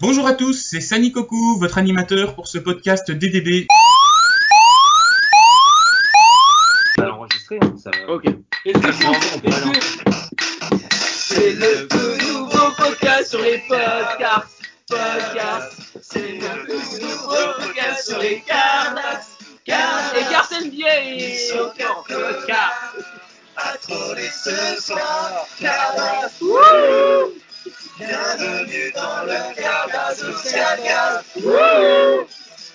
Bonjour à tous, c'est Sani Koku, votre animateur pour ce podcast DDB. Ça va enregistrer, hein, ça va. Ok. Est-ce que C'est le tout nouveau podcast sur les podcasts? Podcasts. C'est le tout nouveau podcast sur les. Et Carsten Biais. Encore podcast. À troller ce soir, Cardas. Wouh. Bienvenue dans le Cast. Wouh.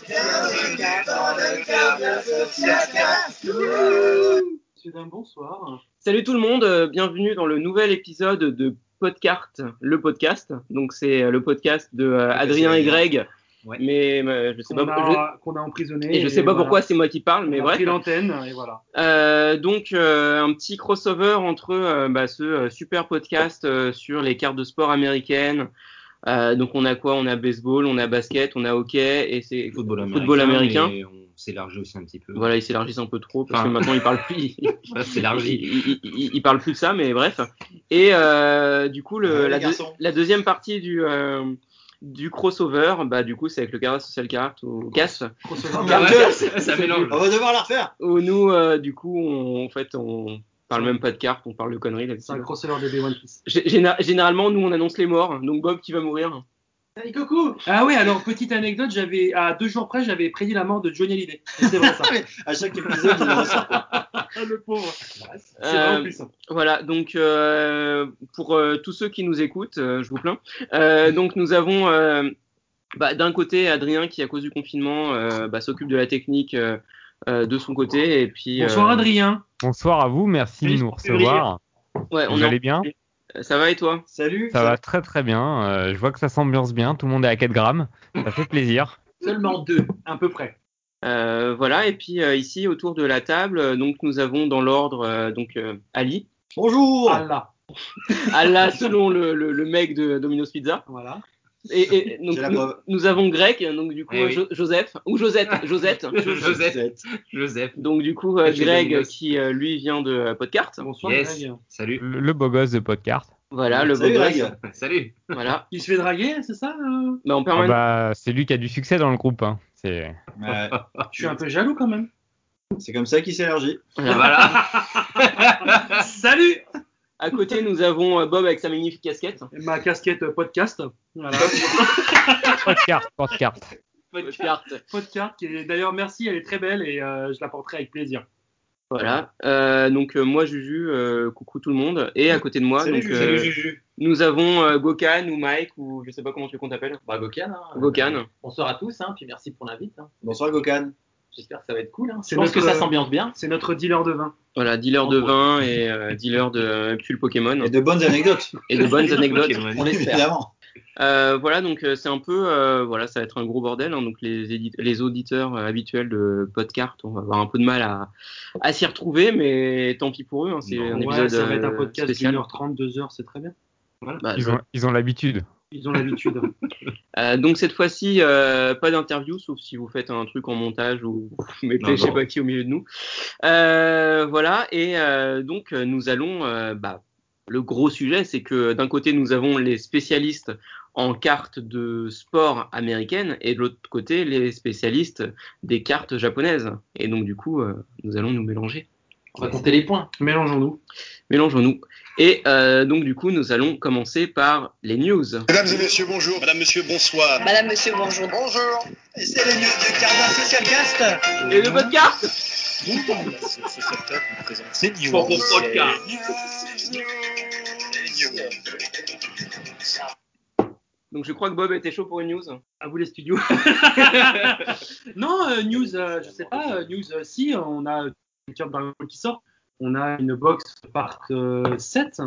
Bienvenue dans le Cast. Monsieur Dame, bonsoir. Salut tout le monde, euh, bienvenue dans le nouvel épisode de Podcast, le podcast. Donc c'est euh, le podcast de euh, Adrien et Greg. Ouais. Mais euh, je sais Qu'on pas. a, qu'on a emprisonné. je, et je sais pas voilà. pourquoi c'est moi qui parle, mais On a bref. pris l'antenne et voilà. Euh, donc euh, un petit crossover entre euh, bah, ce euh, super podcast euh, sur les cartes de sport américaines. Euh, donc on a quoi? On a baseball, on a basket, on a hockey et c'est Football américain. Football américain. On s'élargit aussi un petit peu. Voilà, ils s'élargissent un peu trop parce Enfin. que maintenant ils parlent plus. Ça s'élargit. il, il, il- il parle plus de ça, mais bref. Et euh, du coup, le, la, deux- garçons. la deuxième partie du, euh, du crossover, bah, du coup, c'est avec le Carré Social Cart ou CAS, Crossover. Ouais, ça mélange. On va devoir la refaire. où nous, euh, du coup, on, en fait, on parle même pas de cartes, on parle de conneries C'est un crossover DB One Piece. Généralement, nous, on annonce les morts, donc Bob qui va mourir. Salut Coco Ah oui, alors petite anecdote, j'avais à deux jours près, j'avais prédit la mort de Johnny Hallyday. C'est vrai ça. À chaque épisode, il ressort. le pauvre. C'est Euh. Voilà, donc euh, pour euh, tous ceux qui nous écoutent, euh, je vous plains. Euh, donc nous avons euh, bah, d'un côté Adrien qui à cause du confinement euh, bah, s'occupe de la technique euh, euh, de son côté et puis Bonsoir euh, Adrien. Bonsoir à vous, merci de nous recevoir. Ouais, Vous allez bien? en- Ça va et toi? Salut. Ça va très très bien. Euh, je vois que ça s'ambiance bien, tout le monde est à 4 grammes. Ça fait plaisir. Seulement deux, à peu près. Euh, Voilà, et puis euh, ici autour de la table, donc nous avons dans l'ordre euh, donc euh, Ali, Bonjour. Allah. Allah selon le, le, le mec de Domino's Pizza, Voilà. Et, et donc nous, avons Greg, donc du coup Eh oui. Jo- Joseph ou Josette, Josette. Joseph. Joseph. Donc du coup, euh, Greg qui euh, lui vient de euh, Podcart. Bonsoir Yes. Greg. Salut. Le, le beau gosse de podcast. Voilà, le beau Salut, gosse. Greg. Salut. Voilà. Il se fait draguer, c'est ça euh Bah, en Ah permanence. bah, c'est lui qui a du succès dans le groupe. Hein. C'est Je suis un peu jaloux quand même. C'est comme ça qu'il s'élargit. Voilà. Voilà. Salut À côté, nous avons euh, Bob avec sa magnifique casquette. Ma casquette euh, podcast. Voilà. podcast, podcast. Podcast qui est d'ailleurs merci, elle est très belle et euh, je la porterai avec plaisir. Voilà. Euh, donc euh, moi, Juju, euh, coucou tout le monde. Et à côté de moi, Salut, donc, Juju. euh, Salut, Juju. nous avons euh, Gokan ou Mike ou je sais pas comment tu veux qu'on t'appelle. Bah, Gokan, hein. Gokan. Bonsoir à tous, hein, puis merci pour l'invite. hein. Bonsoir, Gokan. J'espère que ça va être cool. Hein. C'est Je pense que notre- ça s'ambiance bien. C'est notre dealer de vin. Voilà, dealer de vin et euh, dealer de euh, pull Pokémon Et de bonnes anecdotes. et de bonnes anecdotes. On. Évidemment. Euh, voilà, donc euh, c'est un peu, euh, voilà, ça va être un gros bordel. hein, donc les, auditeurs euh, habituels de Podcart, on va avoir un peu de mal à, à s'y retrouver, mais tant pis pour eux. hein, c'est un Ouais, épisode ça va être un euh, podcast spécial. d'une heure trente, deux heures, c'est très bien. Bah, Ils ont ils ont l'habitude. Ils ont l'habitude. euh, donc cette fois-ci, euh, pas d'interview, sauf si vous faites un truc en montage ou vous mettez Non, je sais pas qui au milieu de nous. Euh, voilà, et euh, donc nous allons, euh, bah, le gros sujet, c'est que d'un côté nous avons les spécialistes en cartes de sport américaines et de l'autre côté les spécialistes des cartes japonaises. Et donc du coup, euh, nous allons nous mélanger. On va compter les points. Mélangeons-nous. Mélangeons-nous. Et euh, donc du coup, nous allons commencer par les news. Mesdames et messieurs, bonjour. Madame, monsieur, bonsoir. Madame, monsieur, bonjour. Bonjour. Et c'est les news du Cardas Social Cast. Et le podcast? C'est mon podcast. Donc je crois que Bob était chaud pour une news. À vous les studios. non, euh, news, euh, je sais pas, euh, news, euh, si, on a carte Dragon qui sort. On a une box part euh, 7,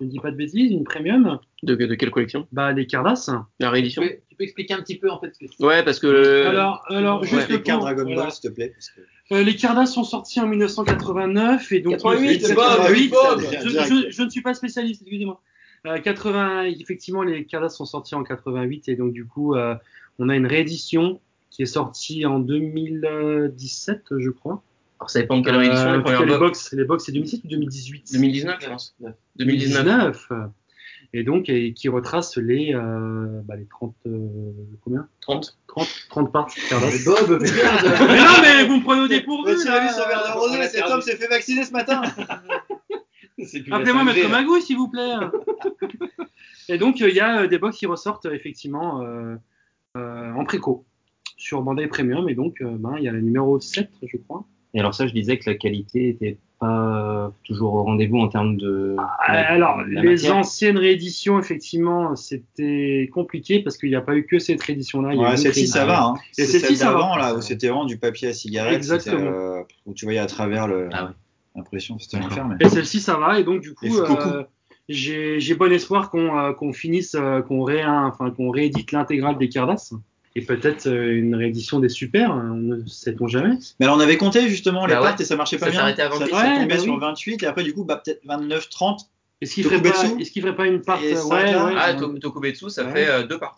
je ne dis pas de bêtises, une premium. De, de quelle collection? Bah, les Cardas. La Tu réédition peux, tu peux expliquer un petit peu en fait ce que c'est? Ouais, parce que le- alors, alors ouais, juste Les cartes pour- Dragon voilà. Ball, s'il te plaît. parce que- Euh, les Cardas sont sortis en 1989 et donc 88, euh, Bob, 88, Bob. je, Direct. je- je ne suis pas spécialiste, excusez-moi. Euh, 80, effectivement, les Cardas sont sortis en 88 et donc du coup, euh, on a une réédition qui est sortie en 2017, je crois. Alors ça dépend de quelle Euh, les parce premières les box. box, les box c'est 2017 ou 2018 2019, je pense. 2019. 2019. et donc et qui retrace les, euh, bah, les 30 euh, combien? 30. 30 30 parts. Bob, merde. mais non mais vous me prenez au dépourvu tu as vu son verre de rosé, cet homme s'est fait vacciner ce matin. Appelez-moi la 5G, Maître. Magouille, s'il vous plaît. et donc, euh, il y a euh, des box qui ressortent euh, effectivement euh, euh, en préco sur Bandai Premium. Et donc, euh, ben, il y a le numéro 7, je crois. Et alors ça, je disais que la qualité était pas toujours au rendez-vous en termes de. Euh, alors, de les matière. anciennes rééditions, effectivement, c'était compliqué parce qu'il n'y a pas eu que cette réédition-là. Ouais, celle-ci, ça va. Hein. Et C'est celle-ci, celle ça va. d'avant, là, où c'était vraiment du papier à cigarette. Exactement. euh, où tu voyais à travers le- Ah ouais. l'impression, c'était l'enfer. Mais... Et celle-ci, ça va. Et donc, du coup, euh, j'ai bon espoir qu'on euh, finisse, euh, qu'on ré, enfin, qu'on réédite l'intégrale des Cardass. Et peut-être euh, une réédition des Super, hein, on ne sait-on jamais. Mais alors, on avait compté justement les Bah ouais. parts et ça marchait pas Ça bien. s'arrêtait à ça, 28. ça Ouais, tombait bah sur oui. 28 et après, du coup, bah, peut-être 29, 30. Est-ce qu'il ferait pas, Tokubetsu est-ce qu'il ferait pas une part euh, ouais, ouais, Ah, Tokubetsu, ça Ouais. fait euh, deux parts.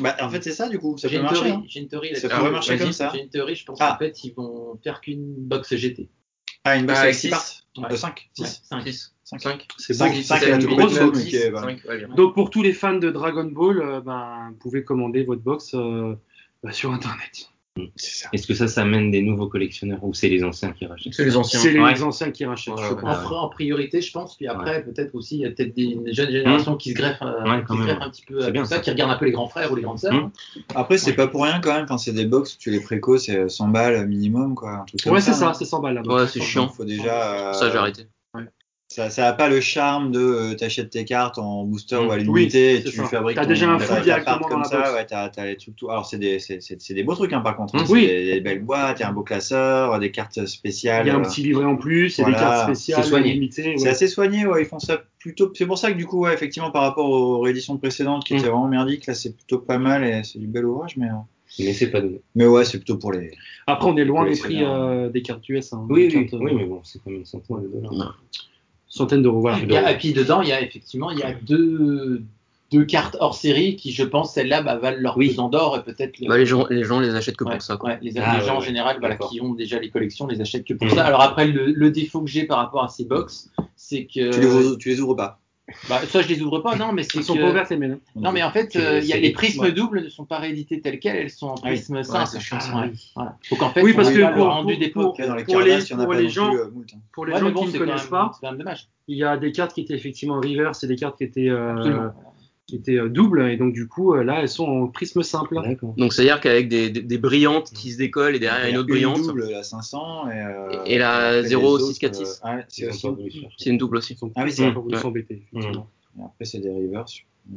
Bah, en fait, c'est ça, du coup. Ça J'ai peut une marcher. théorie, hein. j'ai une théorie Ça pourrait marcher comme ça. J'ai une théorie, je pense Ah. qu'en fait, ils vont faire qu'une box GT. Ah, une Ah, six. 6 parts. Ouais. 5, 6, 5. 6, 5. 5. C'est Cinq, beau. cinq, C'est et la une Tokubetsu, grosse mais box. qui est, bah, 5, ouais, bien. Donc pour tous les fans de Dragon Ball, euh, ben, vous pouvez commander votre box euh, bah, sur internet. Ça. Est-ce que ça, ça amène des nouveaux collectionneurs ou c'est les anciens qui rachètent C'est les anciens. C'est les Ouais. anciens qui rachètent. Ouais, je ouais. pense. En, en priorité, je pense. Puis après, peut-être aussi, il y a peut-être des des jeunes générations qui se greffent, euh, Ouais, qui quand se greffent un petit peu C'est à ça, ça. qui regardent un peu les grands frères ou les grandes sœurs. Hum. hein. Après, c'est pas pour rien quand même. Enfin, c'est des box, tu les préco, c'est 100 balles minimum, quoi. Un truc comme Ouais, c'est ça. c'est 100 balles là-bas. Ouais, c'est chiant. Faut déjà. euh, Ça, j'ai arrêté. Ça, ça a pas le charme de euh, t'achètes tes cartes en booster Mm. ou à Oui, l'unité et tu ça. fabriques T'as ton- déjà un ta directement dans comme la ça, ouais, t'as, t'as les trucs tout. Alors c'est des, des beaux trucs hein, par contre. hein. Mm. C'est Oui. des, des belles boîtes, et un beau classeur, des cartes spéciales. Il y a un euh, petit livret en plus, il y a des cartes spéciales C'est limitées. C'est ouais. assez soigné, ouais. Ils font ça plutôt. C'est pour ça que du coup, ouais, effectivement, par rapport aux rééditions précédentes qui Mm. étaient vraiment merdiques, là, c'est plutôt pas mal et c'est du bel ouvrage, mais. euh, Mais c'est pas donné. Mais ouais, c'est plutôt pour les. Après, on est loin des prix euh, des cartes US. Hein, Oui, des oui, cartes, oui, mais bon, c'est quand même une centaine de dollars. Centaines d'euros, voilà. Il y a- et puis dedans, il y a effectivement il y a deux, deux cartes hors série qui, je pense, celles-là bah, valent leur Oui. pesant d'or et peut-être. le- Bah, les, gens, les gens les achètent que Ouais, pour ça. Quoi. ouais, les, Ah, les gens en général voilà, qui ont déjà les collections les achètent que pour Mhm. ça. Alors après, le, le défaut que j'ai par rapport à ces box, c'est que. Tu, les ouvres, tu les ouvres pas? Bah, ça, je les ouvre pas, non, mais c'est Ils sont que- pas mails. hein. Non, mais en fait, C'est- euh, il y a les prismes ouais. doubles ne sont pas rééditées telles quelles, elles sont en oui. prisme Ouais, simple. c'est chiant, ça. Ouais, voilà. Donc en fait, Oui, parce a que pour- rendu pour- pour- les pour pour gens- euh. Pour les Ouais, gens bon, qui ne connaissent même- pas, C'est quand même dommage. il y a des cartes qui étaient effectivement reverse et des cartes qui étaient, euh, Absolument. Qui étaient euh, doubles. Et donc, du coup, euh, là, elles sont en prisme simple. Donc, c'est-à-dire qu'avec des, des, des brillantes qui se décollent et derrière a une autre brillante, double, la 500 et, euh, Et la après, les 0,646. autres, euh, ouais, c'est c'est une double aussi. Ah oui, c'est vrai. voulu Ouais. Et après, c'est des rivers.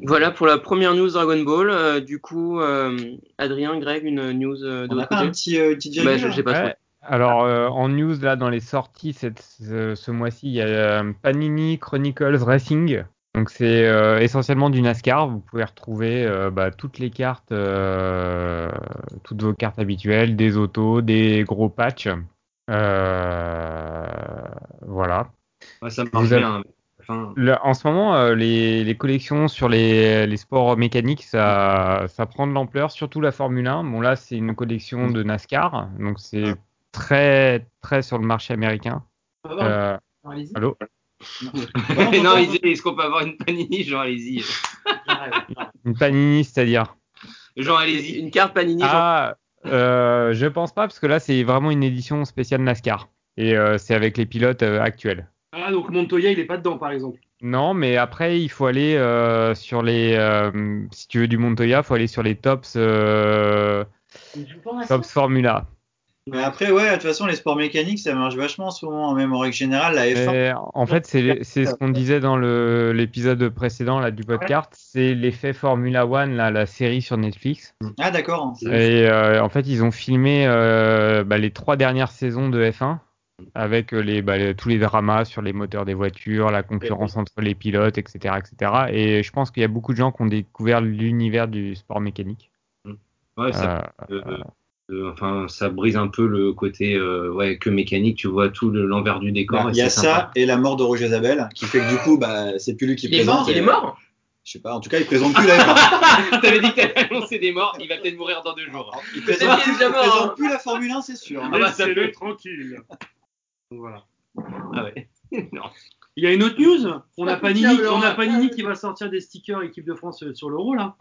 Voilà pour la première news Dragon Ball. Euh, du coup, euh, Adrien, Greg, une news euh, de On n'a votre pas un petit, euh, une petite Bah, je pas. Ouais. Alors, euh, en news, là, dans les sorties cette, ce, ce mois-ci, il y a euh, Panini Chronicles Racing. Donc, c'est euh, essentiellement du NASCAR. Vous pouvez retrouver euh, bah, toutes les cartes, euh, toutes vos cartes habituelles, des autos, des gros patchs. Voilà. Ouais, ça marche avez- bien. Enfin, Le- en ce moment, les, les collections sur les, les sports mécaniques, ça, ça prend de l'ampleur, surtout la Formule 1. Bon, là, c'est une collection de NASCAR, donc c'est très, très sur le marché américain. On non, il dit, est-ce qu'on peut avoir une panini Genre, allez-y. Une Panini, c'est-à-dire? Genre, allez-y. Une carte Panini. genre- Ah, euh, je pense pas, parce que là, c'est vraiment une édition spéciale NASCAR. Et euh, c'est avec les pilotes euh, actuels. Ah, donc Montoya, il est pas dedans, par exemple. Non, mais après, il faut aller euh, sur les. euh, si tu veux du Montoya, il faut aller sur les tops, euh, tops Formula. Mais après, ouais, de toute façon, les sports mécaniques, ça marche vachement souvent, même en règle générale, la F1. Mais en fait, c'est c'est ce qu'on disait dans le- l'épisode précédent là, du podcast, c'est l'effet Formula One, là, la série sur Netflix. Ah, d'accord. Et euh, en fait, ils ont filmé euh, bah, les trois dernières saisons de F1 avec euh, les, bah, les- tous les dramas sur les moteurs des voitures, la concurrence entre les pilotes, etc., etc. Et je pense qu'il y a beaucoup de gens qui ont découvert l'univers du sport mécanique. Ouais, ça, Euh, euh, euh, enfin, ça brise un peu le côté euh, ouais, que mécanique. Tu vois tout le- l'envers du décor. Bah, Il y a ça sympa. et la mort de Roger Zabel, qui fait que du coup, bah, c'est plus lui qui Il est présente. mort, Il est mort Je sais pas, en tout cas, il présente plus la F1. T'avais dit que t'avais annoncé des morts. Il va peut-être mourir dans deux jours. Il présente, il présente hein. plus la Formule 1, c'est sûr. Ah bah, ça peut- tranquille. Voilà. Ah ouais. non. Il y a une autre news. On a Panini, on a. Panini qui va sortir des stickers équipe de France euh, sur l'euro là.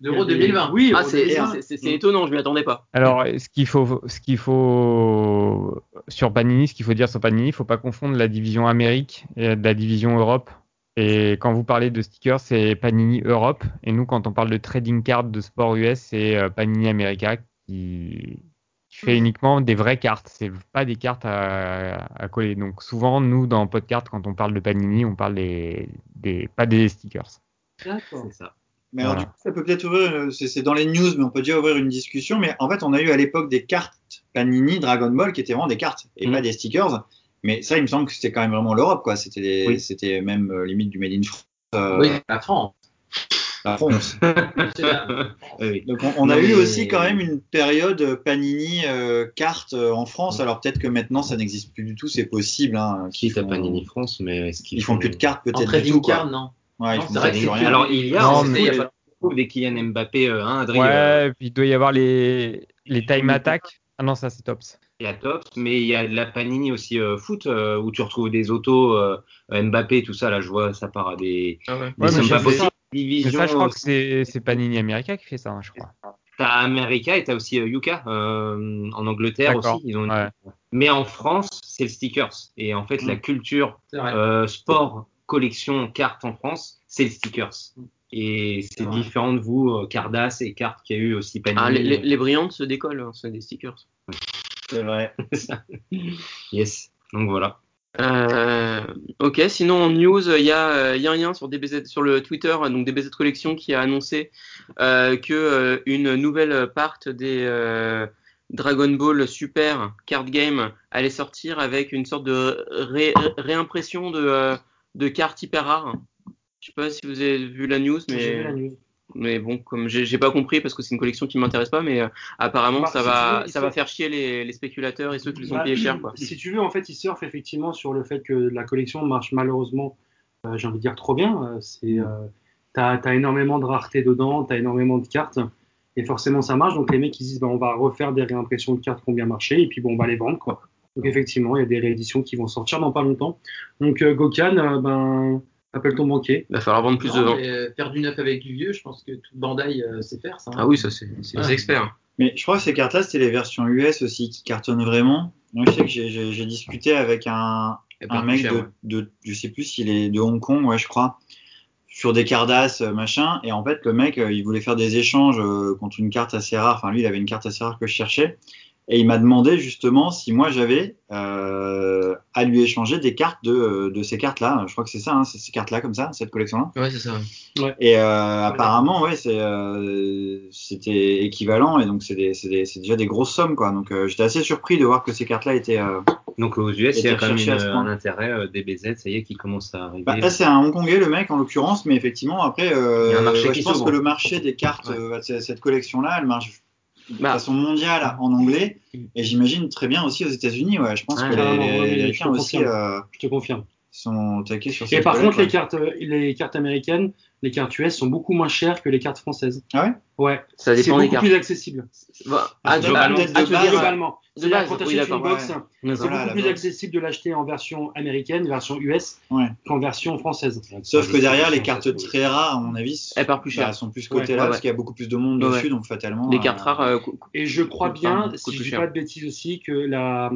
L'Euro Il y a des- 2020. Oui, Ah, c'est 2020. c'est- c'est- c'est étonnant, je m'y attendais pas. Alors, ce qu'il faut, ce qu'il faut sur Panini, ce qu'il faut dire sur Panini, il faut pas confondre la division Amérique et la division Europe. Et quand vous parlez de stickers, c'est Panini Europe. Et nous, quand on parle de trading card de sport US, c'est euh, Panini America qui, qui fait uniquement des vraies cartes. C'est pas des cartes à, à coller. Donc souvent, nous, dans Podcard, quand on parle de Panini, on parle des, des pas des stickers. D'accord. C'est ça. Mais alors, Voilà. du coup, ça peut peut-être ouvrir, euh, c'est dans les news, mais on peut déjà ouvrir une discussion. Mais en fait, on a eu à l'époque des cartes Panini Dragon Ball qui étaient vraiment des cartes et Mm. pas des stickers. Mais ça, il me semble que c'était quand même vraiment l'Europe, quoi. C'était Oui. même euh, limite du Made in France. euh, Oui, la France. la France. Oui, oui. Donc, on, on a eu aussi quand même une période Panini euh, carte euh, en France. Alors peut-être que maintenant, ça n'existe plus du tout. C'est possible. Hein, à font- Panini France, mais est-ce qu'ils Ils font plus de cartes peut-être du trading tout, quoi. card, non. Ouais, Non, vrai que rien. Alors, il y a, Non, on mais- il y a pas des Kylian Mbappé, euh, hein, Adrien, Ouais, euh, puis il doit y avoir les, les time attack. Ah non, ça c'est tops. il y a Top, mais il y a de la Panini aussi euh, foot, euh, où tu retrouves des autos, euh, Mbappé, tout ça, là, je vois, ça part à des, Ah ouais. des pas. Mais Division, ça, je crois que c'est Panini America qui fait ça, hein, je crois. T'as America et t'as aussi euh, Yuka euh, en Angleterre aussi. Ils ont... Ouais. Mais en France, c'est le stickers. Et en fait, la culture vrai. euh, sport, collection, cartes en France, c'est le stickers. Et c'est Ouais. différent de vous, euh, Cardass et cartes qu'il y a eu aussi Panini. Ah, les, les- les brillantes se décollent, hein, c'est des stickers. C'est vrai. Yes. Donc voilà. Euh, ok, sinon en news, il y a, euh, il y a un lien sur DBZ, sur le Twitter, donc DBZ Collection qui a annoncé euh, que euh, une nouvelle part des euh, Dragon Ball Super Card Game allait sortir avec une sorte de ré- réimpression de, euh, de cartes hyper rares. Je sais pas si vous avez vu la news, J'ai vu la mais, news. mais bon, comme j'ai pas compris parce que c'est une collection qui m'intéresse pas, mais euh, apparemment Bah, ça si va, veux, ça va faire chier les, les spéculateurs et ceux qui les ont Bah, payés cher, quoi. Si tu veux, en fait, ils surfent effectivement sur le fait que la collection marche malheureusement, euh, j'ai envie de dire trop bien. Euh, c'est, euh, t'as, t'as énormément de rareté dedans, t'as énormément de cartes, et forcément ça marche. Donc les mecs ils disent, bah, on va refaire des réimpressions de cartes qui ont bien marché, et puis bon, on va les vendre, quoi. Donc effectivement, il y a des rééditions qui vont sortir dans pas longtemps. Donc euh, Gokan, euh, ben, appelle ton banquier. Il va falloir vendre plus Non, de ventes. mais, euh, faire du neuf avec du vieux, je pense que tout Bandai euh, sait faire ça. hein. Ah oui, ça c'est c'est les Ouais. experts. Mais je crois que ces cartes-là, c'était les versions US aussi qui cartonnent vraiment. Moi, je sais que j'ai- discuté avec un, un mec cher, de, ouais. de, je sais plus s'il est de Hong Kong, ouais, je crois, sur des Cardass, euh, machin. Et en fait, le mec, il voulait faire des échanges euh, contre une carte assez rare. Enfin, lui, il avait une carte assez rare que je cherchais. Et il m'a demandé justement si moi j'avais euh, à lui échanger des cartes de, de ces cartes-là. Je crois que c'est ça, hein, c'est ces cartes-là comme ça, cette collection-là. Ouais, c'est ça. Et euh, apparemment, ouais, c'est euh, c'était équivalent et donc c'est des- c'est des- c'est déjà des grosses sommes quoi. Donc euh, j'étais assez surpris de voir que ces cartes-là étaient. euh, Donc aux US, il y a quand même une- un intérêt euh, DBZ, ça y est, qui commence à arriver. Bah, là, c'est un Hongkongais le mec en l'occurrence, mais effectivement après, euh, Il y a un marché ouais, qui je pense que le marché des cartes, Ouais. euh, cette, cette collection-là, elle marche de Bah. façon mondiale en anglais et j'imagine très bien aussi aux États-Unis. Ouais, je pense Ouais, que les, je Américains aussi euh, Je te confirme. sont taqués sur Et cette par contre, les cartes, les cartes américaines, les cartes US sont beaucoup moins chères que les cartes françaises. Ah ouais? Ouais. Ça C'est beaucoup plus accessible. Bah, Ah, ah, globalement, ah, ah, de base, globalement. de base, quand oui, une box, c'est Voilà, beaucoup plus accessible de l'acheter en version américaine, version US, Ouais. qu'en version française. Sauf que derrière, les cartes très rares, à mon avis, Elles partent plus bah, cher. sont plus ouais, là ouais. parce qu'il y a beaucoup plus de monde Ouais, dessus, donc fatalement. Les euh, cartes rares. euh, Et je crois bien, si je plus dis pas de bêtises aussi, que la,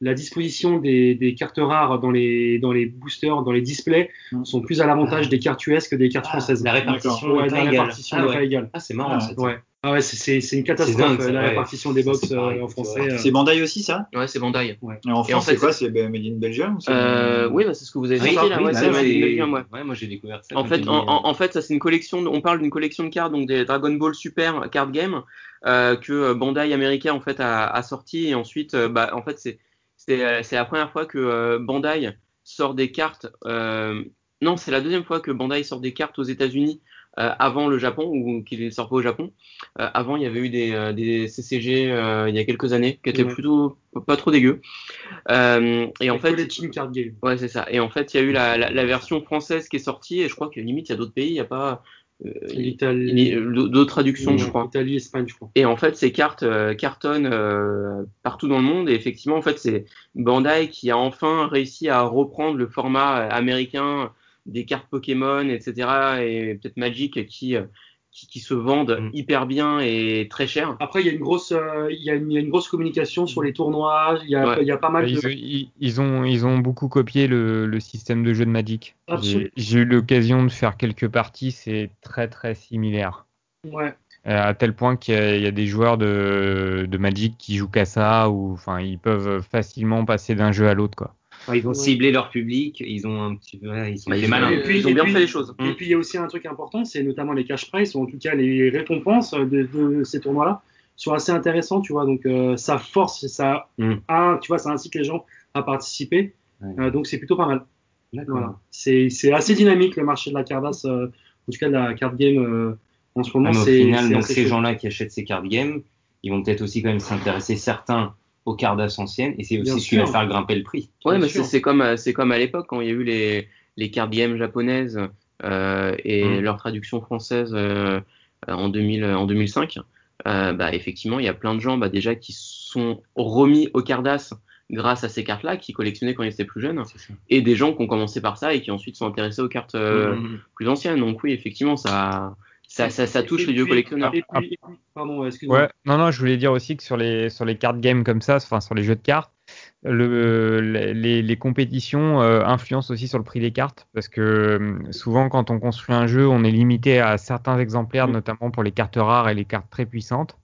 la disposition des, des cartes rares dans les, dans les boosters, dans les displays, Mm. sont plus à l'avantage des cartes US que des cartes françaises. La répartition pas égale. Ah n'est ouais. pas égale. Ah, c'est marrant Ah. Ouais. Ah ouais, c'est- une catastrophe, dingue, la ouais. répartition des box euh, en français. euh. C'est Bandai aussi, ça? Ouais, c'est Bandai. Et en Et en France, fait, c'est quoi? C'est Made in Belgium Euh, oui, bah, c'est ce que vous avez Oui, sorti là. oui, Ouais, bah c'est ouais, Made in Belgium, ouais. ouais, moi j'ai découvert ça. En fait, en, en- en fait, ça c'est une collection. On parle d'une collection de cartes, donc des Dragon Ball Super Card Game euh, que euh, Bandai américain en fait a, a sorti et ensuite, euh, bah, en fait, c'est c'est la première fois que euh, Bandai sort des cartes. euh, non, c'est la deuxième fois que Bandai sort des cartes aux États-Unis avant le Japon ou qu'il ne sort pas au Japon. Euh, avant, il y avait eu des, euh, des CCG euh, il y a quelques années qui étaient Ouais. plutôt pas trop dégueux. Euh, et en fait, collecting card game. Ouais, c'est ça. Et en fait, il y a eu la, la, la version française qui est sortie, et je crois que limite, il y a d'autres pays, il n'y a pas, euh, L'Italie. d'autres traductions, je crois. Italie, Espagne, je crois. Et en fait, ces cartes euh, cartonnent euh, partout dans le monde. Et effectivement, en fait, c'est Bandai qui a enfin réussi à reprendre le format euh, américain des cartes Pokémon, etc. Et peut-être Magic qui, euh, qui, qui se vendent Mm. hyper bien et très cher. Après, il y a une grosse, euh, il y a une, il y a une grosse communication sur les tournois. Il y a, Ouais. il y a pas mal Ils, de. ils- ils ont, ils ont beaucoup copié le, le système de jeu de Magic. Absolument. J'ai eu l'occasion de faire quelques parties, c'est très très similaire. Ouais. Euh, à tel point qu'il y, a- il y a des joueurs de, de Magic qui jouent qu'à ça, ou enfin ils peuvent facilement passer d'un jeu à l'autre quoi. Enfin, ils ont Ouais. ciblé leur public, ils ont un petit peu, ouais, ils sont Bah, des ils, malins. Et puis- ils ont bien puis- fait les choses. Et puis il y a aussi un truc important, c'est notamment les cash prizes, ou en tout cas les récompenses de, de ces tournois-là sont assez intéressants, tu vois. Donc euh, ça force, ça, Mm. un, tu vois, ça incite les gens à participer. Ouais. Euh, donc c'est plutôt pas mal. D'accord. Voilà. C'est assez dynamique le marché de la Cardass, euh, en tout cas de la card game euh, en ce moment. Ah, c'est donc ces gens-là qui achètent ces cartes game, ils vont peut-être aussi quand même s'intéresser certains aux cartes anciennes, et c'est aussi ce qui va faire grimper le prix. Ouais, mais c'est comme euh, c'est comme à l'époque quand il y a eu les les cartes games japonaises euh, et Mm. leur traduction française euh, en 2000 en 2005. Euh, bah effectivement, il y a plein de gens bah, déjà qui sont remis au Cardass grâce à ces cartes-là, qui collectionnaient quand ils étaient plus jeunes, et des gens qui ont commencé par ça et qui ensuite sont intéressés aux cartes euh, Mhm. plus anciennes. Donc oui, effectivement, ça ça ça, ça touche Et les vieux collectionneurs. Et puis, et puis- pardon, excuse-moi. Ouais, non, non, je voulais dire aussi que sur les, sur les cartes game comme ça, enfin sur les jeux de cartes, le, les, les compétitions euh, influencent aussi sur le prix des cartes parce que euh, souvent quand on construit un jeu, on est limité à certains exemplaires, Mm. notamment pour les cartes rares et les cartes très puissantes.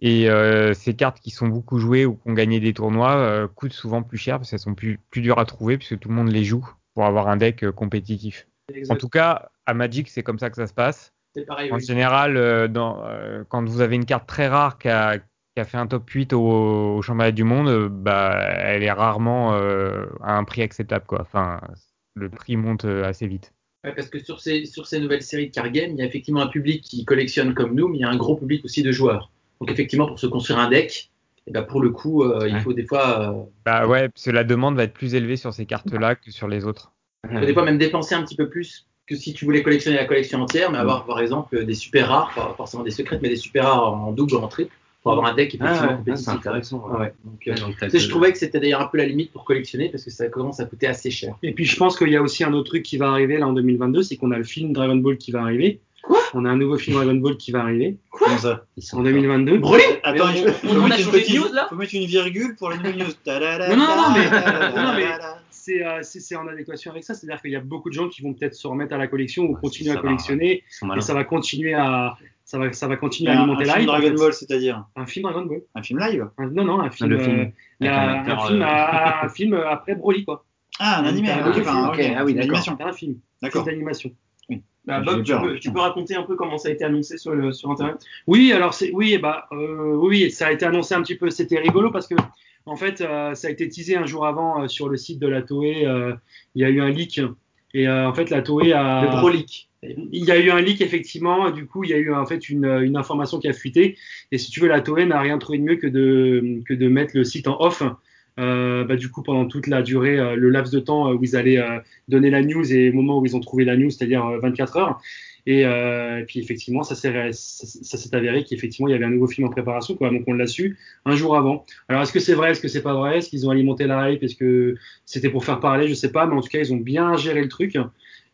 Et euh, ces cartes qui sont beaucoup jouées ou qui ont gagné des tournois euh, coûtent souvent plus cher parce qu'elles sont plus, plus dures à trouver puisque tout le monde les joue pour avoir un deck euh, compétitif. En tout cas, à Magic, c'est comme ça que ça se passe. C'est pareil. En oui. général, euh, dans, euh, quand vous avez une carte très rare qui a, qui a fait un top 8 au, au championnat du monde, euh, bah, elle est rarement euh, à un prix acceptable. Quoi. Enfin, le prix monte assez vite. Ouais, parce que sur ces, sur ces nouvelles séries de card game, il y a effectivement un public qui collectionne comme nous, mais il y a un gros public aussi de joueurs. Donc effectivement, pour se construire un deck, eh ben, pour le coup, euh, il faut des fois, euh, Bah ouais, parce que la demande va être plus élevée sur ces cartes-là que sur les autres. il faut des fois même dépenser un petit peu plus que si tu voulais collectionner la collection entière, mais avoir par exemple des super rares, pas forcément des secrètes, mais des super rares en double ou en triple, pour avoir un deck Ah effectivement ah, compétitif. c'est intéressant. Ouais, ouais. Donc, euh, donc je trouvais que c'était d'ailleurs un peu la limite pour collectionner parce que ça commence à coûter assez cher. Et puis je pense qu'il y a aussi un autre truc qui va arriver là en 2022, c'est qu'on a le film Dragon Ball qui va arriver. Quoi? On a un nouveau film Dragon Ball qui va arriver Comment ça? Ils sont en 2022. Brûlé? Attends, on- a mettre une changé de news, là faut mettre une virgule pour la nouvelle news. Non, non, non, mais- C'est euh, c'est- c'est en adéquation avec ça, c'est-à-dire qu'il y a beaucoup de gens qui vont peut-être se remettre à la collection ou Ouais, continuer à collectionner et ça va continuer à ça va ça va continuer à Un, alimenter un la film Dragon. Ball, c'est-à-dire Un film Dragon Ball. un film live Un- non non un film euh, il y a avec un un, film euh, un après Broly quoi. Ah, un animé. Un ah, ah oui, une d'accord. animation. C'est un film, film D'accord. d'animation. Bah, Bob, tu peux, putain. tu peux raconter un peu comment ça a été annoncé sur, le, sur Internet? Oui, alors c'est oui, bah euh, oui, ça a été annoncé un petit peu. C'était rigolo parce que en fait, euh, ça a été teasé un jour avant euh, sur le site de la Toei. euh, il y a eu un leak et euh, en fait la Toei a Le Brolic. il y a eu un leak effectivement. Du coup, il y a eu en fait une, une information qui a fuité. Et si tu veux, la Toei n'a rien trouvé de mieux que de que de mettre le site en off. Euh, bah, du coup, pendant toute la durée, euh, le laps de temps euh, où ils allaient euh, donner la news et au moment où ils ont trouvé la news, c'est-à-dire euh, 24 heures. Et, euh, et puis effectivement, ça s'est ré- ça, ça s'est avéré qu'effectivement il y avait un nouveau film en préparation, quoi. Donc on l'a su un jour avant. Alors est-ce que c'est vrai, est-ce que c'est pas vrai, est-ce qu'ils ont alimenté la hype, est-ce que c'était pour faire parler, je sais pas, mais en tout cas ils ont bien géré le truc.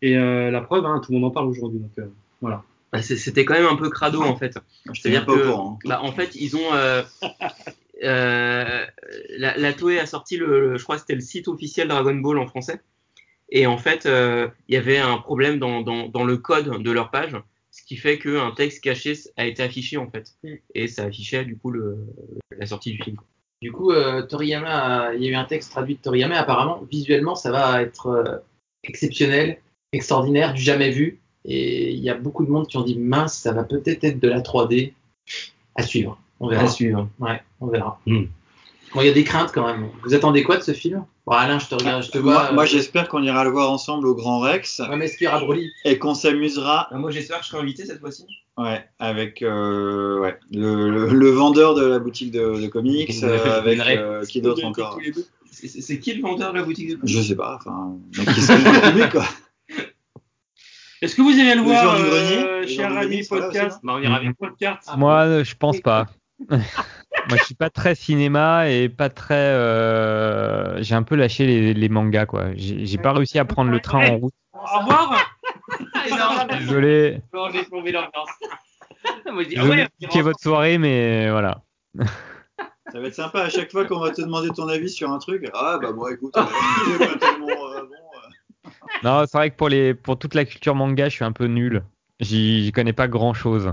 Et euh, la preuve, hein, tout le monde en parle aujourd'hui. Donc euh, voilà. Bah, C'était quand même un peu crado en fait. Je C'est-à-dire pas au que, courant. bah, en fait, ils ont, euh, euh, la, la Toei a sorti le, le- je crois que c'était le site officiel Dragon Ball en français. Et en fait, euh, il y avait un problème dans, dans, dans le code de leur page, ce qui fait qu'un texte caché a été affiché en fait. Mm. Et ça affichait du coup le, la sortie du film. Du coup, euh, Toriyama, il y a eu un texte traduit de Toriyama. Apparemment, visuellement, ça va être euh, exceptionnel, extraordinaire, du jamais vu. Et il y a beaucoup de monde qui ont dit mince, ça va peut-être être de la 3D. À suivre. On verra. À suivre. Ouais, on verra. Hmm. Bon, il y a des craintes quand même. Vous attendez quoi de ce film? Bon, Alain, je te regarde, je te vois. Moi, moi, euh, j'espère qu'on ira le voir ensemble au Grand Rex Ouais, mais est-ce qu'il y aura Broly? Et qu'on s'amusera Ah, Moi, j'espère que je serai invité cette fois-ci. ouais, avec euh, ouais, le, le, le vendeur de la boutique de, de comics, euh, avec euh, qui d'autre encore C'est- qui le vendeur de la boutique de Je sais pas, enfin, qui public, quoi. Est-ce que vous irez le Les voir, euh, cher ami podcast? Bah, on ira bien. podcast Moi, je pense pas. Moi, je suis pas très cinéma et pas très. euh, J'ai un peu lâché les, les mangas, quoi. J'ai pas réussi à prendre le train en route. Au revoir Désolé. Non, j'ai tombé l'ambiance. Ah Désolé de votre soirée, mais voilà. Ça va être sympa à chaque fois qu'on va te demander ton avis sur un truc. Ah bah bon écoute, euh, pas tellement euh, bon. euh. Non, c'est vrai que pour les pour toute la culture manga, je suis un peu nul. J'y connais pas grand chose.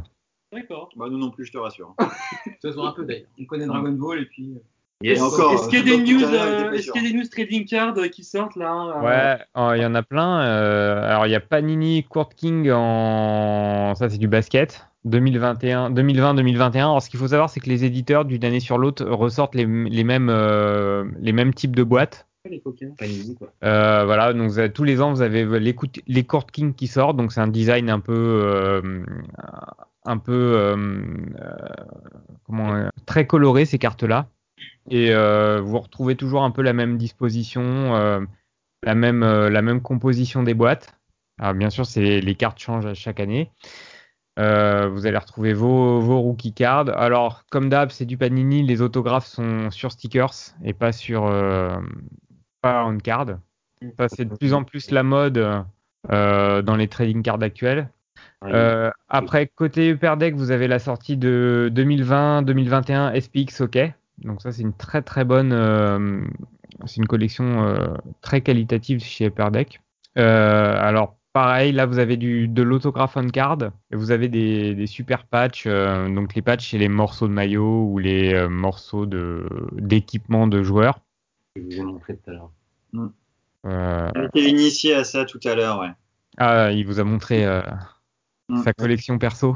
D'accord. Bah nous non plus, je te rassure. Ça se voit un peu d'ailleurs. On connaît Dragon Ball et puis. euh, Yes. Et encore, Est-ce qu'il y a euh, des news, euh, est-ce qu'il y a des trading cards euh, qui sortent là euh, Ouais, oh, il y en a plein. euh, alors il y a Panini Court King en ça c'est du basket 2021 2020-2021. Alors ce qu'il faut savoir c'est que les éditeurs d'une année sur l'autre ressortent les, les mêmes euh, les mêmes types de boîtes. Les coquins. Panini, quoi. Euh, voilà, donc vous avez- tous les ans vous avez les, les Court King qui sortent, donc c'est un design un peu euh, un peu euh, euh, euh, très coloré ces cartes là. Et vous retrouvez toujours un peu la même disposition, la même la même composition des boîtes. Alors bien sûr, les cartes changent à chaque année. Vous allez retrouver vos, vos rookie cards. Alors, comme d'hab, c'est du Panini. Les autographes sont sur stickers et pas sur pas on card. C'est de plus en plus la mode dans les trading cards actuels. Euh, après, côté Upper Deck, vous avez la sortie de 2020-2021 SPX OK. Donc ça, c'est une très très bonne, euh, c'est une collection euh, très qualitative chez Upper Deck. Euh, alors pareil, là vous avez du de l'autographe on card et vous avez des, des super patchs. euh, donc les patchs, c'est les morceaux de maillot ou les euh, morceaux de d'équipement de joueurs. Je vous ai montré tout à l'heure. Euh, était initié à ça tout à l'heure, ouais. ah, il vous a montré euh, Mm. sa collection perso.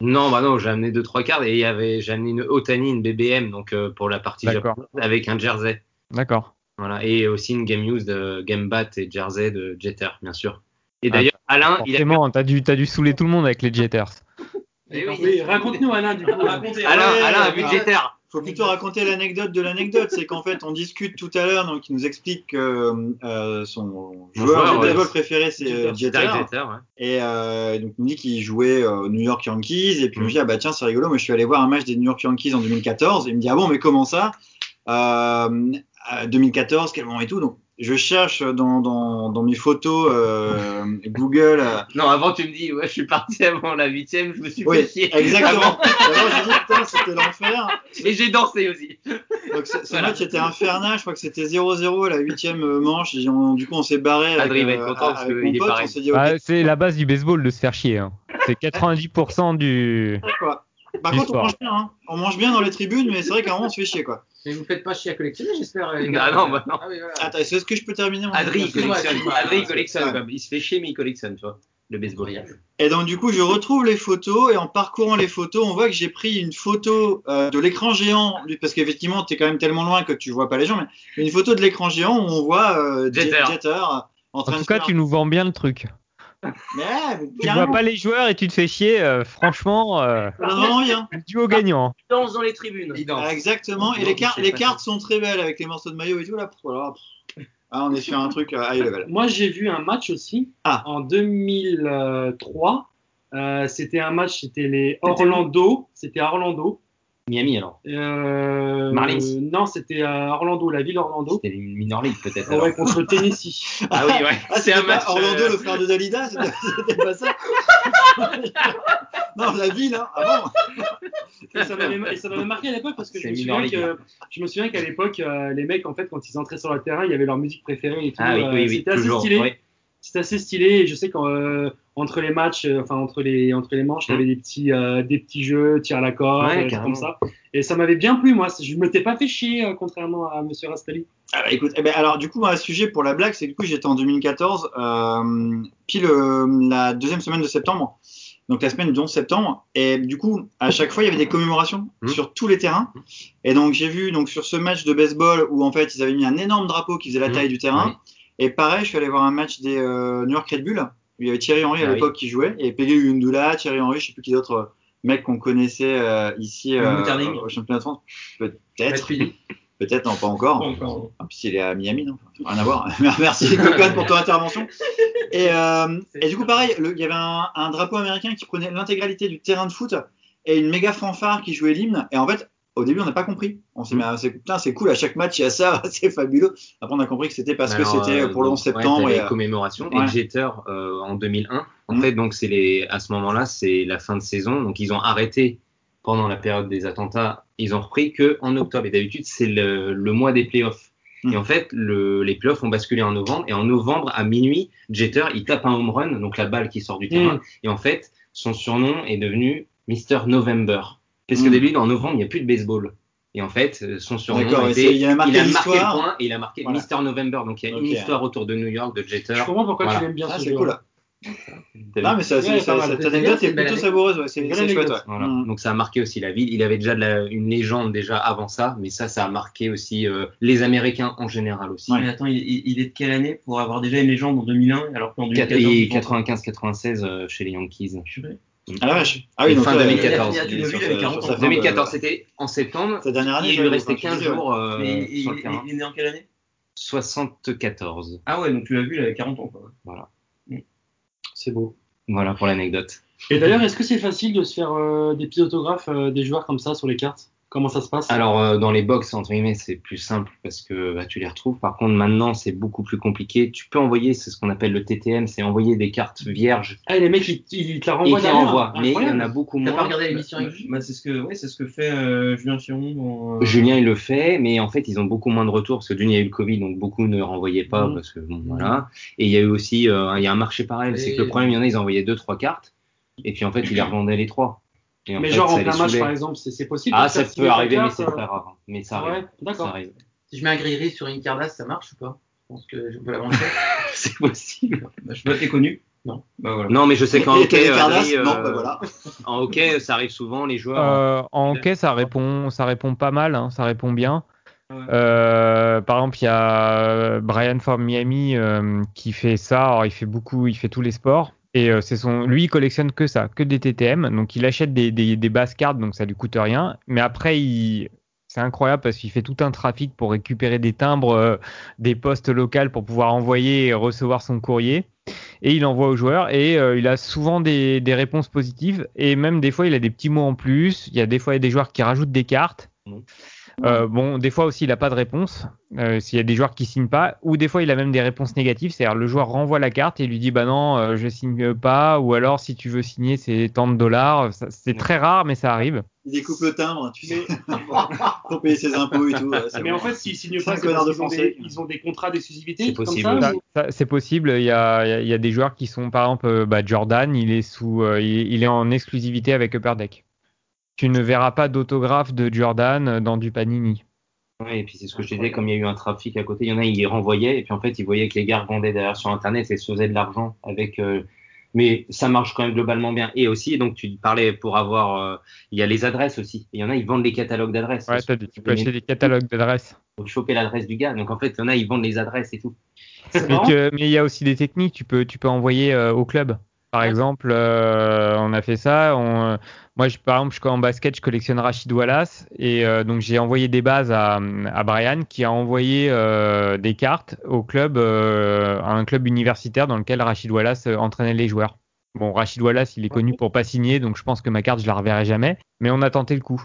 Non, bah non, j'ai amené deux trois cartes et il y avait j'ai amené une Otani, une BBM donc euh, pour la partie japonaise avec un jersey. D'accord. Voilà et aussi une game use de Game Bat et jersey de Jeter bien sûr. Et Ah, d'ailleurs Alain, il a Forcément, t'as dû, t'as dû saouler tout le monde avec les Jetters. Eh oui. Oui, raconte-nous Alain du coup. Alain, Alain a vu. Jeter. Faut plutôt raconter l'anecdote de l'anecdote. C'est qu'en fait, on discute tout à l'heure, donc il nous explique que euh, son joueur de ouais. baseball préféré c'est euh, Jeter. Derek Jeter, ouais. Et euh, donc il me dit qu'il jouait euh, aux New York Yankees. Et puis je me Mm. dis ah bah tiens c'est rigolo. Moi je suis allé voir un match des New York Yankees en 2014. Et il me dit ah bon mais comment ça? Euh, euh, 2014 quel moment et tout. Donc je cherche dans, dans, dans mes photos euh, Google. euh, Non, avant tu me dis ouais, je suis parti avant la huitième, je me suis oui fait chier. exactement. Avant. Alors j'ai dit putain c'était l'enfer. Et j'ai dansé aussi. Donc ce, Voilà. match était infernal, je crois que c'était 0-0 à la huitième manche. Et on- du coup, on s'est barré avec, Adrien va être euh, content parce qu'il est pote. dit, ok, Bah, c'est la base du baseball de se faire chier. hein. C'est 90% du. quoi. Par contre, on mange bien, hein. On mange bien dans les tribunes, mais c'est vrai qu'à un moment, on se fait chier, quoi. Mais vous faites pas chier à collectionner, j'espère. les Ah gars. non, bah non. Ah oui, voilà. Attends, est-ce que je peux terminer mon Adrien il Excuse-moi, collectionne. il collectionne. Ouais. Il se fait chier mais il collectionne, tu vois. Le baseball. Et donc, du coup, je retrouve les photos et en parcourant les photos, on voit que j'ai pris une photo euh, de l'écran géant, parce qu'effectivement, t'es quand même tellement loin que tu vois pas les gens, mais une photo de l'écran géant où on voit euh, Jeter. Jeter en En train tout de cas, faire- tu nous vends bien le truc. Mais, Tu carrément, vois pas les joueurs et tu te fais chier. euh, franchement, euh, vraiment bien. duo gagnant. Il danse dans les tribunes. Il danse. Ah, exactement. Et les, car- cartes sont très belles avec les morceaux de maillot et tout là. Voilà. Ah, on est sur un truc euh, high level. Moi, j'ai vu un match aussi Ah. en 2003. Euh, c'était un match, c'était les Orlando. C'était Orlando. Miami alors. Euh, Marlins. Non, c'était à Orlando, la ville Orlando. C'était une minor league peut-être. alors. Ouais, contre Tennessee. Ah oui, ouais. Ah, c'est un match. Orlando, euh, le frère de Dalida, c'était pas ça Non, la ville, hein. Ah bon Et ça m'avait marqué à l'époque parce que je me, souviens que, je me souviens qu'à l'époque, euh, les mecs, en fait, quand ils entraient sur le terrain, il y avait leur musique préférée et tout. Ah oui, oui, oui, c'était assez toujours. stylé. C'était assez stylé. Et je sais qu'entre les matchs, euh, enfin entre les entre les manches, il y avait des petits euh, des petits jeux, tir à la corde, Ouais, comme ça. Et ça m'avait bien plu moi. Je m'étais pas fait chier euh, contrairement à Monsieur Rastali. Ah bah écoute, eh ben, alors du coup, un sujet pour la blague, c'est que du coup, j'étais en 2014, euh, pile euh, la deuxième semaine de septembre, donc la semaine du 11 septembre, et du coup, à chaque fois, il y avait des commémorations Mhm. sur tous les terrains. Et donc, j'ai vu donc sur ce match de baseball où en fait, ils avaient mis un énorme drapeau qui faisait la taille du terrain. Et pareil, je suis allé voir un match des euh, New York Red Bull, il y avait Thierry Henry à Ah oui. l'époque qui jouait, et Peggy Undula, Thierry Henry, je sais plus qui d'autres euh, mecs qu'on connaissait euh, ici euh, au championnat de France, peut-être. Peut-être, non, pas encore. Pas encore. Ah, puis s'il est à Miami, non Rien à voir. Merci, Coconne, pour ton intervention. Et, euh, et du coup, pareil, le- il y avait un, un drapeau américain qui prenait l'intégralité du terrain de foot et une méga fanfare qui jouait l'hymne. Et en fait, au début, on n'a pas compris. On s'est dit, mais c'est putain, c'est cool, à chaque match, il y a ça, c'est fabuleux. Après, on a compris que c'était parce que c'était euh, pour le 11 ouais, septembre. t'as et, les euh, commémorations. ouais. Et Jeter, euh, en 2001, en Mm. fait, donc c'est les, à ce moment-là, c'est la fin de saison. Donc ils ont arrêté pendant la période des attentats. Ils ont repris que en octobre. Et d'habitude, c'est le, le mois des playoffs. Mm. Et en fait, le, les playoffs ont basculé en novembre. Et en novembre, à minuit, Jeter, il tape un home run, donc la balle qui sort du terrain. Et en fait, son surnom est devenu Mr. November. Parce que Mm. début, en novembre, il n'y a plus de baseball. Et en fait, euh, son surnom était, il a marqué il a marqué le point et il a marqué Voilà. Mr. November. Donc il y a Ok. une histoire autour de New York, de Jeter. Je comprends pourquoi Voilà. tu l'aimes bien Ah, ce c'est jeu. cool. T'as vu Non, mais ça, Ouais, c'est- mal. cette anecdote bien, est plutôt savoureuse. Ouais, c'est Une belle c'est chouette. anecdote. Ouais. Voilà. Mm. Donc ça a marqué aussi la ville. Il avait déjà de la- une légende déjà avant ça, mais ça, ça a marqué aussi euh, les Américains en général aussi. Ouais. Mais attends, il, il- est de quelle année pour avoir déjà une légende en 2001 alors qu'en Quat- 2014 Et ils font- 95-96 euh, chez les Yankees. Purée. Ah la vache. Ah oui, Et donc fin là, 2014. il sur 40 sa ans. fin de- 2014, c'était en septembre. Sa dernière année. Il ouais, lui restait enfin, tu 15 disais, ouais. jours euh, Mais il, sur il- le terrain. il est né en quelle année? 74. Ah ouais, donc tu l'as vu, il avait 40 ans. Quoi. C'est beau. Voilà pour l'anecdote. Et d'ailleurs, est-ce que c'est facile de se faire euh, des petits autographes euh, des joueurs comme ça sur les cartes? Comment ça se passe? Alors euh, dans les box entre guillemets c'est plus simple parce que bah, tu les retrouves. Par contre maintenant c'est beaucoup plus compliqué. Tu peux envoyer c'est ce qu'on appelle le TTM, c'est envoyer des cartes vierges Ah, et les mecs, ils, ils te la renvoient qui derrière envoient. Mais il y en a beaucoup T'as moins. pas regardé l'émission Bah, avec bah, c'est ce que, ouais, c'est ce que fait euh, Julien Chiron. euh, Julien il le fait, mais en fait ils ont beaucoup moins de retours parce que d'une il y a eu le Covid donc beaucoup ne renvoyaient pas Mhm. parce que bon voilà. Et il y a eu aussi euh, il y a un marché pareil, c'est que le problème il y en a ils envoyaient deux trois cartes et puis en fait ils les revendaient les trois. Et en Mais fait, genre en plein match, par exemple, c'est possible Ah ça peut arriver mais c'est euh, très rare. hein. Mais ça Ouais, arrive. Ça d'accord. arrive. Si je mets un gris sur une Cardass, ça marche ou pas? Je pense que je peux l'avancer. c'est possible. Bah, je dois t'es connu. Non. Bah voilà. Non mais je sais qu'en hockey euh, euh, Non, bah voilà. En hockey, ça arrive souvent, les joueurs. Euh, en hockey, ça répond, ça répond pas mal, hein, ça répond bien. Ouais. Euh, par exemple, il y a euh, Brian from Miami euh, qui fait ça. Alors, il fait beaucoup, il fait tous les sports. Et euh, c'est son, lui, il collectionne que ça, que des TTM. Donc, il achète des, des, bases cartes, donc ça lui coûte rien. Mais après, il, c'est incroyable parce qu'il fait tout un trafic pour récupérer des timbres, euh, des postes locales pour pouvoir envoyer et recevoir son courrier. Et il envoie aux joueurs et euh, il a souvent des, des réponses positives et même des fois il a des petits mots en plus. Il y a des fois il y a des joueurs qui rajoutent des cartes. Mhm. Euh, bon, des fois aussi il n'a pas de réponse euh, s'il y a des joueurs qui signent pas ou des fois il a même des réponses négatives. C'est-à-dire le joueur renvoie la carte et lui dit bah non euh, je signe pas ou alors si tu veux signer c'est tant de dollars. C'est très rare mais ça arrive. Il découpe le timbre, tu sais, pour payer ses impôts et tout. Mais bon. en fait, s'ils signent pas, parce de qu'ils ont, des, ils ont des contrats d'exclusivité. C'est possible. ou- c'est possible. Il y, a, il y des joueurs qui sont, par exemple, euh, bah, Jordan, il est sous, euh, il, il est en exclusivité avec Upper Deck. Tu ne verras pas d'autographe de Jordan euh, dans du Panini. Ouais, et puis c'est ce que je disais, comme il y a eu un trafic à côté, il y en a, ils les renvoyaient, et puis en fait, ils voyaient que les gars vendaient derrière sur Internet et se faisaient de l'argent avec. euh, mais ça marche quand même globalement bien. Et aussi, donc tu parlais pour avoir, euh, il y a les adresses aussi. Il y en a, ils vendent des catalogues d'adresses. Ouais, t'as des- tu peux acheter des catalogues d'adresses. Faut choper l'adresse du gars. Donc en fait, il y en a, ils vendent les adresses et tout. Mais marrant. que- mais il y a aussi des techniques. Tu peux, tu peux envoyer euh, au club. Par exemple, euh, on a fait ça. On, euh, moi, je, par exemple, je, en basket, je collectionne Rachid Wallace. Et euh, donc, j'ai envoyé des bases à, à Brian qui a envoyé euh, des cartes au club, euh, à un club universitaire dans lequel Rachid Wallace entraînait les joueurs. Bon, Rachid Wallace, il est connu pour pas signer, donc je pense que ma carte, je la reverrai jamais. Mais on a tenté le coup.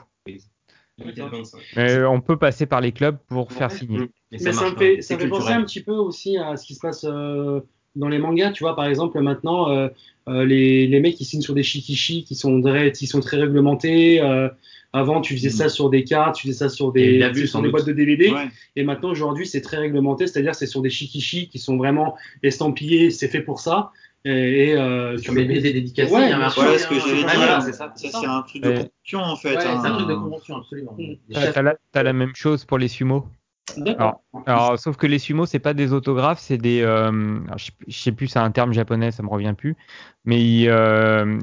Unité de 25. Mais on peut passer par les clubs pour faire signer. Mais Mais ça me fait, ça penser un petit peu aussi à ce qui se passe euh, dans les mangas. Tu vois, par exemple, maintenant, euh, euh, les, les mecs qui signent sur des shikishi qui sont, très- qui sont très réglementés. euh, avant, tu faisais ça sur des cartes, tu faisais ça sur des, vu, sur des boîtes de DVD. Ouais. Et maintenant, aujourd'hui, c'est très réglementé, c'est-à-dire c'est sur des shikishi qui sont vraiment estampillés, c'est fait pour ça. Et, et, euh, tu Sur les BD dédicacés, Ouais, il y a un marché. Voilà ce que hein, j'allais euh, dire. voilà, c'est ça. Ça, c'est un truc de convention en fait. Ouais, hein. c'est un truc de convention, absolument. Mm. Des T'as la, t'as la même chose pour les sumo? D'accord. Alors, sauf que les sumo, c'est pas des autographes, c'est des. euh, alors, je, sais- je sais plus, c'est un terme japonais, ça me revient plus. Mais ils, euh,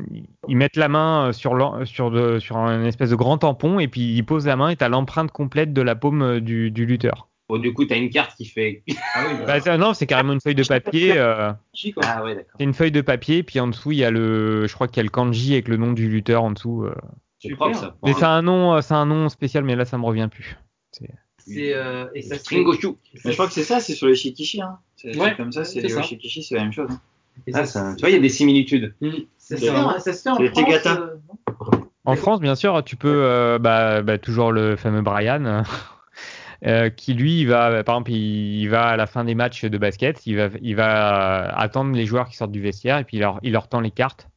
ils mettent la main sur, l'en- sur, de, sur un espèce de grand tampon et puis ils posent la main et t'as l'empreinte complète de la paume euh, du, du lutteur. Bon, du coup, t'as une carte qui fait. Ah oui, bah, Bah, non, c'est carrément une feuille de papier. euh. Ah ouais, d'accord. c'est une feuille de papier, puis en dessous, il y a le. Je crois qu'il y a le kanji avec le nom du lutteur en dessous. euh. C'est propre ça. Mais c'est un nom, euh, c'est un nom spécial, mais là, ça me revient plus. C'est euh, et ça Stringoshu. Mais je crois que c'est ça, c'est sur les Shikishi. Hein. C'est Ouais, c'est comme ça, c'est c'est les ça. Shikishi, c'est la même chose. hein. et Ah, ça, ça- tu vois, il y a des similitudes. ça se fait en- ça se fait en C'est les France. Euh, En France, bien sûr, tu peux, euh, bah, bah, toujours le fameux Brian, euh, qui lui, il va, par exemple, il, il va à la fin des matchs de basket, il va, il va euh, attendre les joueurs qui sortent du vestiaire et puis il leur, il leur tend les cartes.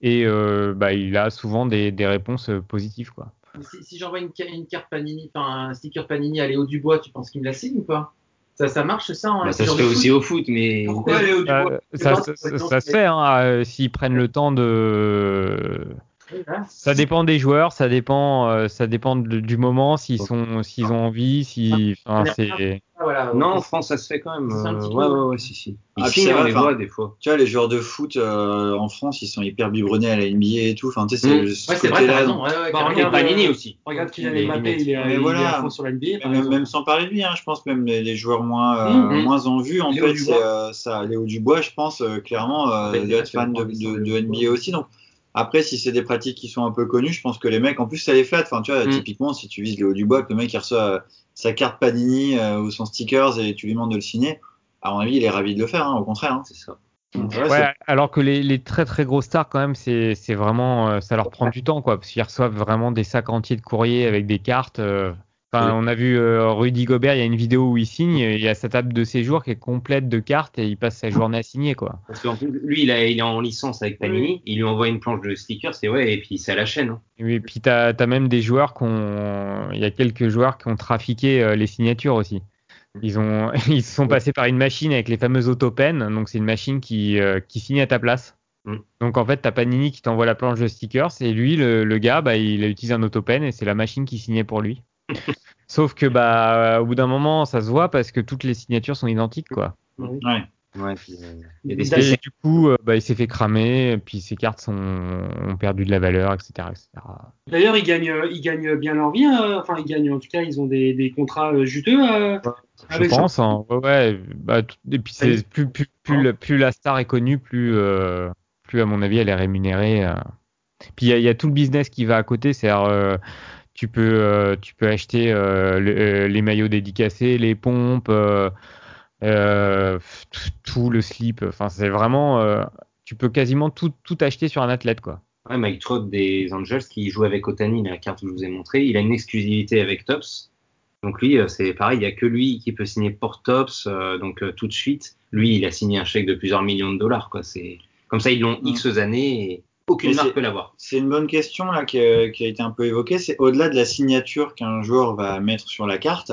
Et euh, bah, il a souvent des, des réponses positives, quoi. Mais Si, si j'envoie une, ca- une carte Panini, enfin un sticker Panini à Léo Dubois, tu penses qu'il me la signe ou pas? Ça, ça marche ça en Bah, ça se fait aussi foot au foot, mais Pourquoi Léo Dubois? Euh, ça, ça, ça se fait, hein, euh, s'ils prennent le temps de. Ça dépend des joueurs, ça dépend, euh, ça dépend de- du moment, s'ils sont, s'ils ont envie, si, enfin, c'est. Ah, voilà, non, en. France, ça se fait quand même. Euh, ouais, ouais, ouais. si, si. Ah, Ici, puis ça on va, les voit des fois. Tu vois, les joueurs de foot euh, en France, ils sont hyper biberonnés à la NBA et tout. Enfin, tu sais, c'est Mm. ce Ouais, c'est vrai, raison. donc- Ouais, ouais, Bah, regarde, Panini euh, aussi. Regarde Kylian Les Mbappé, il est, Mais il est voilà. à fond sur la NBA. par Même, sans parler de lui, hein, je pense même les, les joueurs moins, euh, Mhm. moins en vue, en Léo fait, c'est euh, ça. Léo Dubois, je pense euh, clairement, euh, doit être fan de NBA aussi. Donc après, si c'est des pratiques qui sont un peu connues, je pense que les mecs, en plus, ça les flatte. Enfin, tu vois, Mhm. typiquement, si tu vises Léo Dubois, que le mec il reçoit euh, sa carte Panini euh, ou son stickers et tu lui demandes de le signer, à mon avis, il est ravi de le faire. Hein, au contraire. Hein. C'est ça. Donc, ouais, Ouais, c'est- alors que les, les très très gros stars quand même, c'est c'est vraiment, euh, ça leur prend du temps quoi, parce qu'ils reçoivent vraiment des sacs entiers de courriers avec des cartes. euh. Enfin, Oui. on a vu euh, Rudy Gobert, il y a une vidéo où il signe, il y a sa table de séjour qui est complète de cartes et il passe sa journée à signer quoi. Parce qu'en plus, lui, il, a, il est en licence avec Panini. Il lui envoie une planche de stickers, c'est ouais, et puis c'est à la chaîne. hein. Et puis t'as as même des joueurs qui ont, il y a quelques joueurs qui ont trafiqué euh, les signatures aussi. Ils ont, ils sont passés par une machine avec les fameuses autopens. Donc c'est une machine qui, euh, qui signe à ta place. Mm. Donc en fait t'as Panini qui t'envoie la planche de stickers et lui le, le gars bah il a utilisé un autopen et c'est la machine qui signait pour lui. Sauf que bah au bout d'un moment ça se voit parce que toutes les signatures sont identiques quoi. ouais. Ouais, puis, euh, il y a des Et du coup euh, bah il s'est fait cramer et puis ses cartes sont, ont perdu de la valeur etc etc. D'ailleurs, ils gagnent, euh, ils gagnent bien leur vie. hein. Enfin, ils gagnent, en tout cas, ils ont des, des contrats euh, juteux. euh, Je avec pense, hein. ouais, ouais. Bah, tout- et puis c'est plus, plus, plus, la- plus la star est connue, plus, euh, plus à mon avis elle est rémunérée. euh. Puis il y y a tout le business qui va à côté, c'est-à-dire euh, tu peux, euh, tu peux acheter euh, le- euh, les maillots dédicacés, les pompes, euh, euh, tout- le slip. Enfin c'est vraiment, euh, tu peux quasiment tout, tout acheter sur un athlète quoi. Ouais, Mike Trout des Angels qui joue avec Otani, la carte que je vous ai montrée, il a une exclusivité avec Tops. Donc lui, c'est pareil, il y a que lui qui peut signer pour Tops, euh, donc euh, tout de suite. Lui, il a signé un chèque de plusieurs millions de dollars, quoi. C'est comme ça, ils l'ont. X années et aucune Mais marque c'est- peut l'avoir. C'est une bonne question là qui a, qui a été un peu évoquée. C'est au-delà de la signature qu'un joueur va mettre sur la carte.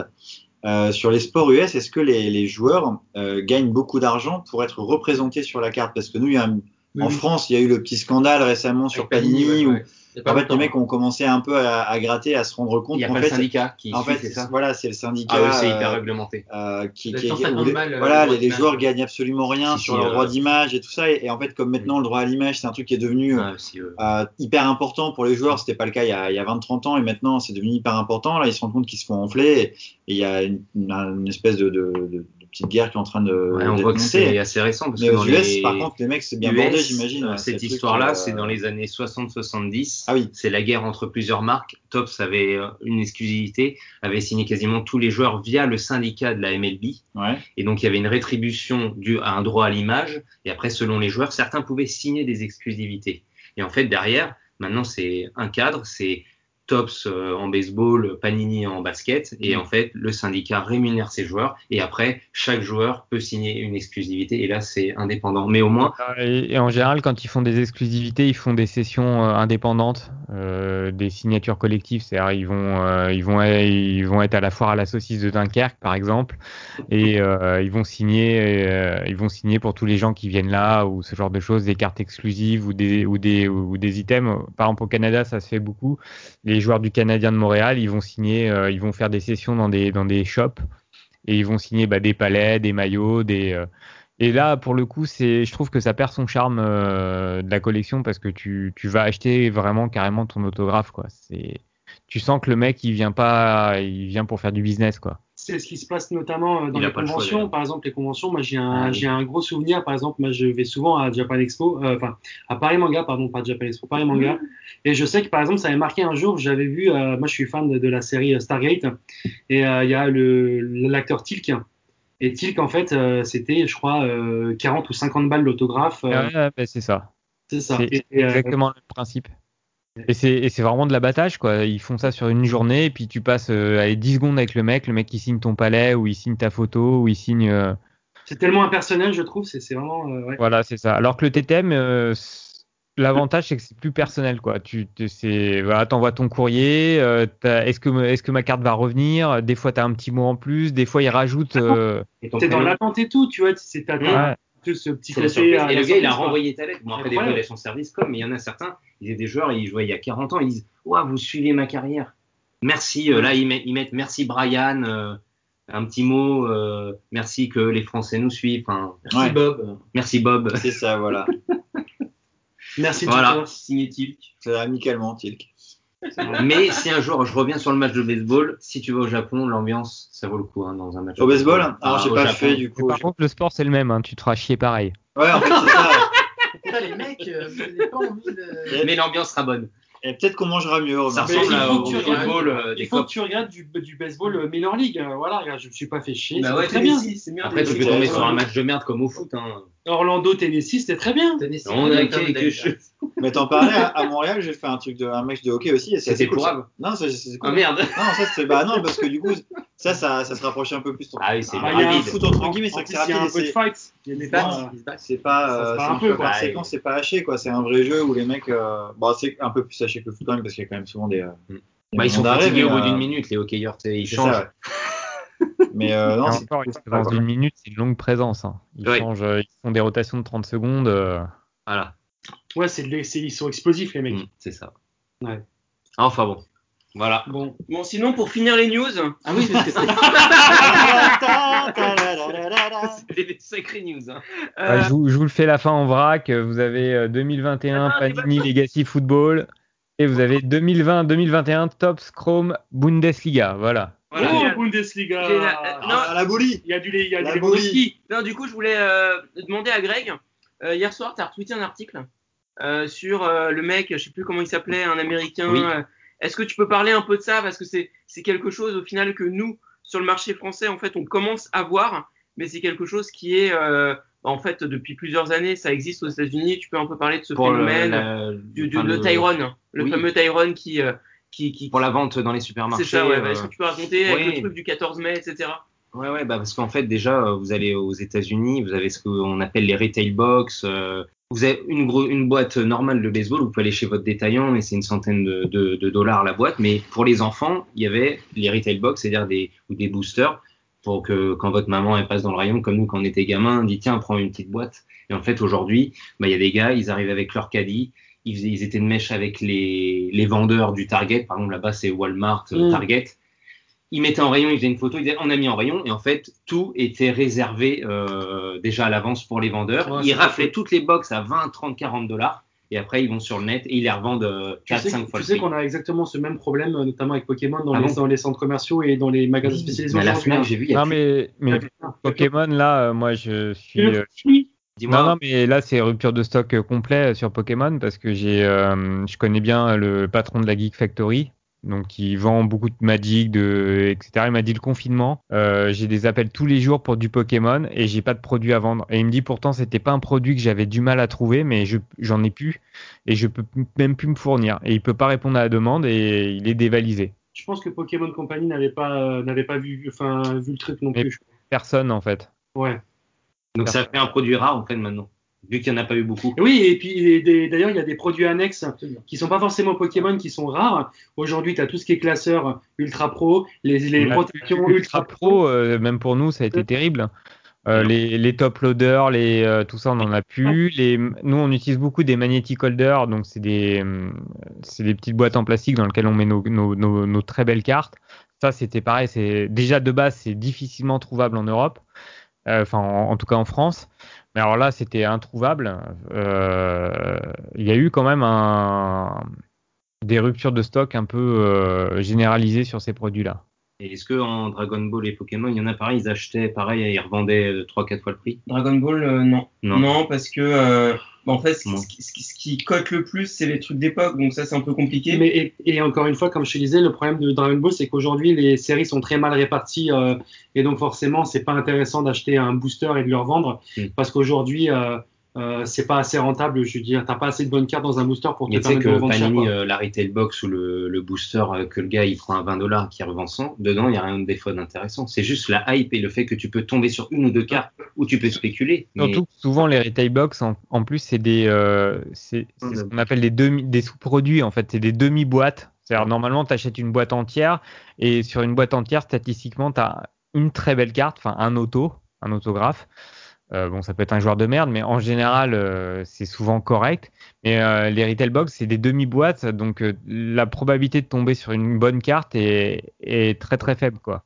euh, sur les sports US, est-ce que les, les joueurs euh, gagnent beaucoup d'argent pour être représentés sur la carte? Parce que nous, il y a un- en France, il y a eu le petit scandale récemment sur Avec Panini, Panini ouais, où ouais. En fait les mecs ont commencé un peu à, à gratter, à se rendre compte Il y a qu'en pas fait, le syndicat qui en suit, fait, c'est ça voilà, c'est le syndicat. Ah oui, c'est euh, hyper réglementé. euh, qui, qui- 150 où les- euh, voilà, le les, droit joueurs gagnent absolument rien sur si, leur euh, droit d'image et tout ça. Et, et en fait, comme maintenant le droit à l'image, c'est un truc qui est devenu euh, euh, euh, hyper important pour les joueurs. C'était pas le cas il y a, il y a 20-30 ans et maintenant c'est devenu hyper important. Là, ils se rendent compte qu'ils se font enfler et il y a une, une- espèce de, de- de petite guerre qui est en train de. ouais, on voit que c'est assez récent parce Mais que aux US, les par contre, les mecs, c'est bien US, bordé, j'imagine. euh, cette histoire-là, euh, c'est dans les années 60-70. Ah oui. C'est la guerre entre plusieurs marques. Tops avait euh, une exclusivité, avait signé quasiment tous les joueurs via le syndicat de la MLB. Ouais. Et donc, il y avait une rétribution due à un droit à l'image. Et après, selon les joueurs, certains pouvaient signer des exclusivités. Et en fait, derrière, maintenant, c'est un cadre, c'est Tops euh, en baseball, Panini en basket. Et Mm. en fait, le syndicat rémunère ses joueurs. Et après, chaque joueur peut signer une exclusivité. Et là, c'est indépendant. Mais au moins, Et, et en général, quand ils font des exclusivités, ils font des sessions euh, indépendantes, euh, des signatures collectives. C'est-à-dire, ils vont, euh, ils vont, ils vont être à la foire à la saucisse de Dunkerque, par exemple, et euh, ils vont signer, ils vont signer pour tous les gens qui viennent là ou ce genre de choses, des cartes exclusives ou des, ou des, ou des items. Par exemple, au Canada, ça se fait beaucoup. Les joueurs du Canadien de Montréal, ils vont signer, euh, ils vont faire des sessions dans des, shops et ils vont signer bah, des palais, des maillots, des euh, et là, pour le coup, c'est, je trouve que ça perd son charme euh, de la collection parce que tu, tu vas acheter vraiment carrément ton autographe, quoi. C'est, tu sens que le mec il vient pas, il vient pour faire du business quoi. C'est ce qui se passe notamment euh, dans Il les pas le choix, conventions. par exemple, les conventions, moi j'ai un, Ah oui. un gros souvenir. Par exemple, moi je vais souvent à Japan Expo, euh, enfin à Paris Manga, pardon, pas Japan Expo, Paris Manga. Et je sais que par exemple, ça avait marqué un jour, j'avais vu, euh, moi je suis fan de, de la série Stargate, et euh, il y a le l'acteur Tilk. Et Tilk, en fait, euh, c'était, je crois, euh, 40 ou 50 balles euh, ouais, bah, c'est ça. c'est ça. C'est euh, exactement le principe. Et c'est et c'est vraiment de l'abattage quoi. Ils font ça sur une journée et puis tu passes euh, allez, 10 secondes avec le mec, le mec il signe ton palais ou il signe ta photo ou il signe. euh, c'est tellement impersonnel, je trouve. C'est vraiment. euh, ouais. Voilà, c'est ça. Alors que le TTM, euh, l'avantage c'est que c'est plus personnel quoi. Tu tu- voilà, t'envoies ton courrier. est-ce que est-ce que ma carte va revenir? Des fois t'as un petit mot en plus. Des fois ils rajoutent. ton T'es dans l'attente et tout, tu vois. C'est ouais. Tout ce petit C'est la côté. surprise. à Et le gars, il a renvoyé ta lettre. Bon, après, des fois, il a son service com, mais il y en a certains, il y a des joueurs, ils jouaient il y a 40 ans, ils disent Ouah, vous suivez ma carrière. Merci. euh, là, ils mettent, ils mettent merci Brian, euh, un petit mot, euh, merci que les Français nous suivent. Enfin, Merci Ouais. Bob. merci Bob. C'est ça, voilà. Merci Voilà. Twitter. Signé Tilk. C'est amicalement, Tilk. Mais si un jour je reviens sur le match de baseball, si tu vas au Japon, l'ambiance, ça vaut le coup hein, dans un match. Au de baseball Ah, Alors, j'ai au pas Japon. fait du Mais coup. par contre le sport c'est le même. Hein. Tu te feras chier pareil. Ouais, en fait, c'est ça. Putain, les mecs, euh, vous pas envie de. Mais l'ambiance sera bonne. Et peut-être qu'on mangera mieux. Ça ressemble il à- faut au que tu football euh, Il des faut que tu regardes du, du baseball euh, minor league. euh, Voilà, regarde, je me suis pas fait chier. Bah ouais, très bien. Tennessee, c'est bien. Après, tu peux tomber sur un match de merde comme au foot. Hein. Orlando, Tennessee, c'était très bien. Tennessee, On bien a quelque chose. Mais t'en parlais à, à Montréal, j'ai fait un truc de un match de hockey aussi. C'était cool, pour ça. Ave. Non, c'est cool. Ah merde. Non, ça c'est bah non parce que du coup ça ça, ça se rapprochait un peu plus. Ah oui, c'est Ah, il y a le un foot entre En- guillemets, c'est que c'est il y a rapide. un peu de c'est- fight. Il y a des bat. C'est pas, euh, c'est un peu, par séquence, c'est pas haché quoi. C'est un vrai jeu où les mecs, euh, bon c'est un peu plus haché que le foot quand même parce qu'il y a quand même souvent des. euh, Mm. des Bah, ils sont fatigués mais, au bout d'une minute, les hockeyeurs, ils changent. Mais euh, non, c'est encore une quoi. d'une minute, c'est une longue présence. hein. Ils Ouais. changent, euh, ils font des rotations de 30 secondes. euh, Voilà, Ouais, c'est ils sont explosifs, les mecs. Mm, c'est ça. Ouais. Enfin bon, voilà. Bon. Bon, sinon, pour finir les news, Ah oui, parce que c'est. C'était des sacrées news. Hein. euh, Bah, je, vous, je vous le fais la fin en vrac. Vous avez euh, 2021 Attends, c'est Panini Legacy Football et vous avez 2020-2021 Top Chrome Bundesliga. Voilà. voilà, oh, Bundesliga. Euh, non. Ah, la boulie. Il y a du, il y a La du. Non, du coup, je voulais euh, demander à Greg. euh, hier soir, tu as retweeté un article sur le mec, je sais plus comment il s'appelait, un américain. Oui. Est-ce que tu peux parler un peu de ça? Parce que c'est c'est quelque chose au final que nous, sur le marché français, en fait, on commence à voir, mais c'est quelque chose qui est, euh, en fait, depuis plusieurs années, ça existe aux États-Unis. Tu peux un peu parler de ce Pour le, phénomène la, du, du- enfin, de le- Tyrone, le oui. fameux Tyrone qui, euh, qui, qui Pour la vente dans les c'est supermarchés. ça, ouais. euh, Est-ce que tu peux raconter avec le truc du 14 mai, etc. Ouais, ouais, bah parce qu'en fait, déjà, euh, vous allez aux États-Unis, vous avez ce qu'on appelle les retail box. euh, vous avez une, gros, une boîte normale de baseball, vous pouvez aller chez votre détaillant et c'est une centaine de, de, de dollars la boîte. Mais pour les enfants, il y avait les retail box, c'est-à-dire des, ou des boosters, pour que quand votre maman elle passe dans le rayon, comme nous quand on était gamin, on dit tiens, prends une petite boîte. Et en fait, aujourd'hui, bah, il y a des gars, ils arrivent avec leur caddie, ils, étaient de mèche avec les, les vendeurs du Target, par exemple là-bas c'est Walmart, euh, Mm. Target. Ils mettaient en rayon, ils faisaient une photo, ils disaient on a mis en rayon, et en fait tout était réservé euh, déjà à l'avance pour les vendeurs. Ouais, ils raflaient toutes les box à 20, 30, 40 dollars, et après ils vont sur le net et ils les revendent euh, Tu 4, sais, 5 tu fois le sais qu'on a exactement ce même problème, euh, notamment avec Pokémon dans, Ah les, bon dans les centres commerciaux et dans les magasins Oui, spécialisés mais à la j'ai vu, il y a Non plus- mais, mais Pokémon là, euh, moi je suis. euh. Non, non, mais là, c'est rupture de stock euh, complet euh, sur Pokémon parce que j'ai, euh, je connais bien le patron de la Geek Factory, donc qui vend beaucoup de Magic, de, etc. Il m'a dit le confinement, euh, j'ai des appels tous les jours pour du Pokémon et j'ai pas de produit à vendre. Et il me dit pourtant c'était pas un produit que j'avais du mal à trouver, mais je, j'en ai plus et je peux même plus me fournir. Et il peut pas répondre à la demande et il est dévalisé. Je pense que Pokémon Company n'avait pas, euh, n'avait pas vu, enfin, vu le truc non Mais- plus. Personne en fait. Ouais. Donc ça fait un produit rare en fait maintenant, vu qu'il n'y en a pas eu beaucoup. Oui, et puis d'ailleurs, il y a des produits annexes qui sont pas forcément Pokémon, qui sont rares. Aujourd'hui, tu as tout ce qui est classeur Ultra Pro, les, les Ouais. protections Ultra Pro. Pro, euh, même pour nous, ça a été terrible. Euh, les, les top loaders, les, euh, tout ça, on n'en a plus. Les, nous, on utilise beaucoup des magnetic holders, donc c'est des, c'est des petites boîtes en plastique dans lesquelles on met nos, nos, nos, nos très belles cartes. Ça, c'était pareil. C'est déjà de base, c'est difficilement trouvable en Europe, enfin, en, tout cas en France. Mais alors là, c'était introuvable. Euh, Il y a eu quand même des ruptures de stock un peu euh, généralisées sur ces produits-là. Et est-ce que en Dragon Ball et Pokémon, il y en a pareil, ils achetaient pareil et ils revendaient 3-4 fois le prix? Dragon Ball, euh, non. Non. non. parce que euh, en fait, ce, qui- ce qui- ce qui cote le plus, c'est les trucs d'époque, donc ça c'est un peu compliqué. Mais, et, et encore une fois, comme je te disais, le problème de Dragon Ball, c'est qu'aujourd'hui, les séries sont très mal réparties. euh, et donc, forcément, c'est pas intéressant d'acheter un booster et de le revendre. Mm. Parce qu'aujourd'hui, euh, c'est pas assez rentable. Je veux dire, t'as pas assez de bonnes cartes dans un booster pour te Mais permettre de que le vendre cher. Panini, euh, la retail box ou le, le booster euh, que le gars il prend à 20 dollars qui revend 100, dedans il n'y a rien de défaut d'intéressant. C'est juste la hype et le fait que tu peux tomber sur une ou deux cartes où tu peux spéculer. Surtout souvent les retail box, en, en plus, c'est des, euh, c'est ce qu'on appelle des demi, des sous-produits en fait, c'est des demi-boîtes. C'est-à-dire normalement, tu achètes une boîte entière et sur une boîte entière, statistiquement, tu as une très belle carte, enfin un auto, un autographe. Euh, bon, ça peut être un joueur de merde, mais en général, euh, c'est souvent correct. Mais euh, les retail box, c'est des demi-boîtes, donc euh, la probabilité de tomber sur une bonne carte est, est très très faible, quoi.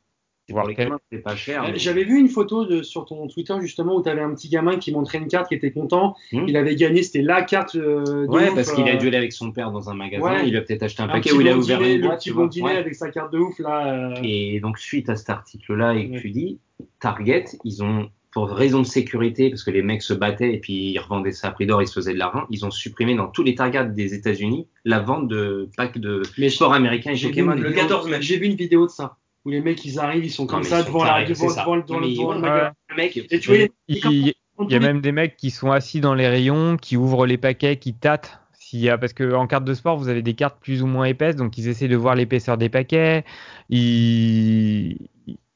c'est pas cher. Mais- J'avais vu une photo de, sur ton Twitter justement où tu avais un petit gamin qui montrait une carte qui était content. Hmm. Il avait gagné, c'était la carte. euh, de Ouais, ouf, parce qu'il a duelé avec son père dans un magasin, ouais. il a peut-être acheté un un paquet petit où il a ouvert une le boîte. petit tu vois. blondinet Ouais. avec sa carte de ouf là. euh, Et donc, suite à cet article-là et que Ouais. tu dis, Target, ils ont, pour raison de sécurité, parce que les mecs se battaient et puis ils revendaient ça à prix d'or, ils se faisaient de l'argent, ils ont supprimé dans tous les Targets des États-Unis la vente de packs de Mais sport américain et J'ai vu, Pokémon. une Le vidéo- 14 mai. j'ai vu une vidéo de ça où les mecs ils arrivent, ils sont comme ça ils sont devant la tarés, devant, c'est ça. devant, devant, devant le ouais. magasin. Le mec, Et tu vois, les- Il, y a même des mecs qui sont assis dans les rayons, qui ouvrent les paquets, qui tâtent. S'il y a, parce que en carte de sport, vous avez des cartes plus ou moins épaisses, donc ils essaient de voir l'épaisseur des paquets. Ils...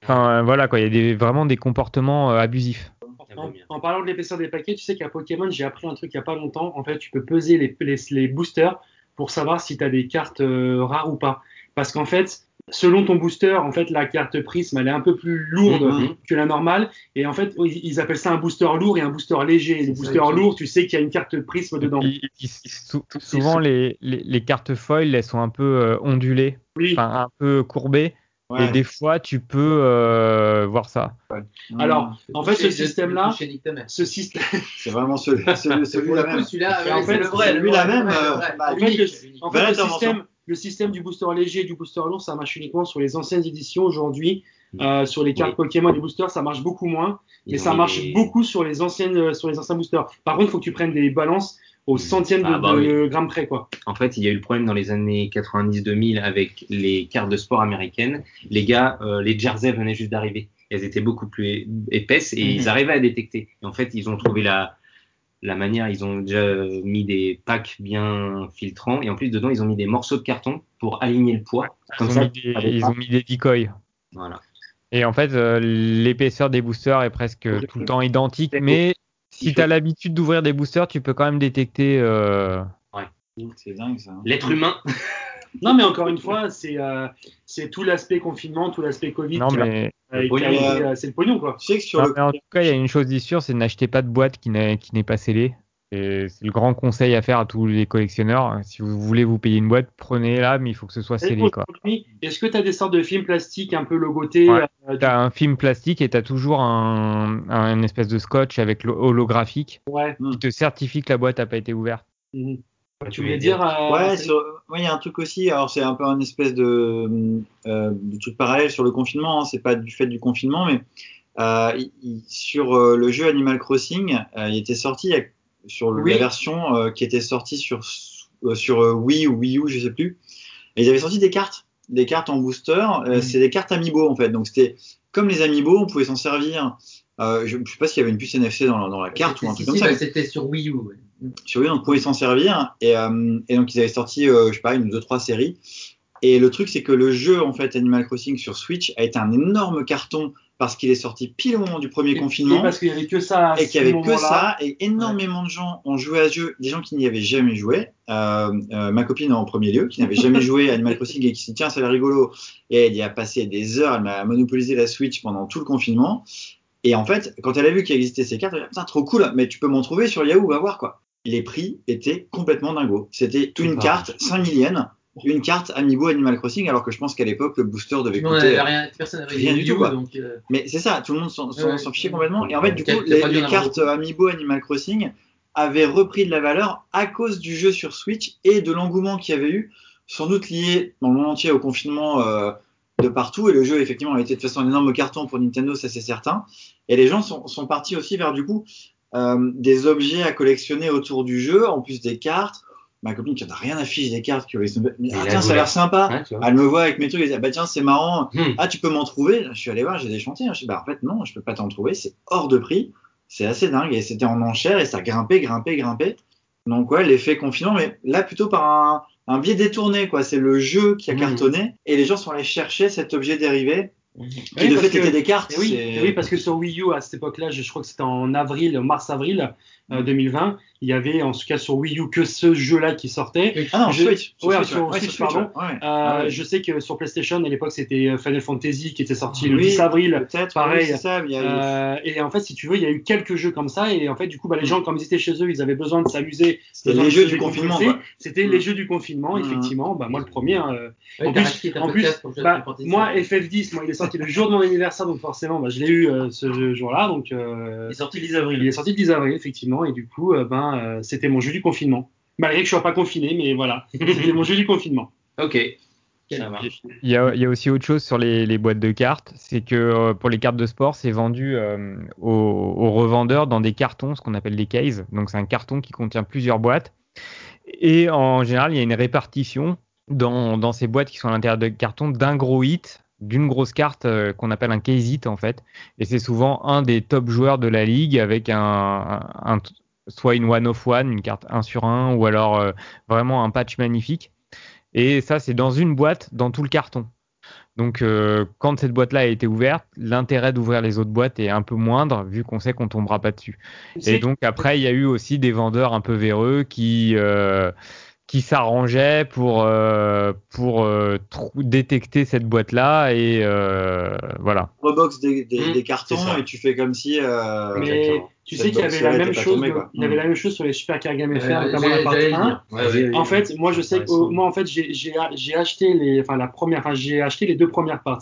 Enfin, voilà quoi, il y a des, vraiment des comportements euh, abusifs. En, en parlant de l'épaisseur des paquets, tu sais qu'à Pokémon, j'ai appris un truc il n'y a pas longtemps. En fait, tu peux peser les, les, les boosters pour savoir si tu as des cartes euh, rares ou pas. Parce qu'en fait, selon ton booster, en fait, la carte prisme, elle est un peu plus lourde Mhm. que la normale. Et en fait, ils appellent ça un booster lourd et un booster léger. Le booster lourd, tu sais qu'il y a une carte prisme dedans. Sou- souvent, les, les, les cartes foil, elles sont un peu euh, ondulées, Oui. un peu courbées. Ouais. Et des fois, tu peux euh, voir ça. Alors, en fait, ce système-là, ce système, c'est vraiment celui, celui, celui-là même. en fait, le vrai. le celui-là vrai, même, En fait, le, système, le système du booster léger et du booster lourd, ça marche uniquement sur les anciennes éditions. Aujourd'hui, euh, sur les cartes Oui. Pokémon et boosters, ça marche beaucoup moins. Mais ça marche beaucoup sur les anciennes, sur les anciens boosters. Par contre, il faut que tu prennes des balances au centième de, Ah bah de gramme près, quoi. En fait, il y a eu le problème dans les années 90-2000 avec les cartes de sport américaines. Les gars, euh, les jerseys venaient juste d'arriver. Elles étaient beaucoup plus épaisses et Mhm. ils arrivaient à détecter. Et en fait, ils ont trouvé la, la manière, ils ont déjà mis des packs bien filtrants et en plus dedans, ils ont mis des morceaux de carton pour aligner le poids. Ils ont, ça, mis des, ils ça. ont mis des decoys. Voilà. Et en fait, euh, l'épaisseur des boosters est presque tout le temps identique. Mais si tu as l'habitude d'ouvrir des boosters, tu peux quand même détecter. euh, C'est dingue ça. L'être humain. Non, mais encore une fois, c'est euh, c'est tout l'aspect confinement, tout l'aspect Covid. Non, mais, euh, c'est le pognon, quoi. Tu sais que sur non, le mais en tout cas, il y a une chose sûre, c'est n'achetez pas de boîte qui n'est qui n'est pas scellée. Et C'est le grand conseil à faire à tous les collectionneurs. Si vous voulez vous payer une boîte, prenez-la, mais il faut que ce soit scellé. Quoi. Est-ce que tu as des sortes de films plastiques un peu logotés Ouais. euh, Tu as un film plastique et tu as toujours un, un espèce de scotch avec le holographique Ouais. qui te certifie que la boîte n'a pas été ouverte. Mhm. Tu Tu voulais dire euh, Ouais, il y a un truc aussi. Alors, c'est un peu un espèce de, euh, de truc parallèle sur le confinement. Hein. C'est pas du fait du confinement, mais euh, il- il- sur euh, le jeu Animal Crossing, euh, il était sorti il y a- sur le- Oui. la version euh, qui était sortie sur euh, sur euh, Wii ou Wii U, je sais plus. Et ils avaient sorti des cartes, des cartes en booster. Mhm. C'est des cartes Amiibo en fait. Donc c'était comme les Amiibo, on pouvait s'en servir. Je, je sais pas s'il y avait une puce NFC dans la, dans la carte ou un truc si, comme si, ça. bah, C'était sur Wii U. ouais. sur lui, on pouvait s'en servir. Et, et donc, ils avaient sorti, je sais pas, une ou deux, trois séries. Et le truc, c'est que le jeu, en fait, Animal Crossing sur Switch a été un énorme carton parce qu'il est sorti pile au moment du premier Et- confinement. et parce qu'il y avait que ça. à Et qu'il y ce avait que ça, et énormément de gens ont joué à ce jeu, des gens qui n'y avaient jamais joué. Euh, euh, ma copine en premier lieu, qui n'avait jamais joué à Animal Crossing et qui s'est dit tiens, ça a l'air rigolo. Et elle y a passé des heures, elle m'a monopolisé la Switch pendant tout le confinement. Et en fait, quand elle a vu qu'il existait ces cartes, elle a dit putain, trop cool, mais tu peux m'en trouver sur Yahoo, va voir quoi. Les prix étaient complètement dingos. C'était une carte 5 millième, une carte Amiibo Animal Crossing, alors que je pense qu'à l'époque, le booster devait coûter. avait rien, personne n'avait rien des du tout, quoi. U, donc. euh, Mais c'est ça, tout le monde s'en Ouais, fichait complètement. Et en fait, du coup, les, cartes. Amiibo Animal Crossing avaient repris de la valeur à cause du jeu sur Switch et de l'engouement qu'il y avait eu sans doute lié dans le monde entier au confinement euh, de partout. Et le jeu, effectivement, a été de toute façon un énorme carton pour Nintendo, ça c'est certain. Et les gens sont, sont partis aussi vers du coup euh, des objets à collectionner autour du jeu, en plus des cartes. Ma copine qui n'a rien à fiche des cartes, qui mais, ah, tiens, ça a l'air sympa. Ouais. Elle me voit avec mes trucs, elle dit ah, bah tiens c'est marrant. Hmm. Ah tu peux m'en trouver? Je suis allé voir, j'ai des chantiers. Je dis bah en fait non, je peux pas t'en trouver, c'est hors de prix. C'est assez dingue et c'était en enchère et ça grimpait, grimpait, grimpait. Donc ouais, l'effet confinement, mais là plutôt par un, un biais détourné quoi. C'est le jeu qui a Mhm. cartonné et les gens sont allés chercher cet objet dérivé qui Oui, de fait que- était des cartes. Et oui, et oui, parce que sur Wii U, à cette époque-là, je, je crois que c'était en avril, mars-avril 2020, il y avait en tout cas sur Wii U que ce jeu-là qui sortait. Ah non, Je- Switch. ouais, Switch, sur ouais, Switch, sur pardon. ouais. Ouais. Euh, ouais. Je sais que sur PlayStation, à l'époque, c'était euh, Final Fantasy qui était sorti le Oui, 10 avril. Peut-être, pareil. oui, ça. mais il y a- Euh, et en fait, si tu veux, il y a eu quelques jeux comme ça. Et en fait, du coup, bah, les gens, comme ils étaient chez eux, ils avaient besoin de s'amuser. C'était les de jeux du confinement. C'était Mm. les jeux du confinement, Mm. effectivement. Bah, moi, le premier. hein, euh, Ouais, en plus, en plus bah, moi, FF10, moi, il est sorti le jour de mon anniversaire, donc forcément, bah, je l'ai eu euh, ce jour-là. Donc, euh, Il est sorti le 10 il avril. est sorti le 10 avril, effectivement. Et du coup, euh, ben, euh, c'était mon jeu du confinement. Malgré que je sois pas confiné, mais voilà, c'était mon jeu du confinement. Ok. Quel- Ça marche. Il y, a, il y a aussi autre chose sur les, les boîtes de cartes, c'est que euh, pour les cartes de sport, c'est vendu euh, aux, aux revendeurs dans des cartons, ce qu'on appelle des cases. Donc c'est un carton qui contient plusieurs boîtes. Et en général, il y a une répartition dans, dans ces boîtes qui sont à l'intérieur de cartons d'un gros hit, d'une grosse carte euh, qu'on appelle un case hit en fait. Et c'est souvent un des top joueurs de la ligue avec un, un- un- soit une one of one, une carte 1 sur 1, ou alors euh, vraiment un patch magnifique. Et ça, c'est dans une boîte, dans tout le carton. Donc, euh, quand cette boîte-là a été ouverte, l'intérêt d'ouvrir les autres boîtes est un peu moindre, vu qu'on sait qu'on tombera pas dessus. Et donc, après, il y a eu aussi des vendeurs un peu véreux qui, qui s'arrangeaient pour, euh, pour euh, détecter cette boîte-là. Et euh, voilà. Rebox des, des, Mm, des cartons c'est et tu fais comme si. Euh, mais tu sais qu'il y avait la même chose, tombée, quoi. il y avait Mm. la même chose sur les Super Game FR, Euh, notamment la partie j'allais le 1. dire. Ouais, ouais. En fait, moi je sais que oh, moi en fait j'ai j'ai j'ai acheté les enfin la première enfin j'ai acheté les deux premières parts.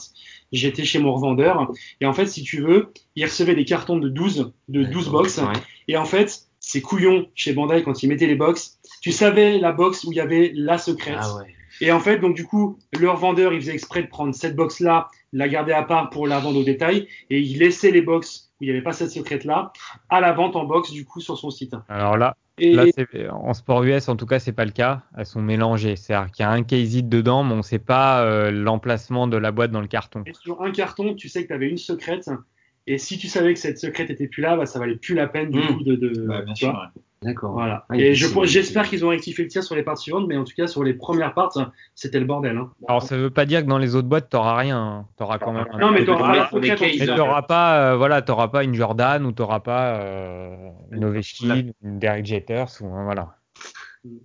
J'étais chez mon revendeur et en fait si tu veux, il recevait des cartons de 12 de 12 box Ouais. et en fait, ces couillons chez Bandai quand ils mettaient les box, tu savais la box où il y avait la secrète. Ah ouais. Et en fait, donc du coup, leur vendeur, il faisait exprès de prendre cette box-là, la garder à part pour la vendre au détail, et il laissait les box où il n'y avait pas cette secrète-là à la vente en box du coup sur son site. Alors là, Et Là, c'est- en sport US, en tout cas, c'est pas le cas. Elles sont mélangées. C'est-à-dire qu'il y a un case it dedans, mais on sait pas euh, l'emplacement de la boîte dans le carton. et sur un carton, tu sais que tu avais une secrète, et si tu savais que cette secrète était plus là, bah, ça valait plus la peine du Mm. coup de. de bah, bien sûr. ouais. D'accord. Voilà. Ah, et je j'espère qu'ils ont rectifié le tir sur les parts suivantes, mais en tout cas sur les premières parts, c'était le bordel. Hein. Alors, ça veut pas dire que dans les autres boîtes, t'auras rien. hein. T'auras quand même. un Non, mais peu de- t'auras pas tout Mais t'auras pas, euh, voilà, t'auras pas une Jordan ou t'auras pas euh, une Ovechkin, une Derek Jeters ou un- voilà.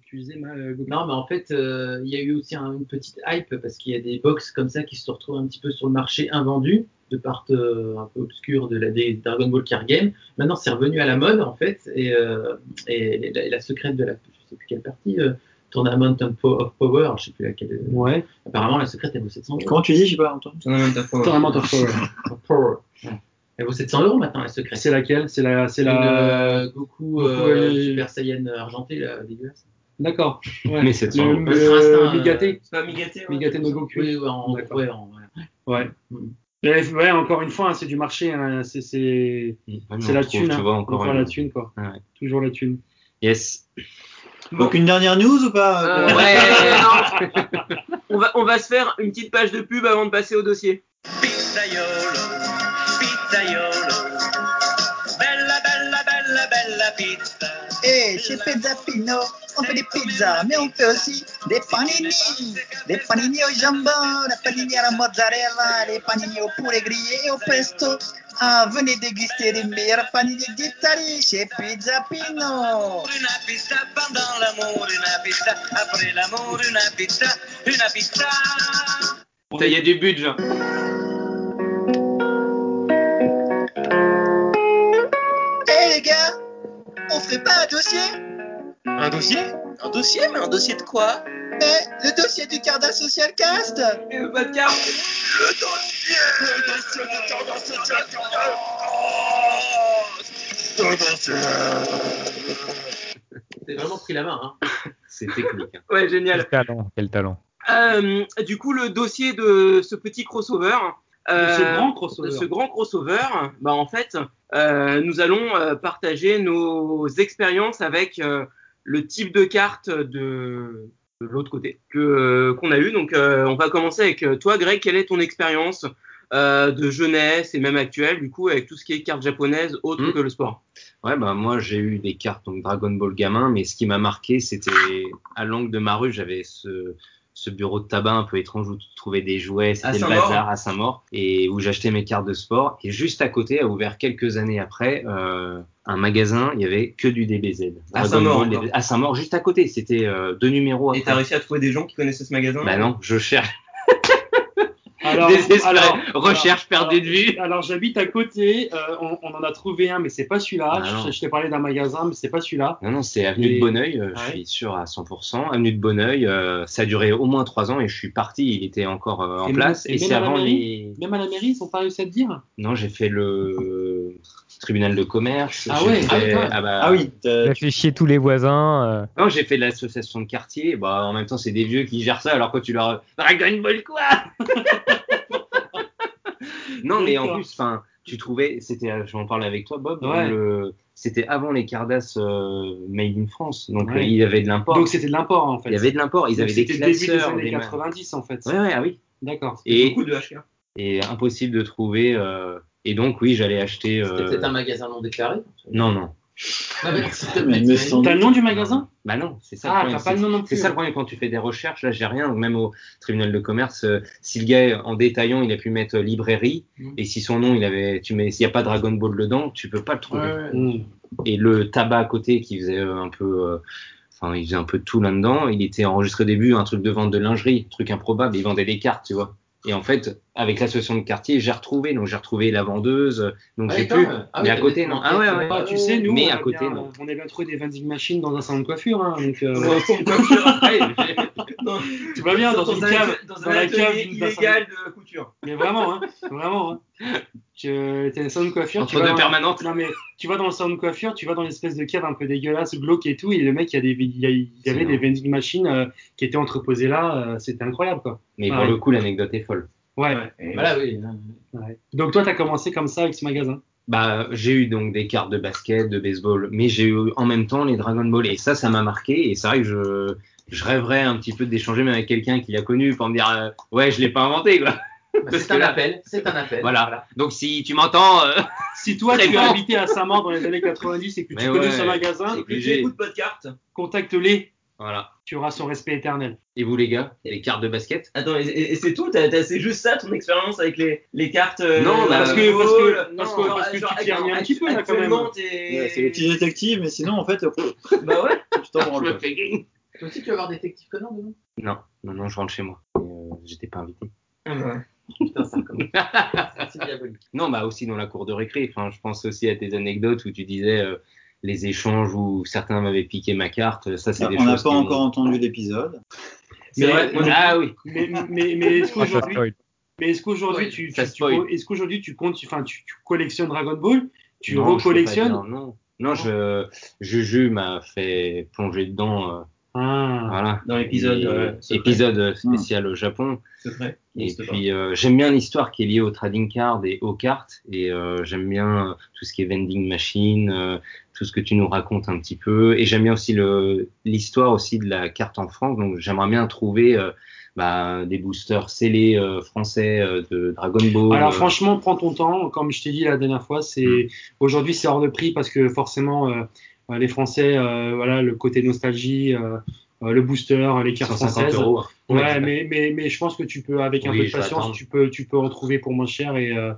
Tu disais mal, euh. Non, mais en fait, euh, il y a eu aussi un- une petite hype parce qu'il y a des box comme ça qui se retrouvent un petit peu sur le marché invendus de part euh, un peu obscure de la des Dragon Ball Card Game. Maintenant, c'est revenu à la mode en fait, et, euh, et la, la secrète de la, je sais plus quelle partie, euh, Tournament of Po- of Power, je sais plus laquelle. euh, Ouais. Apparemment, la secrète elle vaut 700 euros. Comment tu dis, je sais pas, Antoine Tournament of Power. Tournament of Power. Of Power. Ouais. Elle vaut 700 euros maintenant la secrète. C'est laquelle? C'est la, c'est Une, la. euh, Goku, Goku, euh, euh, Super Saiyan argenté, là, dégueulasse. D'accord. Ouais. Mais c'est le, le- le, euh, Migaté. C'est pas Migaté ouais, Migaté no. Goku. Oui, ouais, en, ouais, en- ouais. Ouais. Mm. Mais, ouais, encore une fois, hein, c'est du marché. hein, c'est la thune. Hein. vois, encore Encore une- la thune, quoi. Ah ouais. Toujours la thune. Yes. Donc une dernière news ou pas Euh, ouais, non. on, va, on va se faire une petite page de pub avant de passer au dossier. Pizzaiolo, pizzaiolo, bella bella bella bella pizza. Et chez Pizza Pino, on fait des pizzas, mais on fait aussi des panini. Des panini au jambon, des panini à la mozzarella, des panini au poulet grillé et au pesto. Ah, venez déguster les meilleurs panini d'Italie chez Pizza Pino. Una pizza pendant l'amour, una pizza après l'amour, una pizza, una pizza. Il y a du budget. On ferait pas un dossier? Un dossier? Un dossier? Mais un dossier de quoi? Eh, le dossier du Carda Social Cast Pas de carte. Le dossier, le dossier du Carda Social Le dossier. T'as vraiment pris la main, hein. C'est technique. hein. Ouais, génial. Quel talent, quel talent. Euh, du coup, le dossier de ce petit crossover. Euh, ce grand crossover. de ce grand crossover, bah en fait, euh, nous allons euh, partager nos expériences avec euh, le type de carte de, de l'autre côté que qu'on a eu. Donc, on va commencer avec toi, Greg. Quelle est ton expérience de jeunesse et même actuelle, du coup, avec tout ce qui est cartes japonaises autre Hmm. que le sport? Ouais, bah moi j'ai eu des cartes donc Dragon Ball gamin, mais ce qui m'a marqué, c'était à l'angle de ma rue, j'avais ce, ce bureau de tabac un peu étrange où tu trouvais des jouets, c'était le bazar à Saint-Maur, et où j'achetais mes cartes de sport. Et juste à côté, a ouvert quelques années après, euh, un magasin, il y avait que du DBZ. À Saint-Maur, à Saint-Maur, juste à côté, c'était euh, deux numéros Et après. t'as réussi à trouver des gens qui connaissaient ce magasin? Bah non, je cherche. Alors, Recherche alors- perdue de vue. Alors j'habite à côté, euh, on, on en a trouvé un, mais c'est pas celui-là. Ah, je je t'ai parlé d'un magasin, mais c'est pas celui-là. Non, non, c'est avenue Et- de Bonneuil, euh, Ouais. je suis sûr à 100%. Avenue de Bonneuil, euh, ça a duré au moins trois ans et je suis parti, il était encore en Et place. même- Et, et c'est même à la avant mairie les. Même à la mairie, ils sont pas réussi à te dire? Non, j'ai fait le tribunal de commerce. Ah ouais, fait- ah ah bah- Ah oui, t'as- fait chier tous les voisins. euh. Non, j'ai fait de l'association de quartier. Bah, en même temps, c'est des vieux qui gèrent ça. Alors quand tu leur Dragon Ball quoi Non, mais en plus, enfin, tu trouvais, c'était, euh, je vais en parler avec toi, Bob. Ouais. le- C'était avant les Cardass euh, made in France, donc Ouais. il y avait de l'import. Donc c'était de l'import en fait. Il y avait de l'import. Ils Donc, avaient des C'était début des classeurs, années des ma- 90 en fait. Ouais, ouais, ah oui. D'accord. Et, Beaucoup de HK. et impossible de trouver. euh, Et donc, oui, j'allais acheter. C'était euh, peut-être un magasin non déclaré. Non, non. Sans- T'as le nom du magasin? Bah non, c'est ça. Ah, t'as pas c'est- le nom non plus. C'est ça le problème quand tu fais des recherches. Là, j'ai rien. Même au tribunal de commerce, euh, si le gars en détaillant, il a pu mettre euh, librairie, Mhm. et si son nom, il avait, tu mets, s'il n'y a pas Dragon Ball dedans, tu peux pas le trouver. Ouais, ouais. Hmm. Et le tabac à côté qui faisait euh, un peu, euh, enfin, il faisait un peu tout là-dedans. Il était enregistré au début un truc de vente de lingerie, truc improbable. Il vendait des cartes, tu vois. Et en fait, avec l'association de quartier, j'ai retrouvé. Donc j'ai retrouvé la vendeuse. euh, Donc Ah, j'ai pu. Ah mais à côté, non. Ah ouais, ouais. Bah, tu sais, nous, Mais on, à a côté, bien, non. on a bien trouvé des vending machines dans un salon de coiffure. Hein, donc, euh, Dans après. Dans- tu vas bien dans, une un, cave, dans dans un la cave atelier d'une- d'un salon- illégal de couture. Mais vraiment, hein, vraiment. Hein. Tu es un salon de coiffure. tu Entre vas deux dans- permanentes. Non mais tu vas dans le salon de coiffure, tu vas dans l'espèce de cave un peu dégueulasse, glauque et tout, et le mec il y a des, il y a- il y avait des vending machines euh, qui étaient entreposées là, euh, c'était incroyable quoi. Mais Ouais. pour le coup, l'anecdote est folle. Ouais. Voilà, oui. ouais. Donc toi t'as commencé comme ça avec ce magasin? Bah, j'ai eu donc des cartes de basket, de baseball, mais j'ai eu en même temps les Dragon Ball. Et ça, ça m'a marqué. Et c'est vrai que je, je rêverais un petit peu d'échanger même avec quelqu'un qui l'a connu pour me dire, euh, ouais, je l'ai pas inventé, quoi. Bah, c'est que un là- appel. C'est un appel. Voilà. Donc si tu m'entends, euh, Si toi tu as habité à Saint-Maur dans les années 90 et que tu Mais connais ouais, ce magasin, Et puis obligé. j'écoute votre carte. contacte-les, voilà. tu auras son respect éternel. Et vous les gars, les cartes de basket? Attends, et, et- et c'est tout? C'est juste ça ton expérience avec les, les cartes euh, Non, bah, parce que- parce que- parce Non, que- parce que genre, tu t'y un petit peu, là, quand même. Ouais, c'est le petit détective, mais sinon, en fait, Bah ouais. tu t'en Je fais gang. Toi aussi, tu vas voir détective Conan demain Non, non, non, je rentre chez moi. Euh, J'étais pas invité. Ah bah ouais. Putain, c'est comme-. Non, bah aussi dans la cour de récré. Enfin, je pense aussi à tes anecdotes où tu disais euh, les échanges où certains m'avaient piqué ma carte. Ça, c'est des On n'a pas encore entendu l'épisode. Mais- vrai, moi, Ah oui. Mais, mais, mais est-ce Ah, qu'aujourd'hui, est-ce qu'aujourd'hui tu, ça tu- tu- spoil. est-ce qu'aujourd'hui tu comptes, enfin tu, tu collectionnes Dragon Ball, tu Non, recollectionnes? dire Non, non, je, Juju m'a fait plonger dedans. euh, Ah. voilà. Dans l'épisode, euh, secret. épisode spécial au Japon. vrai. Et puis euh, j'aime bien l'histoire qui est liée au trading card et aux cartes. Et euh, j'aime bien euh, tout ce qui est vending machine, euh, tout ce que tu nous racontes un petit peu. Et j'aime bien aussi le l'histoire aussi de la carte en France. Donc j'aimerais bien trouver euh, bah, des boosters scellés euh, français euh, de Dragon Ball. Alors euh, franchement, prends ton temps. Comme je t'ai dit la dernière fois, c'est Mm. aujourd'hui c'est hors de prix parce que forcément euh, euh, les Français, euh, voilà, le côté nostalgie, euh, euh, le booster, les cartes 150 françaises. euros. hein. Ouais, mais, mais, mais je pense que tu peux, avec un Oui, peu de patience, tu peux, tu peux retrouver pour moins cher et, euh,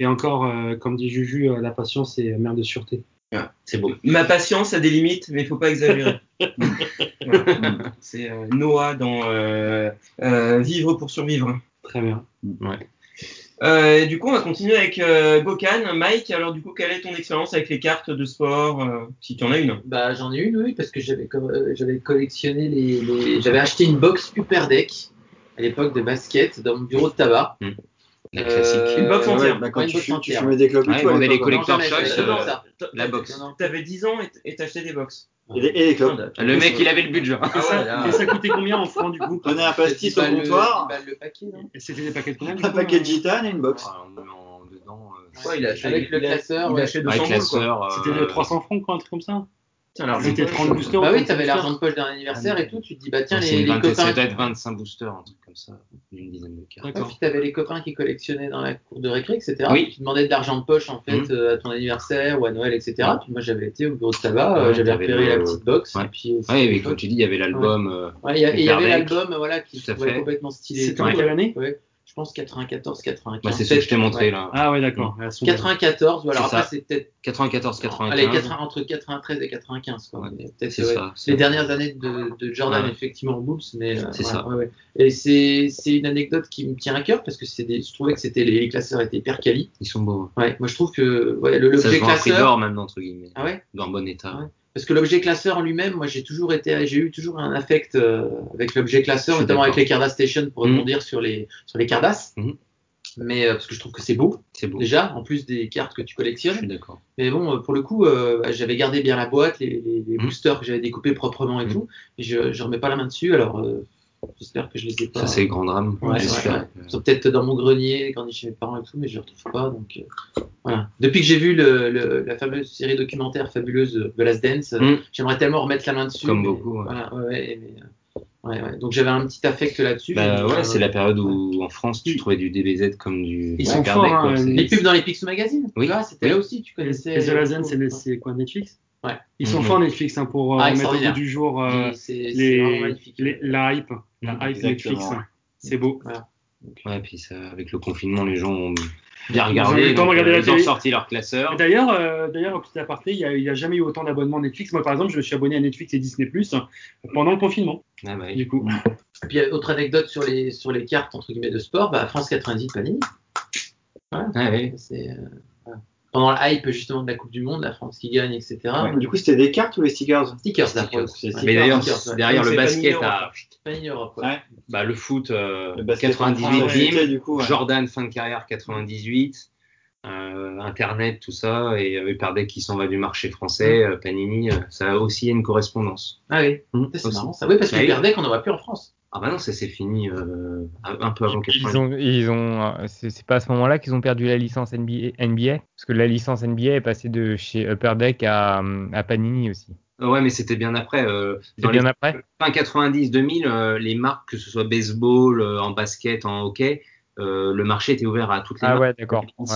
et encore, euh, comme dit Juju, euh, la patience c'est mère de sûreté. C'est beau. Ma patience a des limites, mais il faut pas exagérer. C'est euh, Noah dans euh, euh, Vivre pour survivre. Très bien. Euh, et du coup, on va continuer avec euh, Gokan. Mike, alors du coup, quelle est ton expérience avec les cartes de sport euh, Si tu en as une? Bah, j'en ai une, oui, parce que j'avais co- euh, j'avais collectionné les, les- J'avais acheté une box Super Deck à l'époque de basket dans mon bureau de tabac. La Euh, classique. Une box ouais, entière. Bah, quand Ouais, une tu, box tu fumais des clopes Ouais, et tout, à on est les collecteurs euh, ça. la box. T'avais 10 ans et- et t'achetais des box. Et des, et des clopes. Le mec, il avait le budget. Et, ça, et ça coûtait combien en francs du coup? Prenez un pastis au comptoir, 10 balles le paquet, non? Et C'était des paquets de combien un coup, paquet de euh, gitane et une box. Ah, on dedans, euh, Ouais, il a acheté, Avec le a- classeur, il ouais. a acheté 200 avec boules, quoi. classeur. euh, C'était de 300 francs quoi, un truc comme ça De poche. 30 boosters. Bah oui, 30 t'avais l'argent de poche d'un anniversaire et tout, tu te dis, bah tiens, c'est les, les vingtaine- copains. ça doit être 25 boosters, un truc comme ça, une dizaine de cartes. D'accord. puis t'avais les copains qui collectionnaient dans la cour de récré, etc. Oui. Tu demandais de l'argent de poche en fait Mhm. euh, à ton anniversaire ou à Noël, etc. Puis moi j'avais été au bureau de tabac, euh, Ouais, j'avais repéré le- la petite box. Ouais. Et puis, euh, Ouais, mais comme tu dis, il y avait l'album. euh, Ouais, il y, a- et il y avait l'album voilà, qui fait. complètement stylé. C'était en quelle année ouais. Je pense 94, 95. bah, c'est ce que je t'ai montré Ouais. là. Ah ouais, d'accord. Elles sont- 94, ou alors C'est après ça. c'est peut-être 94, 95. allez, 80 entre 93 et 95. Quoi. Ouais, peut-être, c'est ouais, ça, c'est Les dernières années de, de Jordan, Ouais. effectivement, en Bulls, mais euh, C'est voilà, ça. ouais, ouais. Et c'est c'est une anecdote qui me tient à cœur parce que c'est des, je trouvais que c'était les, les classeurs étaient hyper quali. Ils sont beaux. Ouais, moi je trouve que ouais, le- Ça se l'objet vend à prix classeur. d'or maintenant, entre guillemets. Ah ouais? Dans bon état. Parce que l'objet classeur en lui-même, moi j'ai toujours été, j'ai eu toujours un affect euh, avec l'objet classeur, Je notamment avec les Cardass Station pour Mhm. rebondir sur les sur les Cardass. Mhm. Mais euh, parce que je trouve que c'est beau C'est beau. déjà, en plus des cartes que tu Je collectionnes. suis d'accord. Mais bon, euh, pour le coup, euh, bah, j'avais gardé bien la boîte, les, les, les Mhm. boosters que j'avais découpés proprement et tout. Et je je remets pas la main dessus, alors j'espère que je les ai pas. Ça, c'est le grand drame. Ouais, j'espère. ouais, ouais. Ils sont peut-être dans mon grenier, grandi chez mes parents et tout, mais je les retrouve pas. Donc euh, voilà. Depuis que j'ai vu le, le- la fameuse série documentaire fabuleuse The Last Dance, Mm. j'aimerais tellement remettre la main dessus. Comme mais- beaucoup, ouais. Voilà, ouais, ouais, mais, euh, ouais, ouais. Donc j'avais un petit affect là-dessus. Bah ouais, euh, c'est la période où en France tu trouvais du DBZ comme du Ils sont forts, quoi. hein, Les pubs dans les Picsou Magazine? Oui. Tu vois, c'était Oui. là aussi, tu connaissais. Et The Last Dance, c'est quoi Netflix? Ouais. Ils sont Mhm. forts Netflix hein, pour euh, Ah, remettre au bout du jour euh, les, les- la hype, la Mhm, hype. Netflix. C'est beau. Ouais, puis ça, avec le confinement, les gens ont bien Ils ont regardé. le temps de donc, regarder euh, la ils ont sorti leur classeur. D'ailleurs, euh, d'ailleurs, petit aparté, il n'y a, a jamais eu autant d'abonnements Netflix. Moi, par exemple, je me suis abonné à Netflix et Disney Plus pendant le confinement. Ah bah oui. Du coup, Et puis, autre anecdote sur les, sur les cartes entre guillemets de sport, bah, France 98 Panini. Ah ouais. C'est, euh, voilà. Pendant la hype justement de la Coupe du Monde, la France qui gagne, etc. Ouais, du coup, c'était des cartes ou les stickers Stickers, Mais d'ailleurs, ouais. derrière le basket à Europe, ouais. Bah, le foot euh, Le basket 98 en France, bim, c'était, du coup, ouais. Jordan fin de carrière 98, euh, Internet tout ça et euh, Hyperdeck qui s'en va du marché français, euh, Panini, euh, ça a aussi une correspondance. Ah oui, Mhm, c'est marrant ça. Oui, parce que Ah. Hyperdeck, on n'en voit plus en France. Ah bah non, ça c'est fini euh, un peu avant Ils 98. ont, ils ont, euh, c'est pas à ce moment-là qu'ils ont perdu la licence NBA, NBA, parce que la licence NBA est passée de chez Upper Deck à, à Panini aussi. Euh, Ouais, mais c'était bien après. euh, dans bien les après. fin 90-2000, euh, les marques, que ce soit baseball, euh, en basket, en hockey, euh, le marché était ouvert à toutes les Ah marques. ouais, d'accord. Ouais.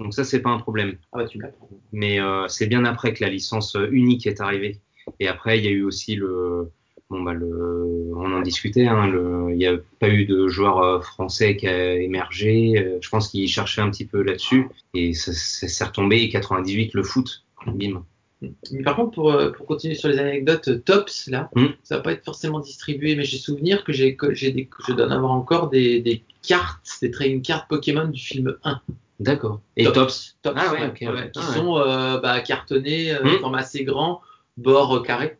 Donc ça, c'est pas un problème. Ah bah tu l'apprends. Mais euh, c'est bien après que la licence euh, unique est arrivée. Et après, il y a eu aussi le, bon bah le, on en discutait. Hein, le, il n'y a pas eu de joueur euh, français qui a émergé. Je pense qu'ils cherchaient un petit peu là-dessus. Et ça, ça s'est retombé. Et 98, le foot, bim. Mais par contre, pour, pour continuer sur les anecdotes tops, là, Hmm. ça va pas être forcément distribué, mais j'ai souvenir que j'ai, que j'ai des, je dois en avoir encore des, des cartes, des trading cartes Pokémon du film 1. D'accord. Et Top. tops. Tops, Ah ouais, ouais, ok, ouais, qui Ah ouais. sont euh, bah, cartonnés, euh, Hmm. format assez grand, bord euh, carré.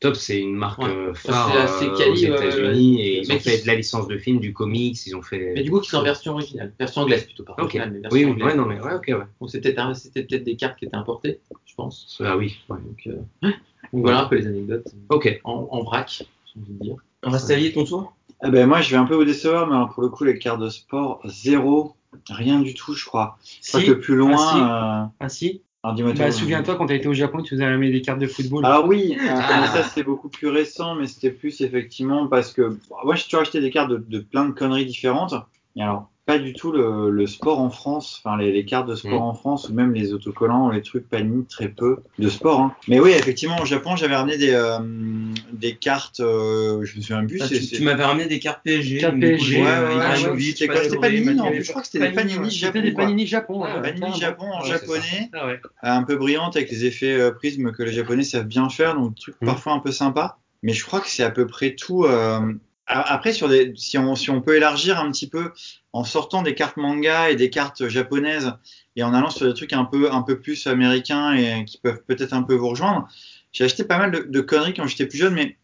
Tops, c'est une marque Ouais. euh, phare assez quali, aux États-Unis ouais. et ils ont qui- fait de la licence de film, du comics, ils ont fait. Mais du coup, qui sont en version originale, version anglaise plutôt, originale, mais version Oui, oui, anglaise. ouais, non, mais ouais, ok, ouais. Donc c'était, peut-être des cartes qui étaient importées, je pense. Ah oui, ouais. Donc, euh, donc voilà un peu les anecdotes Ok. en, en vrac, j'ai envie de dire. On va s'allier ton tour Ah ben moi, je vais un peu vous décevoir, mais alors, pour le coup, les cartes de sport, zéro, rien du tout, je crois. Je Si. que plus loin. euh, Ah si. Alors dis-moi Bah, souviens-toi quand tu as été au Japon, tu nous avais amené des cartes de football. Ah oui, euh, Ah. ça c'est beaucoup plus récent, mais c'était plus effectivement parce que moi j'ai toujours acheté des cartes de, de plein de conneries différentes. Et alors pas du tout le, le sport en France, enfin les, les cartes de sport Mm. en France ou même les autocollants, les trucs Panini, très peu de sport. Hein. Mais oui, effectivement au Japon j'avais ramené des euh, des cartes, euh, je me souviens plus. Ah, c'est- tu, tu m'avais ramené des cartes PSG. Cartes PSG, j'ai, Ouais, euh, ouais, ouais, Ibrahimovic, c'était quoi C'était Panini, non Je crois que c'était des Panini. Japon. C'était des. Panini Japon. Ah, Panini. Japon en japonais. Ah ouais. un peu brillante avec les effets euh, prisme que les japonais savent bien faire, donc truc Mhm. parfois un peu sympa. Mais je crois que c'est à peu près tout. euh, Après, sur des, si on, si on peut élargir un petit peu en sortant des cartes manga et des cartes japonaises et en allant sur des trucs un peu, un peu plus américains et qui peuvent peut-être un peu vous rejoindre, j'ai acheté pas mal de, de conneries quand j'étais plus jeune, mais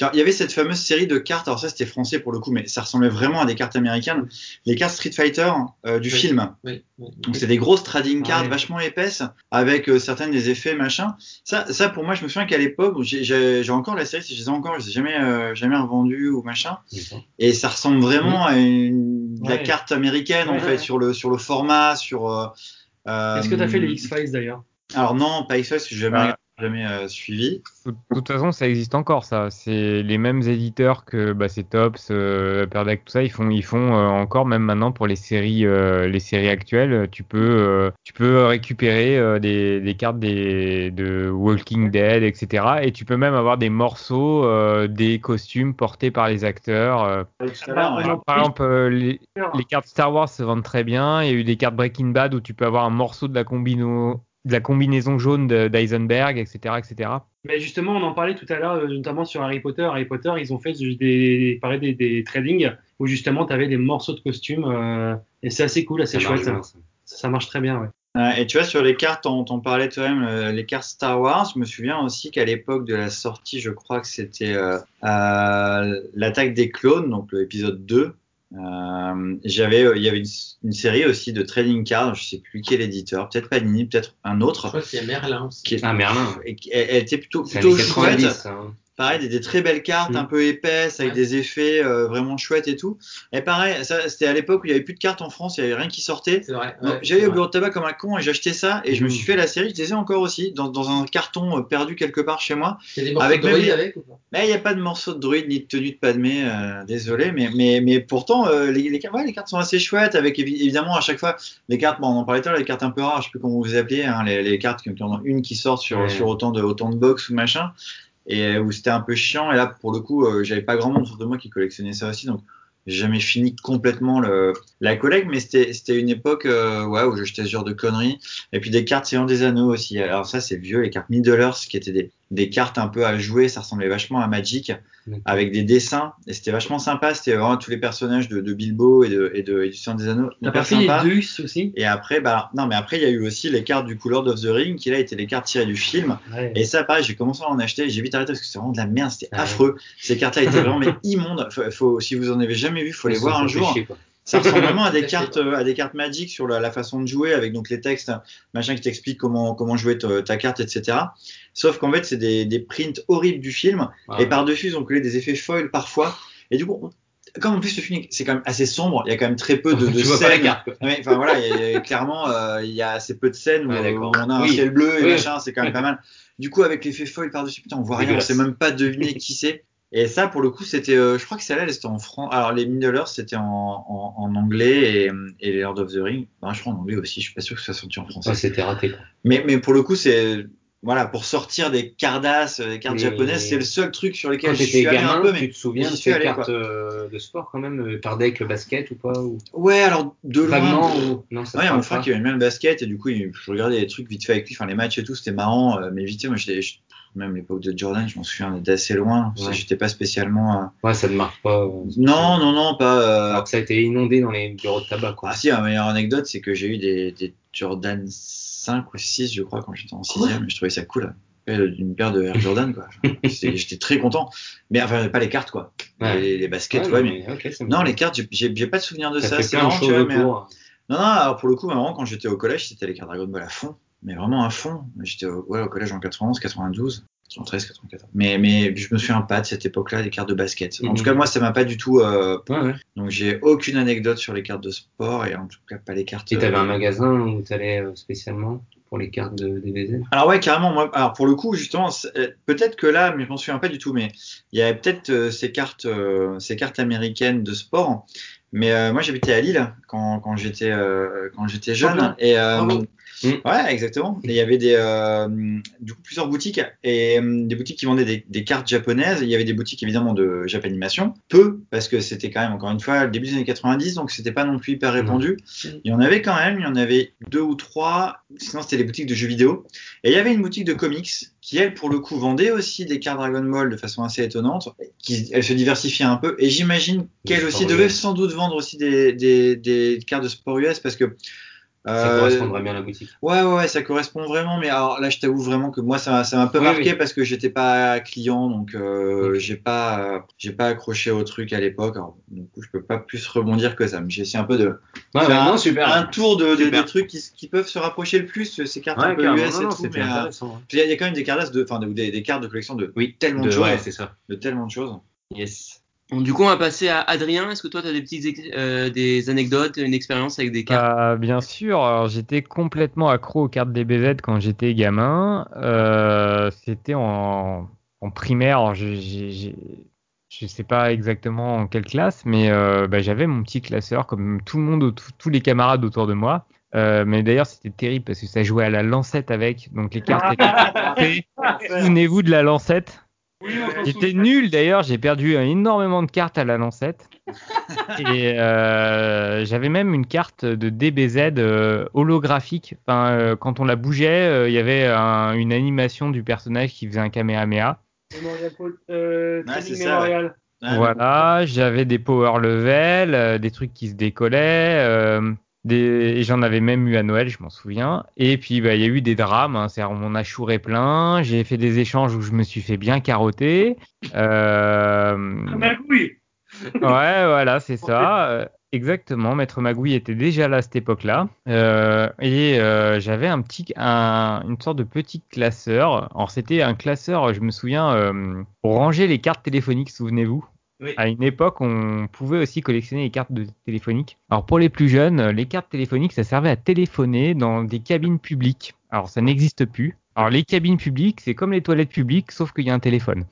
il y avait cette fameuse série de cartes, alors ça c'était français pour le coup, mais ça ressemblait vraiment à des cartes américaines, les cartes Street Fighter euh, du Oui. film. Oui, oui. Donc c'est des grosses trading Ah cards vachement épaisses avec euh, certaines des effets machin. Ça, ça pour moi je me souviens qu'à l'époque j'ai- j'ai j'ai encore la série, si je les ai encore, je les ai jamais euh, jamais revendus ou machin. Et ça ressemble vraiment à une la carte américaine en Ouais, fait ouais. sur le sur le format, sur. euh, Est-ce que tu as fait euh, les X-Files d'ailleurs? Alors non, pas X-Files, j'ai jamais, Ah. Jamais euh, suivi. De toute façon, ça existe encore, ça. C'est les mêmes éditeurs que bah, c'est Tops, euh, Upper Deck, tout ça. Ils font, ils font euh, encore, même maintenant pour les séries, euh, les séries actuelles, tu peux, euh, tu peux récupérer euh, des, des cartes des, de Walking Dead, etc. Et tu peux même avoir des morceaux, euh, des costumes portés par les acteurs. Par exemple, euh, les, les cartes Star Wars se vendent très bien. Il y a eu des cartes Breaking Bad où tu peux avoir un morceau de la combino, de la combinaison jaune de- d'Eisenberg, etc., etc. Mais justement, on en parlait tout à l'heure, euh, notamment sur Harry Potter. Harry Potter, ils ont fait des, des, pareil, des, des tradings où justement, tu avais des morceaux de costumes. euh, et c'est assez cool, assez Ça marche chouette. bien, ça. Ça, ça marche très bien, ouais. Euh, et tu vois, sur les cartes, on, on parlait toi-même, euh, les cartes Star Wars. Je me souviens aussi qu'à l'époque de la sortie, je crois que c'était euh, euh, l'attaque des clones, donc l'épisode 2. Euh, j'avais, euh, il y avait une, une série aussi de trading cards. Je sais plus qui est l'éditeur, peut-être Panini, peut-être un Je autre. crois qu'il y a Merlin aussi. Qui est- Ah, Merlin. elle, elle était plutôt, C'est plutôt chouette. 90, ça, hein. Pareil, des, des très belles cartes, Mm. un peu épaisses, avec Ouais. des effets euh, vraiment chouettes et tout. Et pareil, ça, c'était à l'époque où il y avait plus de cartes en France, il y avait rien qui sortait. C'est vrai. Donc, ouais, J'allais c'est au bureau de tabac comme un con et j'achetais ça et je me Mm. suis fait la série. Je les ai encore aussi dans, dans un carton euh, perdu quelque part chez moi. Il y a des morceaux Avec de les- avec ou pas? Mais il n'y a pas de morceau de druide ni de tenue de Padmé, euh, désolé. Mais, mais, mais pourtant, euh, les, les, cartes- ouais, les cartes sont assez chouettes avec évi- évidemment à chaque fois les cartes, bon, on en parlait tout à l'heure, les cartes un peu rares, je sais plus comment vous les appelez, hein, les, les cartes qui ont une qui sort sur autant de, autant de box ou machin. Et euh, où c'était un peu chiant. Et là, pour le coup, euh, j'avais pas grand monde autour de moi qui collectionnait ça aussi. Donc, j'ai jamais fini complètement le, la collecte, mais c'était une époque euh, ouais, où j'achetais ce genre de conneries. Et puis des cartes Seigneur des Anneaux aussi. Alors ça, c'est vieux, les cartes Middle Earth, qui étaient des, des cartes un peu à jouer. Ça ressemblait vachement à Magic, avec des dessins. Et c'était vachement sympa. C'était vraiment tous les personnages de, de Bilbo et de, et de, et du Seigneur des Anneaux. T'as les sympa. Aussi? Et après, bah, non, mais après, il y a eu aussi les cartes du Lord of the Ring, qui là étaient les cartes tirées du film. Ouais. Et ça, pareil, j'ai commencé à en acheter, j'ai vite arrêté parce que c'est vraiment de la merde, c'était Ah ouais. affreux. Ces cartes-là étaient vraiment mais immondes. Faut, faut- si vous en avez jamais vu, faut les voir un jour. chier. Ça ressemble vraiment à des cartes, euh, à des cartes magiques sur la, la façon de jouer, avec donc les textes, machin qui t'explique comment comment jouer ta, ta carte, etc. Sauf qu'en fait, c'est des, des prints horribles du film, Ah et par-dessus, ils ont collé des effets foil parfois. Et du coup, comme en plus le film, c'est quand même assez sombre, il y a quand même très peu de, de scènes. enfin voilà, il y a- clairement, euh, il y a assez peu de scènes où, Ouais, d'accord. où on a un ciel bleu et Oui. machin, c'est quand même pas mal. Du coup, avec l'effet foil par-dessus, putain, on voit rien, on sait même pas deviner qui c'est. Et ça, pour le coup, c'était, euh, je crois que celle-là, elle était en France. Alors, les Middle Earth, c'était en, en, en anglais et, et les Lord of the Ring, ben, je crois en anglais aussi. Je suis pas sûr que ça soit sorti en français. Ouais, c'était raté, quoi. Mais, mais pour le coup, c'est, voilà, pour sortir des cardas, des cartes Mais- japonaises, c'est le seul truc sur lequel je suis allé gamin, un peu, mais tu te souviens de ces allé, cartes euh, de sport quand même, euh, par deck basket ou pas ou... Ouais, alors, de loin. Vaguement ou... Non, ça Ouais, mon frère qui aimait bien le basket et du coup, je regardais les trucs vite fait avec lui, enfin les matchs et tout, c'était marrant. mais vite fait, moi, j'étais, je- même l'époque de Jordan, je m'en souviens d'assez loin. Ouais. J'étais pas spécialement. euh, Ouais, ça ne marque pas. euh, Non, non, non, pas. euh, Alors que ça a été inondé dans les bureaux de tabac, quoi. Ah si, la meilleure anecdote, c'est que j'ai eu des, des Jordan 5 ou 6, je crois, quand j'étais en 6ème, et je trouvais ça cool. Une paire de Air Jordan, quoi. J'étais très content. Mais enfin, pas les cartes, quoi. Ouais. Les, les baskets, Ouais, mais. Non, les cartes, j'ai- pas de souvenir de ça. C'est marrant, tu vois, mais- autour. Non, non, alors pour le coup, quand j'étais au collège, c'était les cartes Dragon Ball à fond. Mais vraiment à fond. J'étais au, ouais, au collège en 91, 92, 93, 94. Mais, mais je me souviens pas de cette époque-là des cartes de basket. En Mhm. tout cas, moi, ça m'a pas du tout. euh, Ouais, ouais. donc, j'ai aucune anecdote sur les cartes de sport et en tout cas pas les cartes. Et t'avais euh, un magasin où t'allais euh, spécialement pour les cartes de DBZ Alors ouais, carrément. Moi, alors pour le coup, justement, euh, peut-être que là, mais je m'en souviens pas du tout. Mais il y avait peut-être euh, ces cartes, euh, ces cartes américaines de sport. Mais euh, moi, j'habitais à Lille quand, quand j'étais euh, jeune. bien. Et euh, Bravo. Mm. ouais, exactement. Et il y avait des euh, du coup plusieurs boutiques et euh, des boutiques qui vendaient des, des cartes japonaises. Il y avait des boutiques évidemment de Japanimation, peu parce que c'était quand même encore une fois le début des années 90, donc c'était pas non plus hyper répandu. Il y en avait quand même, il y en avait deux ou trois. Sinon, c'était les boutiques de jeux vidéo. Et il y avait une boutique de comics qui, elle, pour le coup, vendait aussi des cartes Dragon Ball de façon assez étonnante. Qui, elle se diversifiait un peu. Et j'imagine qu'elle aussi devait US. sans doute vendre aussi des, des, des cartes de sport US parce que Ça Euh, correspondrait bien à la boutique. Ouais, ouais, ouais, ça correspond vraiment. Mais alors là, je t'avoue vraiment que moi, ça m'a ça m'a un peu Oui, marqué oui. parce que j'étais pas client, donc euh, j'ai pas, j'ai pas accroché au truc à l'époque. Du coup, je peux pas plus rebondir que ça. Mais j'ai essayé un peu de Ouais, faire un, non, super. un tour de, des trucs qui, qui peuvent se rapprocher le plus. Ces cartes un Ouais, peu carrément. US Non, et tout. mais, euh, intéressant. il y, a il y a quand même des cartes de, enfin, des, des cartes de collection de Oui, tellement de, de- choses, ouais, c'est ça. de tellement de choses. Yes. Bon, du coup, on va passer à Adrien. Est-ce que toi, tu as des petites euh, des anecdotes, une expérience avec des cartes? Bah, bien sûr, alors, j'étais complètement accro aux cartes DBZ quand j'étais gamin. Euh, C'était en, en primaire, alors, je, je sais pas exactement en quelle classe, mais euh, bah, j'avais mon petit classeur comme tout le monde, tous les camarades autour de moi. Euh, mais d'ailleurs, c'était terrible parce que ça jouait à la lancette avec, donc les cartes étaient. Souvenez-vous de la lancette. J'étais nul d'ailleurs, j'ai perdu énormément de cartes à la lancette. Et euh, j'avais même une carte de DBZ euh, holographique. Enfin, euh, quand on la bougeait, euh, il y avait un- une animation du personnage qui faisait un Kamehameha. Euh, Ouais, voilà, j'avais des power level, euh, des trucs qui se décollaient. Des... et J'en avais même eu à Noël, je m'en souviens. Et puis, bah, il y a eu des drames. Hein, c'est-à-dire, on a chouré plein. J'ai fait des échanges où je me suis fait bien carotter. Euh, Magouille. Ouais, voilà, c'est ça. Euh, exactement. Maître Magouille était déjà là à cette époque-là. Euh, et euh, j'avais un petit, un- une sorte de petit classeur. Alors, c'était un classeur, je me souviens, euh, pour ranger les cartes téléphoniques, souvenez-vous. Oui. À une époque, on pouvait aussi collectionner les cartes de téléphoniques. Alors, pour les plus jeunes, les cartes téléphoniques, ça servait à téléphoner dans des cabines publiques. Alors, ça n'existe plus. Alors, les cabines publiques, c'est comme les toilettes publiques, sauf qu'il y a un téléphone.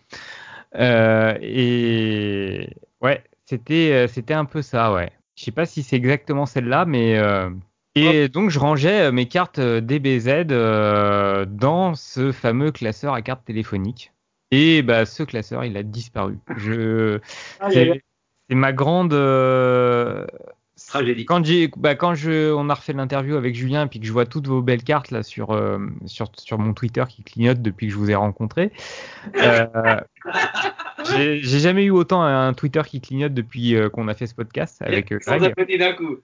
Euh, et ouais, c'était euh, c'était un peu ça, ouais. Je sais pas si c'est exactement celle-là, mais euh, et donc je rangeais mes cartes DBZ dans ce fameux classeur à cartes téléphoniques. Et bah ce classeur, il a disparu. Je c'est ma grande euh, Tragédie. quand j'ai bah, quand je on a refait l'interview avec Julien puis que je vois toutes vos belles cartes là sur euh, sur sur mon Twitter qui clignote depuis que je vous ai rencontré euh, j'ai jamais eu autant un Twitter qui clignote depuis euh, qu'on a fait ce podcast avec Sans Greg d'un coup.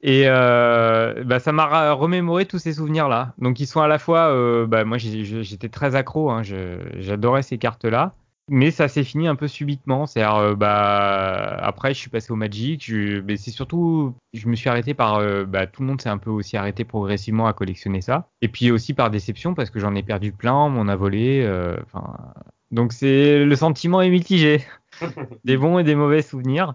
Et euh, bah, ça m'a remémoré tous ces souvenirs là donc ils sont à la fois euh, bah, moi j'étais très accro hein, j'adorais ces cartes là mais ça s'est fini un peu subitement. C'est-à-dire, euh, bah, après, je suis passé au Magic. Je, mais c'est surtout, je me suis arrêté par, bah, tout le monde s'est un peu aussi arrêté progressivement à collectionner ça. Et puis aussi par déception parce que j'en ai perdu plein, on m'en a volé. donc c'est le sentiment est mitigé, des bons et des mauvais souvenirs.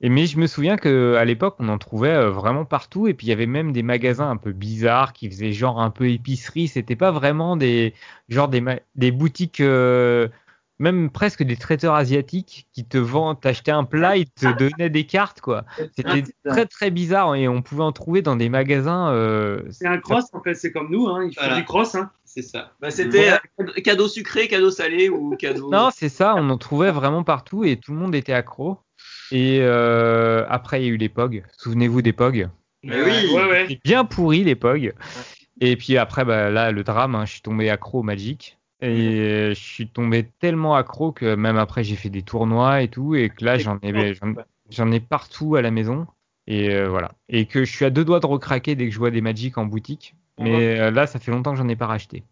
Et mais je me souviens que à l'époque, on en trouvait euh, vraiment partout. Et puis il y avait même des magasins un peu bizarres qui faisaient genre un peu épicerie. C'était pas vraiment des genre des, boutiques. euh, même presque des traiteurs asiatiques qui te vendent, t'achetais un plat, ils te donnaient des cartes, quoi. C'était très très bizarre et on pouvait en trouver dans des magasins. euh, C'est un cross en fait, c'est comme nous, hein. il faut Voilà. du cross. Hein. C'est ça. Bah, C'était euh, cadeau sucré, cadeau salé ou cadeau. Non, c'est ça, on en trouvait vraiment partout et tout le monde était accro. Et euh, après, il y a eu les POG. Souvenez-vous des POG Mais oui. Ouais, bien pourri les POG. Et puis après, bah, là, le drame, hein, je suis tombé accro au Magic. Et je suis tombé tellement accro que même après, j'ai fait des tournois et tout. Et que là, j'en ai, j'en, j'en ai partout à la maison. Et euh, voilà. Et que je suis à deux doigts de recraquer dès que je vois des Magic en boutique. Mais euh, là, ça fait longtemps que j'en ai pas racheté.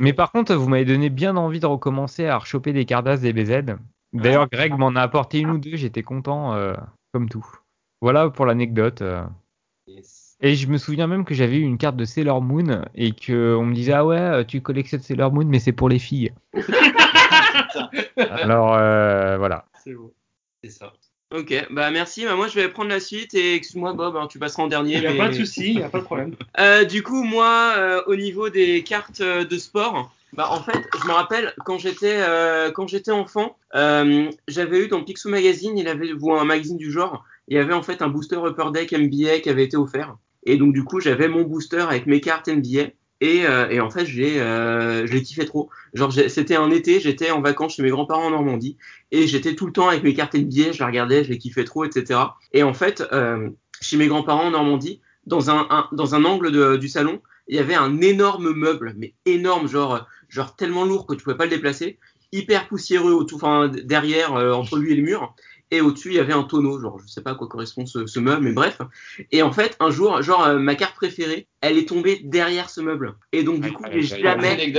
Mais par contre, vous m'avez donné bien envie de recommencer à rechoper des Cardass des BZ. D'ailleurs, Greg m'en a apporté une ou deux, j'étais content, euh, comme tout. Voilà pour l'anecdote. euh. Et je me souviens même que j'avais eu une carte de Sailor Moon et que on me disait ah ouais, euh, tu collectionnes Sailor Moon, mais c'est pour les filles. Alors euh, voilà. C'est beau. C'est ça. Ok, bah merci. Bah, moi, je vais prendre la suite et excuse-moi, Bob, hein, tu passeras en dernier. Il n'y a mais- pas de souci, il n'y a pas de problème. Euh, du coup, moi, euh, au niveau des cartes euh, de sport, bah en fait, je me rappelle quand j'étais euh, quand j'étais enfant, euh, j'avais eu dans Picsou Magazine, il avait ou un magazine du genre, il y avait en fait un booster Upper Deck NBA qui avait été offert. Et donc du coup, j'avais mon booster avec mes cartes NBA. Et, euh, et en fait, j'ai euh, je l'ai kiffé trop. Genre, c'était un été, j'étais en vacances chez mes grands-parents en Normandie et j'étais tout le temps avec mes cartes NBA, je les regardais, je les kiffais trop, etc. Et en fait, euh, chez mes grands-parents en Normandie, dans un, un- dans un angle de- du salon, il y avait un énorme meuble, mais énorme, genre, genre tellement lourd que tu pouvais pas le déplacer, hyper poussiéreux autour, enfin derrière, euh, entre lui et le mur. Et au-dessus il y avait un tonneau, genre je sais pas à quoi correspond ce, ce meuble, mais bref. Et en fait un jour, genre euh, ma carte préférée, elle est tombée derrière ce meuble. Et donc du coup j'ai jamais,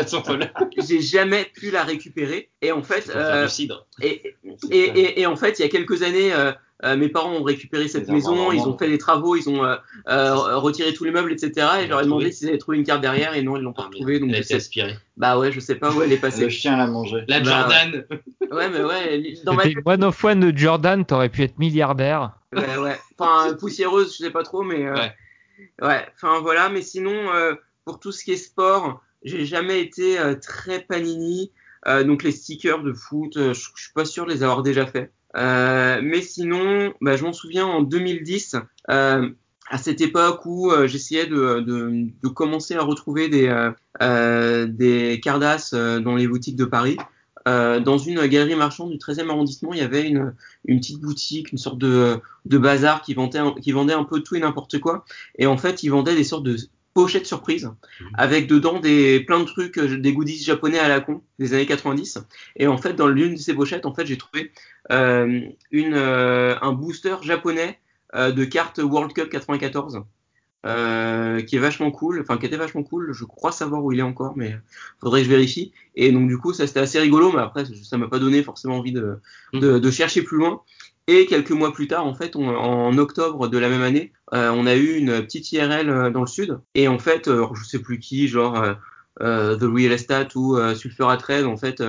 j'ai jamais pu la récupérer. Et en fait, euh, et, et, et, et en fait, il y a quelques années, euh, mes parents ont récupéré cette Les maison, ils ont fait des travaux, ils ont euh, euh, retiré tous les meubles, etc. Et je leur ai demandé s'ils avaient trouvé une carte derrière, et non, ils l'ont pas Ah, retrouvée. Donc elle a été aspirée. bah ouais, je sais pas où elle est passée. Le chien l'a mangé. La Bah, Jordan. Ouais, mais ouais, dans ma one of one de Jordan, t'aurais pu être milliardaire. Ouais, ouais. Enfin, poussiéreuse, je sais pas trop, mais euh, Ouais. ouais. Enfin voilà, mais sinon, euh, pour tout ce qui est sport, j'ai jamais été euh, très panini. Euh, donc les stickers de foot, euh, je, je suis pas sûr de les avoir déjà fait. Euh, mais sinon, bah, je m'en souviens en 2010, euh, à cette époque où euh, j'essayais de, de, de commencer à retrouver des, euh, euh, des dans les boutiques de Paris. Dans une galerie marchande du 13e arrondissement, il y avait une, une petite boutique, une sorte de, de bazar qui vendait, qui vendait un peu tout et n'importe quoi. Et en fait, ils vendaient des sortes de pochettes surprises avec dedans des plein de trucs, euh, des goodies japonais à la con des années 90. Et en fait, dans l'une de ces pochettes, en fait, j'ai trouvé euh, une, euh, un booster japonais euh, de cartes World Cup 94. Euh, qui est vachement cool, enfin qui était vachement cool. Je crois savoir où il est encore, mais faudrait que je vérifie. Et donc du coup, ça c'était assez rigolo, mais après ça m'a pas donné forcément envie de, de, de chercher plus loin. Et quelques mois plus tard, en fait, on- en octobre de la même année, euh, on a eu une petite IRL euh, dans le sud. Et en fait, euh, je sais plus qui, genre euh, euh, The Real Estate ou euh, Sulfura Trade, en fait,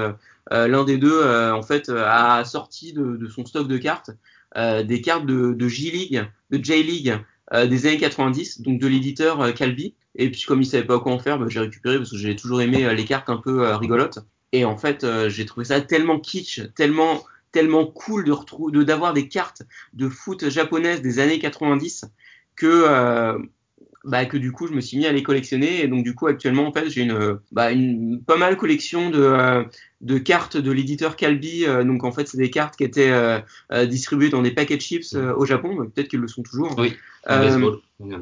l'un des deux, en fait, a sorti de, de son stock de cartes des cartes de, de J-League, de J-League des années 90, donc de l'éditeur Calbi. Et puis comme il savait pas quoi en faire, bah, j'ai récupéré parce que j'ai toujours aimé les cartes un peu rigolotes. Et en fait, j'ai trouvé ça tellement kitsch, tellement tellement cool de retrouver, de d'avoir des cartes de foot japonaises des années 90 que euh, bah, que du coup je me suis mis à les collectionner et donc du coup actuellement en fait j'ai une bah, une pas mal collection de euh, de cartes de l'éditeur Calbi euh, donc en fait c'est des cartes qui étaient euh, distribuées dans des paquets de chips au Japon peut-être qu'ils le sont toujours Oui, en baseball.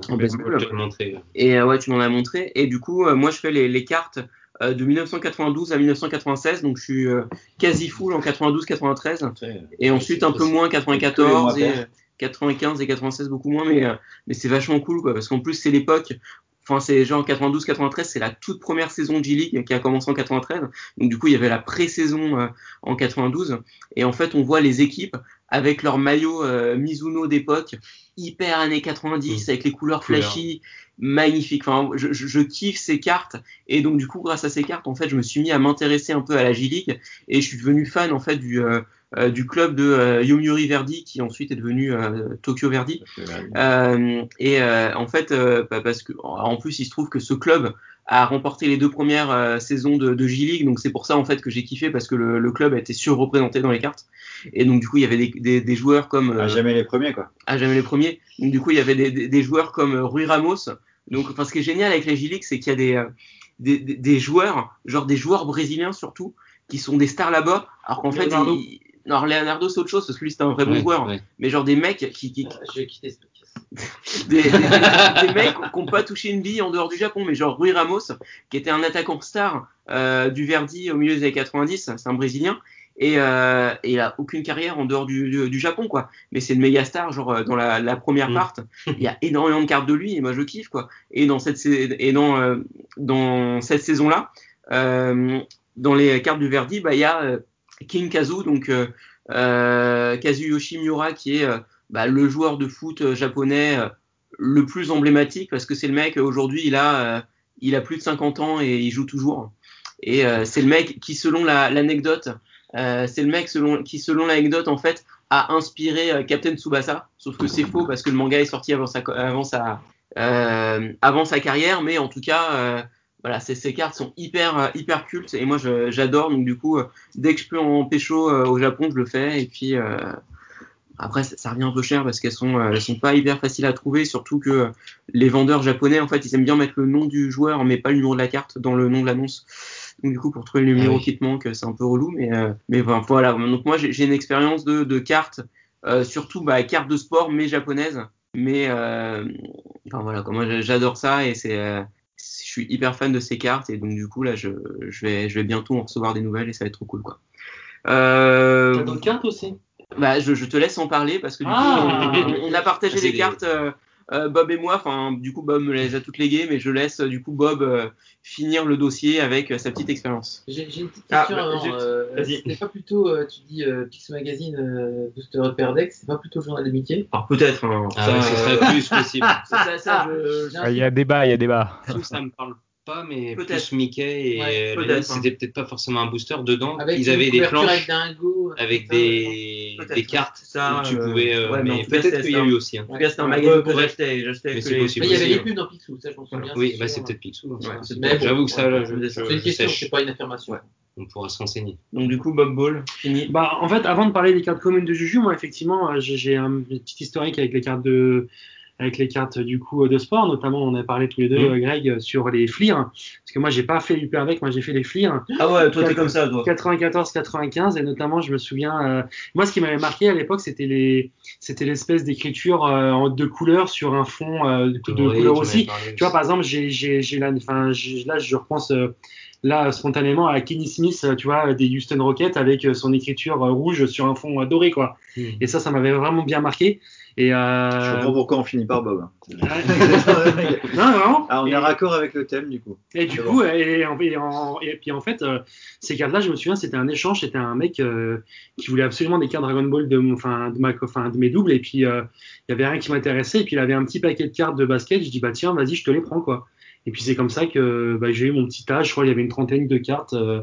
En baseball. Je te et ouais, tu m'en as montré. Et du coup, moi, je fais les, les cartes euh, de 1992 à 1996. Donc, je suis euh, quasi full en 92-93. Et ensuite, un peu moins 94 et euh, 95 et 96, beaucoup moins. Mais, euh, mais c'est vachement cool, quoi. Parce qu'en plus, c'est l'époque. Enfin, c'est genre 92-93, c'est la toute première saison de G-League qui a commencé en 93. Donc, du coup, il y avait la pré-saison euh, en 92. Et en fait, on voit les équipes avec leur maillot euh, Mizuno d'époque, hyper années 90, avec les couleurs flashy, magnifique. Enfin, je, je, je kiffe ces cartes. Et donc, du coup, grâce à ces cartes, en fait, je me suis mis à m'intéresser un peu à la J-League et je suis devenu fan, en fait, du, euh, euh, du club de euh, Yomiuri Verdi qui ensuite est devenu euh, Tokyo Verdi. Euh, et euh, en fait, euh, bah, parce que en plus, il se trouve que ce club a remporté les deux premières euh, saisons de, de J-League, donc c'est pour ça en fait que j'ai kiffé parce que le, le club a été surreprésenté dans les cartes. Et donc du coup, il y avait des, des, des joueurs comme À euh, jamais les premiers, quoi. à jamais les premiers. Donc du coup, il y avait des, des, des joueurs comme euh, Rui Ramos. Donc, enfin, ce qui est génial avec la J-League, c'est qu'il y a des, euh, des, des, des joueurs, genre des joueurs brésiliens surtout, qui sont des stars là-bas, alors qu'en fait, ils- non, Leonardo c'est autre chose parce que lui c'était un vrai bon joueur, ouais. mais genre des mecs qui, qui, Je vais quitter ce podcast. des, des, des- des mecs qui n'ont pas touché une bille en dehors du Japon, mais genre Rui Ramos, qui était un attaquant star euh, du Verdi au milieu des années 90, c'est un Brésilien, et, euh, et il a aucune carrière en dehors du, du, du Japon, quoi. Mais c'est une méga star, genre euh, dans la, la première Mm. part, il y a énormément de cartes de lui, et moi je kiffe, quoi. Et dans cette, et dans, euh, dans cette saison-là, euh, dans les cartes du Verdi, bah, il y a euh, King Kazu, donc euh, euh, Kazuyoshi Miura, qui est euh, bah, le joueur de foot euh, japonais euh, le plus emblématique parce que c'est le mec euh, aujourd'hui il a euh, il a plus de 50 ans et il joue toujours. Et euh, c'est le mec qui selon la- l'anecdote euh, c'est le mec qui selon l'anecdote en fait a inspiré euh, Captain Tsubasa. Sauf que c'est faux parce que le manga est sorti avant sa avant sa euh, carrière mais en tout cas euh, voilà ces, ces cartes sont hyper euh, hyper cultes et moi j'adore donc du coup euh, dès que je peux en pécho euh, au Japon je le fais et puis euh, après, ça, ça revient un peu cher parce qu'elles sont, euh, elles sont pas hyper faciles à trouver, surtout que les vendeurs japonais, en fait, ils aiment bien mettre le nom du joueur, mais pas le numéro de la carte dans le nom de l'annonce. Donc du coup, pour trouver le numéro Ah oui. qui te manque, c'est un peu relou, mais euh, mais enfin, voilà. Donc moi, j'ai une expérience de, de cartes, euh, surtout bah, cartes de sport, mais japonaises. Mais euh, enfin voilà, quoi, moi j'adore ça et c'est, euh, suis hyper fan de ces cartes et donc du coup là, je, je vais, je vais bientôt en recevoir des nouvelles et ça va être trop cool quoi. Euh, T'as d'autres cartes aussi? Bah, je, je te laisse en parler parce que du Ah. coup, on, on a partagé Ah, les des- cartes. euh, euh, Bob et moi, enfin, du coup, Bob me les a toutes léguées, mais je laisse euh, du coup Bob euh, finir le dossier avec euh, sa petite expérience. J'ai j'ai une petite Ah, question bah, avant. euh. C'était pas plutôt, euh, tu dis euh, Pix Magazine, euh, Booster Upper Deck, c'est pas plutôt Journal d'amitié Alors peut-être. hein, Ah ça, ouais, ce serait plus possible. ça, ça, ça, je- J'ai un Ah, Il y a débat, il y a débat. Tout ça me parle pas, mais Peut-être. plus Mickey et Ouais, limite, hein. c'était peut-être pas forcément un booster dedans. Avec Ils avaient des planches avec Dingo, avec tout ça, des, des cartes Ça, où tu euh, pouvais. euh, ouais, mais peut-être c'est qu'il y a eu aussi. hein. En tout cas, c'était un magasin que j'achetais. Mais c'est possible il y avait les hein. pubs dans Picsou, ça je m'en souviens. Oui, c'est bah peut-être Picsou. hein. J'avoue que ça, c'est une question, c'est pas une affirmation. On pourra se renseigner. Donc du coup, Bob Ball, fini. Bah, en fait, avant de parler des cartes communes de Juju, moi, effectivement, euh, j'ai j'ai un petit historique avec les cartes de, avec les cartes du coup de sport, notamment on a parlé tous les deux, Mhm. euh, Greg, euh, sur les flirs, parce que moi j'ai pas fait l'hyper deck, moi j'ai fait les flirs. Ah ouais, toi, t'es comme ça, toi. 94-95 et notamment je me souviens euh, moi ce qui m'avait marqué à l'époque c'était les c'était l'espèce d'écriture euh, deux couleurs sur un fond euh, de, de Oui, couleurs tu aussi parlé tu vois par exemple j'ai j'ai j'ai là enfin là je repense euh, là spontanément à Kenny Smith euh, tu vois des Houston Rockets avec euh, son écriture euh, rouge sur un fond euh, doré quoi Hmm. et ça ça m'avait vraiment bien marqué et Je euh... comprends pourquoi on finit par Bob. hein. ouais. non vraiment Ah, on est Et- raccord avec le thème du coup. et du coup, et, en- et en- et puis en fait, euh, ces cartes-là, je me souviens, c'était un échange, c'était un mec euh, qui voulait absolument des cartes Dragon Ball de, mon, enfin, de, ma, enfin, de mes doubles, et puis euh, il y avait rien qui m'intéressait, et puis il avait un petit paquet de cartes de basket, je dis bah tiens, vas-y, je te les prends quoi. Et puis c'est comme ça que bah, j'ai eu mon petit âge, je crois qu'il y avait une trentaine de cartes, euh,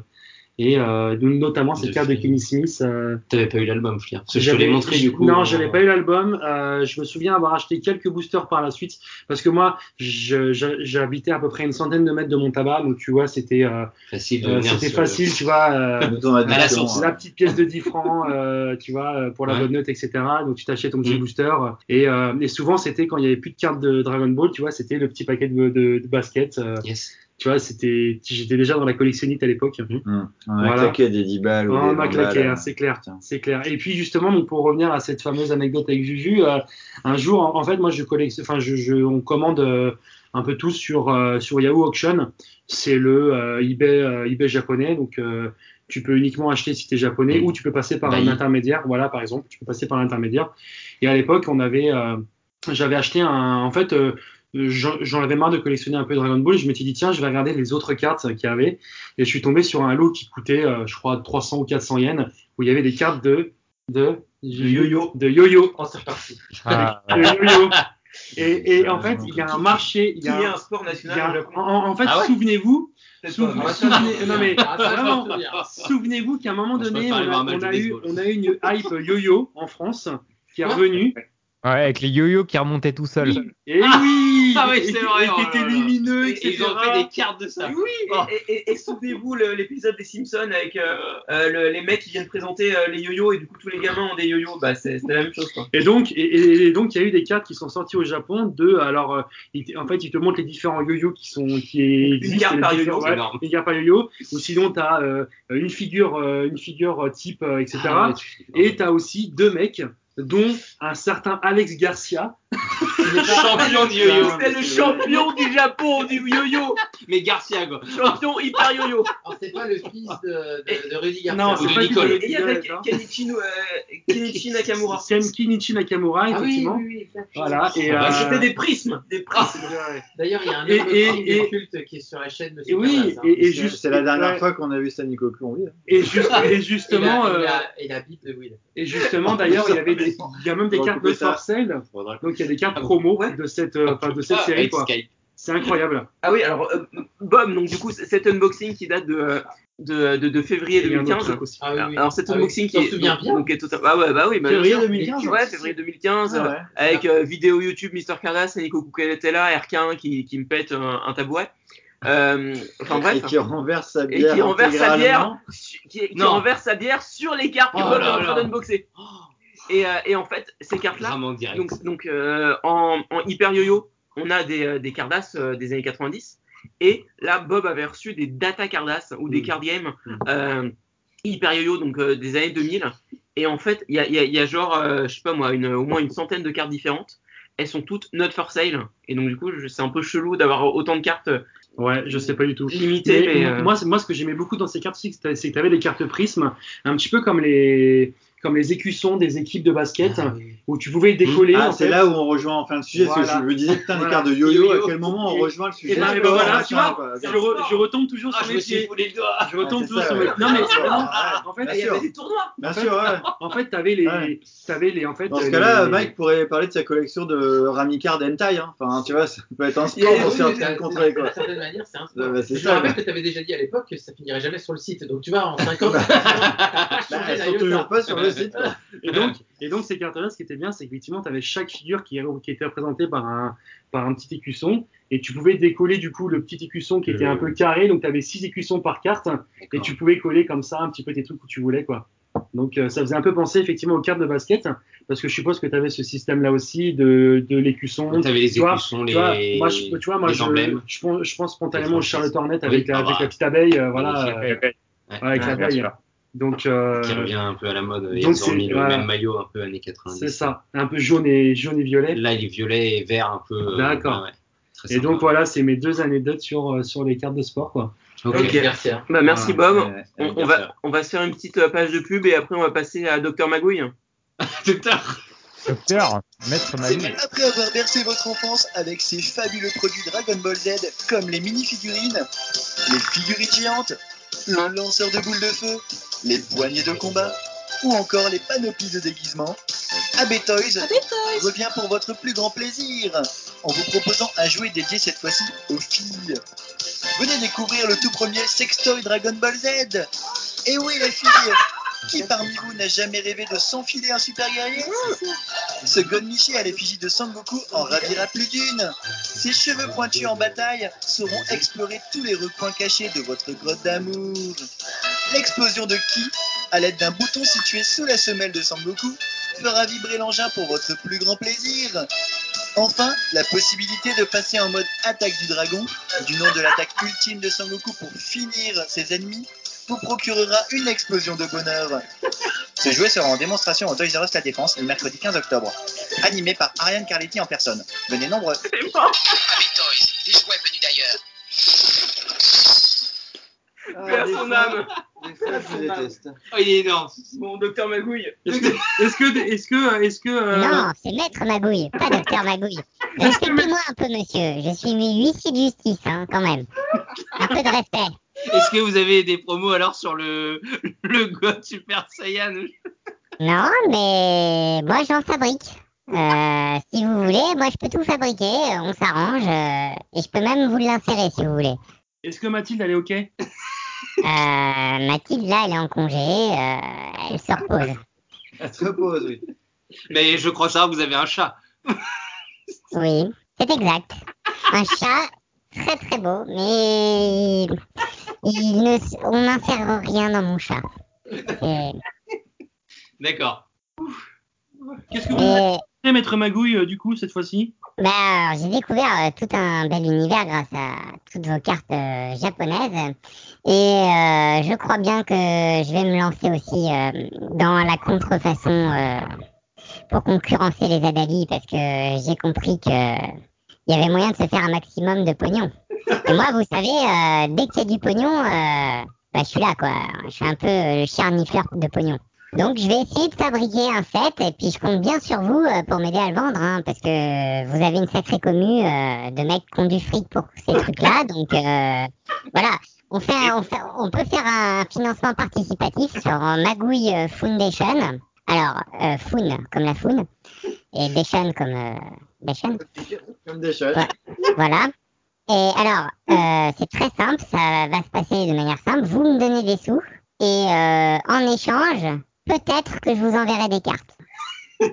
et euh, notamment ces De cartes de. Kenny Smith. euh, T'avais pas eu l'album, Flier. Parce que je te j'avais- l'ai montré du coup. Non, j'avais pas eu l'album. Euh, je me souviens avoir acheté quelques boosters par la suite parce que moi, j'habitais à peu près une centaine de mètres de mon tabac, donc tu vois, c'était euh, Facile euh, c'était facile, tu vois. euh, À la que, source. la petite pièce de 10 francs, euh, tu vois, pour la Ouais. bonne note, etc. Donc tu t'achètes ton petit Mm. booster. Et, euh, et souvent, c'était quand il y avait plus de cartes de Dragon Ball, tu vois, c'était le petit paquet de, de, de basket. euh, Yes. Tu vois, c'était, j'étais déjà dans la collectionnite à l'époque. hum, on a Voilà. claqué des 10 balles. on a 20 claqué, hein, c'est clair, c'est clair. Et puis justement, donc pour revenir à cette fameuse anecdote avec Juju, euh, un jour, en, en fait, moi, je collectionne, enfin, je, je, on commande euh, un peu tout sur euh, sur Yahoo Auction. C'est le euh, eBay euh, eBay japonais, donc euh, tu peux uniquement acheter si tu es japonais ou tu peux passer par Bah, un intermédiaire. Voilà, par exemple, tu peux passer par l'intermédiaire. Et à l'époque, on avait, euh, j'avais acheté un, en fait. euh, J'en avais marre de collectionner un peu Dragon Ball. Je m'étais dit, tiens, je vais regarder les autres cartes qu'il y avait. Et je suis tombé sur un lot qui coûtait, euh, je crois, 300 ou 400 yens, où il y avait des cartes de, de, yo-yo. de yo-yo. Oh, c'est reparti. Ah, De yo-yo. Et, et en fait, il y a un marché, il y a, est un- un sport il y national a en, en fait, Ah ouais souvenez-vous, souvenez- souvenez- souvenez-vous qu'à un moment donné, on a, on eu, on a eu une hype yo-yo en France qui est revenue. Ouais, avec les yo-yo qui remontaient tout seuls. Et oui, Ah oui, et, c'est qui- vrai, et qui oh là. lumineux, Et etc. Ils ont fait des cartes de ça. Oui. Et, et- et souvenez-vous l'épisode des Simpsons avec euh, euh, le- les mecs qui viennent présenter euh, les yo-yo et du coup tous les gamins ont des yo-yo. Bah c'est c'était la même chose quoi. Et donc, et, et- et donc, il y a eu des cartes qui sont sorties au Japon de, alors, euh, en fait, ils te montrent les différents yo-yo qui sont, qui existent. carte les par yo-yo, ouais, énorme. Une carte par yo-yo. Ou sinon, t'as euh, une figure, euh, une figure type, euh, etc. Ah ouais, tu- Et t'as aussi deux mecs, dont un certain Alex Garcia. Champion du yo-yo. C'était le champion du Japon du yo-yo. Mais Garcia, quoi. Champion hyper yo-yo. Alors, c'est pas le fils de, de, de Rudy Garcia. Non, c'est pas Nicole. Et il y avait. Kenichi, euh, Kenichi Nakamura. C'est Kenichi Nakamura, Ah oui, effectivement. oui, oui, exact. Voilà. Et, Ah, euh, C'était des prismes, des prismes. D'ailleurs, il y a un autre et- film et- culte qui est sur la chaîne de et oui, hein. et, C'est- juste, C'est la dernière fois qu'on a vu vie. hein. Et, juste, et Et justement, et la, bite de Will. et justement, d'ailleurs, il y avait des, il y a même des cartes de ça. for sale. Faudra- Donc il y a des cartes Ah promo Ouais. de cette, euh, enfin, de cette Ah, série, quoi. C'est incroyable. Ah oui, alors euh, Bob, donc du coup cet unboxing qui date de euh, de, de, de février Et il y a un autre 2015. truc aussi. Ah oui, oui. Alors cet Ah oui, unboxing tu t'en qui est souviens donc, bien donc est total- ah ouais bah oui bah, Février bien sûr. 2015, ouais février 2015 Ah euh, ouais. avec euh, vidéo YouTube Mister Cardass Nico Cucurella RK1 qui, qui me pète un, un tabouret euh, enfin bref Et qui renverse sa et bière. qui renverse sa bière qui, qui Non. renverse sa bière sur les cartes que Oh Bob est en train d'unboxer et, euh, et en fait ces cartes là Vraiment direct. donc, donc euh, en, en hyper yo-yo, on a des, euh, des Cardass des années 90. Et là, Bob avait reçu des Data Cardass ou des Mm. card games Mm. euh, hyper yo-yo, donc euh, des années 2000. Et en fait, il y a, il y, a, il y a genre, euh, je sais pas moi, une, au moins une centaine de cartes différentes. Elles sont toutes not for sale. Et donc, du coup, c'est un peu chelou d'avoir autant de cartes Ouais, je sais pas du tout. limitées. Mais, Mais, moi, moi, ce que j'aimais beaucoup dans ces cartes, c'est que tu avais des cartes prismes, un petit peu comme les, comme les écussons des équipes de basket, Ah oui. où tu pouvais décoller. Ah, c'est là où on rejoint enfin le sujet, parce que Voilà. je me disais, putain, les Voilà. cartes de yo-yo, à quel moment on rejoint le sujet Et ben, et ben voilà, tu vois, je, re- je retombe toujours Ah, sur mes pieds. Je retombe Ouais, toujours ça, sur ouais. mes Non mais vraiment, en fait, Il y avait des tournois. Bien en fait, sûr, ouais. en fait, t'avais les, Ouais. t'avais les, en fait. Dans ce les- cas-là, les- Mike pourrait parler de sa collection de Ramicard Hentai. Hein. Enfin, tu vois, ça peut être un sport pour se oui, faire c'est- contrer, quoi. D'une certaine manière, c'est un sport. Ouais, bah, je rappelle ouais. que tu avais déjà dit à l'époque que ça finirait jamais sur le site. Donc tu vois, en 5 ans, Bah, Bah, elles sont iota. toujours pas sur le Et donc, et donc ces cartes-là, ce qui était bien, c'est qu'effectivement, tu avais chaque figure qui, qui était représentée par un, par un petit écusson, et tu pouvais décoller du coup le petit écusson qui était un peu carré, donc tu avais six écussons par carte, et tu pouvais coller comme ça un petit peu tes trucs où tu voulais, quoi. Donc euh, ça faisait un peu penser effectivement aux cartes de basket, parce que je suppose que tu avais ce système-là aussi de, de l'écusson. Tu avais les écussons, les, moi, je, tu vois, moi, les je, emblèmes. je, pense, je pense spontanément au Les Charlotte Hornet Oui, avec, la, ah avec la petite abeille, euh, voilà, euh, Ouais. avec Ouais, l'abeille. sûr. Donc, euh, qui revient un peu à la mode. Ils ont mis le voilà. même maillot un peu années 90. c'est ça, un peu jaune et jaune et violet. Là, il est violet et vert un peu. euh, D'accord. ouais. Et sympa. donc voilà, c'est mes deux anecdotes sur, euh, sur les cartes de sport. Quoi. Ok. Ok, merci. hein. Bah, merci Bob. Ouais, On, va, on va se faire une petite euh, page de pub et après on va passer à Docteur Magouille. Docteur. Docteur, maître Magouille. après avoir bercé votre enfance avec ces fabuleux produits Dragon Ball Z comme les mini-figurines, les figurines géantes, le lanceur de boules de feu, les poignées de combat ou encore les panoplies de déguisement, AB Toys revient pour votre plus grand plaisir en vous proposant un jouet dédié cette fois-ci aux filles. Venez découvrir le tout premier sextoy Dragon Ball Z. Et oui les filles, qui parmi vous n'a jamais rêvé de s'enfiler un super guerrier Ce Gonmichi à l'effigie de Sangoku en ravira plus d'une. Ses cheveux pointus en bataille sauront explorer tous les recoins cachés de votre grotte d'amour. L'explosion de Ki, à l'aide d'un bouton situé sous la semelle de Sangoku, fera vibrer l'engin pour votre plus grand plaisir. Enfin, la possibilité de passer en mode attaque du dragon, du nom de l'attaque ultime de Sangoku pour finir ses ennemis, vous procurera une explosion de bonheur. Ce jouet sera en démonstration au Toys R Us La Défense le mercredi 15 octobre. Animé par Ariane Carletti en personne. Venez nombreux. Happy Toys, des jouets venus d'ailleurs. Ah, des son âme. Je déteste. Oh, il est énorme. Bon, Docteur Magouille. Est-ce que, est-ce que, est-ce que, est-ce que, euh, Non, c'est Maître Magouille, pas Docteur Magouille. Respectez-moi un peu, monsieur. Je suis huissier de justice, hein, quand même. Un peu de respect. Est-ce que vous avez des promos alors sur le, le God Super Saiyan? Non, mais moi, j'en fabrique. Euh, si vous voulez, moi, je peux tout fabriquer. On s'arrange. euh, et je peux même vous l'insérer, si vous voulez. est-ce que Mathilde, elle est OK? Mathilde, là, elle est en congé. euh, elle se repose. Elle se repose, oui. Mais je crois savoir que vous avez un chat. Oui, c'est exact. Un chat très très beau, mais il ne, on n'insère rien dans mon chat. Et, D'accord. Qu'est-ce que vous et, avez fait, Maître Magouille, euh, du coup, cette fois-ci? Bah, j'ai découvert euh, tout un bel univers grâce à toutes vos cartes euh, japonaises. Et euh, je crois bien que je vais me lancer aussi euh, dans la contrefaçon euh, pour concurrencer les Adali parce que j'ai compris que il y avait moyen de se faire un maximum de pognon. Et moi, vous savez, dès qu'il y a du pognon, bah, je suis là, quoi. Je suis un peu le charnifleur de pognon. Donc, je vais essayer de fabriquer un set et puis je compte bien sur vous euh, pour m'aider à le vendre, hein, parce que vous avez une sacrée commu euh, de mecs qui ont du fric pour ces trucs-là. Donc, euh, voilà. On, fait, un- on, fait, on peut faire un financement participatif sur Magouille Foundation. Alors, euh, Foun comme la Foun et Dation comme euh, Dation. Comme. Voilà. Et alors, euh, c'est très simple, ça va se passer de manière simple. Vous me donnez des sous et euh, en échange, peut-être que je vous enverrai des cartes.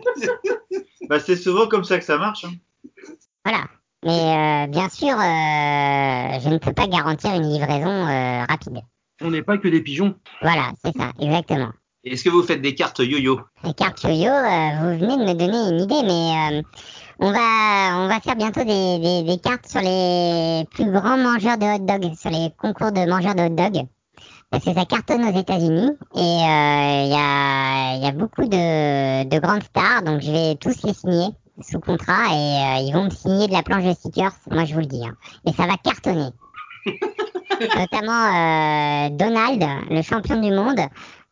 Bah, c'est souvent comme ça que ça marche. hein. Voilà. Mais euh, bien sûr, euh, je ne peux pas garantir une livraison euh, rapide. On n'est pas que des pigeons. Voilà, c'est ça, exactement. Est-ce que vous faites des cartes yo-yo? Les cartes yo-yo, euh, vous venez de me donner une idée, mais euh, on va on va faire bientôt des, des, des cartes sur les plus grands mangeurs de hot dog, sur les concours de mangeurs de hot dog. Parce que ça cartonne aux États-Unis et euh, il y, a, il y a beaucoup de, de grandes stars, donc je vais tous les signer sous contrat et euh, ils vont me signer de la planche de stickers, moi je vous le dis. hein. Et ça va cartonner. notamment euh, Donald, le champion du monde.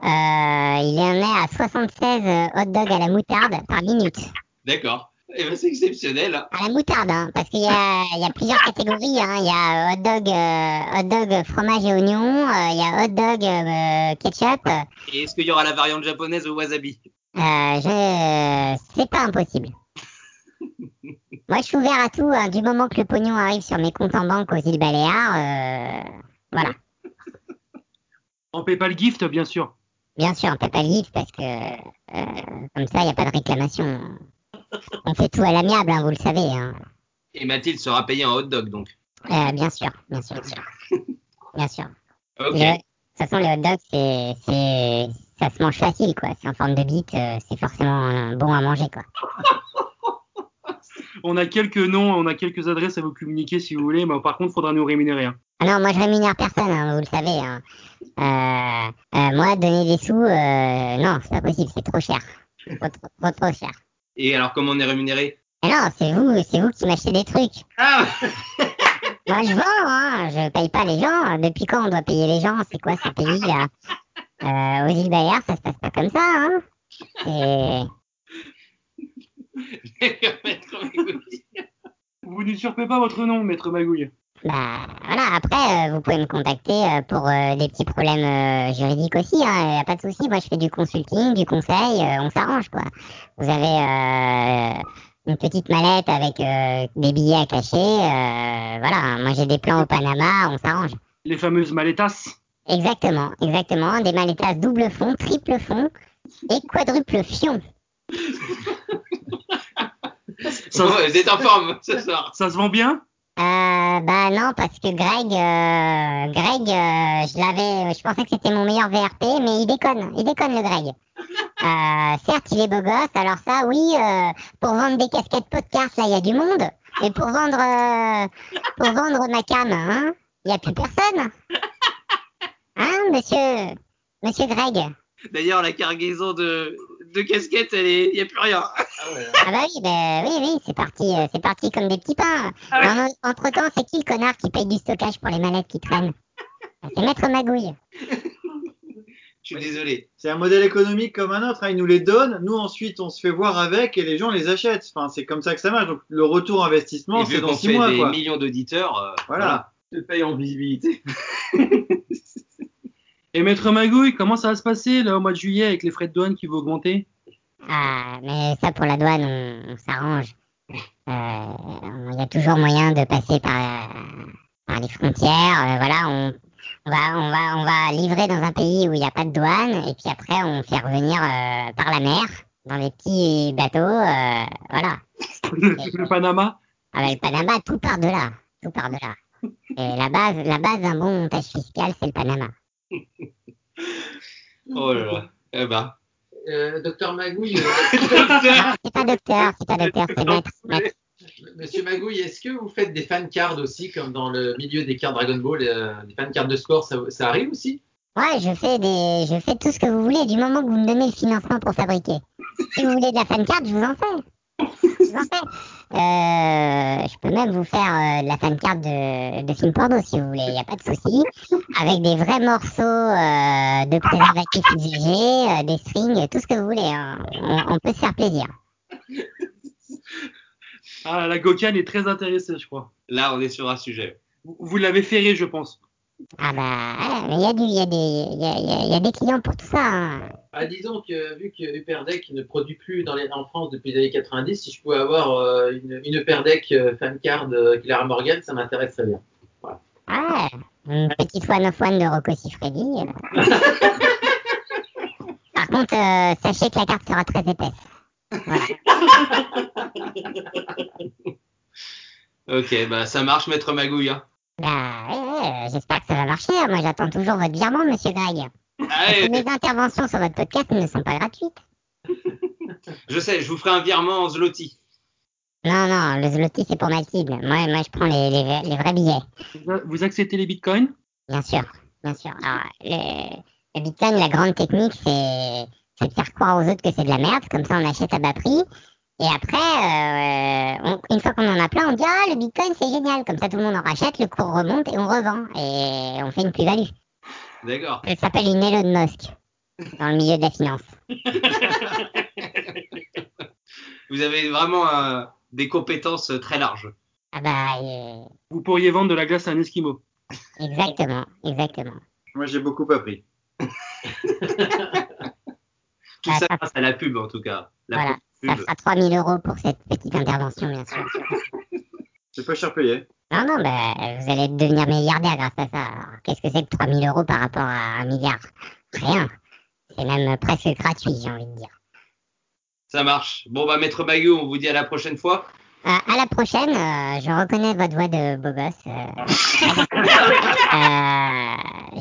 Il en est à 76 hot dogs à la moutarde par minute. D'accord. Eh ben, c'est exceptionnel. hein. À la moutarde, hein, parce qu'il y a, il y a plusieurs catégories. Hein. Il y a hot dog, euh, hot dog fromage et oignon. euh, il y a hot dog euh, ketchup. Et est-ce qu'il y aura la variante japonaise au wasabi? Euh, je, c'est pas impossible. Moi, je suis ouvert à tout. hein, du moment que le pognon arrive sur mes comptes en banque aux îles Baléares, euh, voilà. En PayPal gift, bien sûr. Bien sûr, on pas le livre parce que euh, comme ça, il n'y a pas de réclamation. On fait tout à l'amiable, hein, vous le savez. Hein. Et Mathilde sera payée en hot dog donc. Euh, bien sûr, bien sûr, bien sûr. Bien sûr. Ok. Le- de toute façon, le hot dog, c'est, c'est, ça se mange facile, quoi. C'est en forme de bite, euh, c'est forcément bon à manger, quoi. On a quelques noms, on a quelques adresses à vous communiquer si vous voulez, mais par contre, faudra nous rémunérer. hein. Ah non, moi je rémunère personne, hein, vous le savez. Hein. Euh, euh, moi, donner des sous, euh, non, c'est pas possible, c'est trop cher. Trop, trop, trop, trop cher. Et alors comment on est rémunéré? Non, c'est vous, c'est vous qui m'achetez des trucs. Ah Moi, je vends, hein, je paye pas les gens. Depuis quand on doit payer les gens? C'est quoi ce pays là? Euh, Aux îles Baléares, ça se passe pas comme ça, hein. Maître Magouille. Vous n'usurpez pas votre nom, maître Magouille. Bah voilà, après, euh, vous pouvez me contacter euh, pour euh, des petits problèmes euh, juridiques aussi, hein, y a pas de souci. Moi, je fais du consulting, du conseil, euh, on s'arrange, quoi. Vous avez euh, une petite mallette avec euh, des billets à cacher, euh, voilà. Moi, j'ai des plans au Panama, on s'arrange. Les fameuses maletas. Exactement, exactement. Des malletas double fond, triple fond et quadruple fion. Ça, Bon, vous êtes en forme ce soir. ça se vend bien? Euh, bah non, parce que Greg, euh, Greg, euh, je l'avais, je pensais que c'était mon meilleur VRP, mais il déconne, il déconne le Greg. Certes, il est beau gosse, alors ça, oui, pour vendre des casquettes podcast, là, il y a du monde. Et pour vendre, pour vendre ma cam, hein, il y a plus personne. Hein, monsieur, monsieur Greg? D'ailleurs, la cargaison de, de casquettes, elle est, y a plus rien. Ah bah oui, bah, oui, oui, c'est parti, euh, c'est parti comme des petits pains. entre temps, c'est qui le connard qui paye du stockage pour les manettes qui traînent? C'est Maître Magouille. Je suis désolé. C'est un modèle économique comme un autre. hein. Ils nous les donnent, nous ensuite on se fait voir avec et les gens les achètent. Enfin, c'est comme ça que ça marche. Donc le retour investissement, c'est dans qu'on six fait mois. des Quoi. millions d'auditeurs, euh, Voilà. te paye en visibilité. Et maître Magouille, comment ça va se passer là au mois de juillet avec les frais de douane qui vont augmenter? Ah, mais ça pour la douane, on, on s'arrange. Euh, Il y a toujours moyen de passer par, euh, par les frontières. euh, voilà, on, on va, on va, on va livrer dans un pays où il n'y a pas de douane, et puis après on fait revenir euh, par la mer dans des petits bateaux. euh, voilà. le, le Panama? Ah le Panama, tout par de là, tout par de là. Et la base, la base d'un bon montage fiscal, c'est le Panama. Oh là là. Eh ben. Euh, docteur Magouille, euh, c'est pas docteur, c'est pas docteur, c'est maître, maître. Monsieur Magouille, est-ce que vous faites des fan cards aussi, comme dans le milieu des cartes Dragon Ball, euh, des fan cards de sport, ça, ça arrive aussi? Ouais, je fais des, je fais tout ce que vous voulez du moment que vous me donnez le financement pour fabriquer. Si vous voulez de la fan card, je vous en fais. Je vous en fais. Euh, je peux même vous faire euh, de la fan card de, de film porno si vous voulez, il n'y a pas de souci. Avec des vrais morceaux euh, de préservatifs euh, des strings, tout ce que vous voulez. hein. On, on peut se faire plaisir. Ah, la Gokan est très intéressée, je crois. Là, on est sur un sujet. Vous, vous l'avez ferré, je pense. Ah bah, il y a du, il y a des, y y y a clients pour tout ça. hein. ah, Disons que vu que Uperdec ne produit plus dans les, en France depuis les années 90, si je pouvais avoir euh, une, une Uperdec euh, fan card euh, Clara Morgan, ça m'intéresse très bien. Ah, une petite one of one de Rocco Siffredi. euh. Par contre, euh, sachez que la carte sera très épaisse. Voilà. Ok, bah ça marche, maître Magouille. hein. Bah, ouais, j'espère que ça va marcher. hein. Moi, j'attends toujours votre virement, monsieur Greg. Allez, mes interventions sur votre podcast ne sont pas gratuites. je sais, je vous ferai un virement en zloty. Non, non, le zloty, c'est pour ma cible. Moi, moi je prends les, les, les vrais billets. Vous, acceptez les bitcoins? Bien sûr, bien sûr. Alors, le, le Bitcoin, la grande technique, c'est c'est de faire croire aux autres que c'est de la merde. Comme ça, on achète à bas prix. Et après, euh, on- une fois qu'on en a plein, on dit ah le Bitcoin c'est génial, comme ça tout le monde en rachète, le cours remonte et on revend et on fait une plus-value. D'accord. Ça s'appelle une Elon Musk dans le milieu de la finance. Vous avez vraiment euh, des compétences très larges. Ah bah euh, Vous pourriez vendre de la glace à un Esquimau. exactement, exactement. Moi, j'ai beaucoup appris. Tout ça grâce à la pub en tout cas. La Voilà, ça fera 3000 euros pour cette petite intervention bien sûr. C'est pas cher payé. Non, non, bah, vous allez devenir milliardaire grâce à ça. Qu'est-ce que c'est que 3000 euros par rapport à un milliard? Rien. C'est même presque gratuit, j'ai envie de dire. Ça marche. Bon bah maître Bayou, on vous dit à la prochaine fois. Euh, à la prochaine, euh, je reconnais votre voix de beau gosse. euh.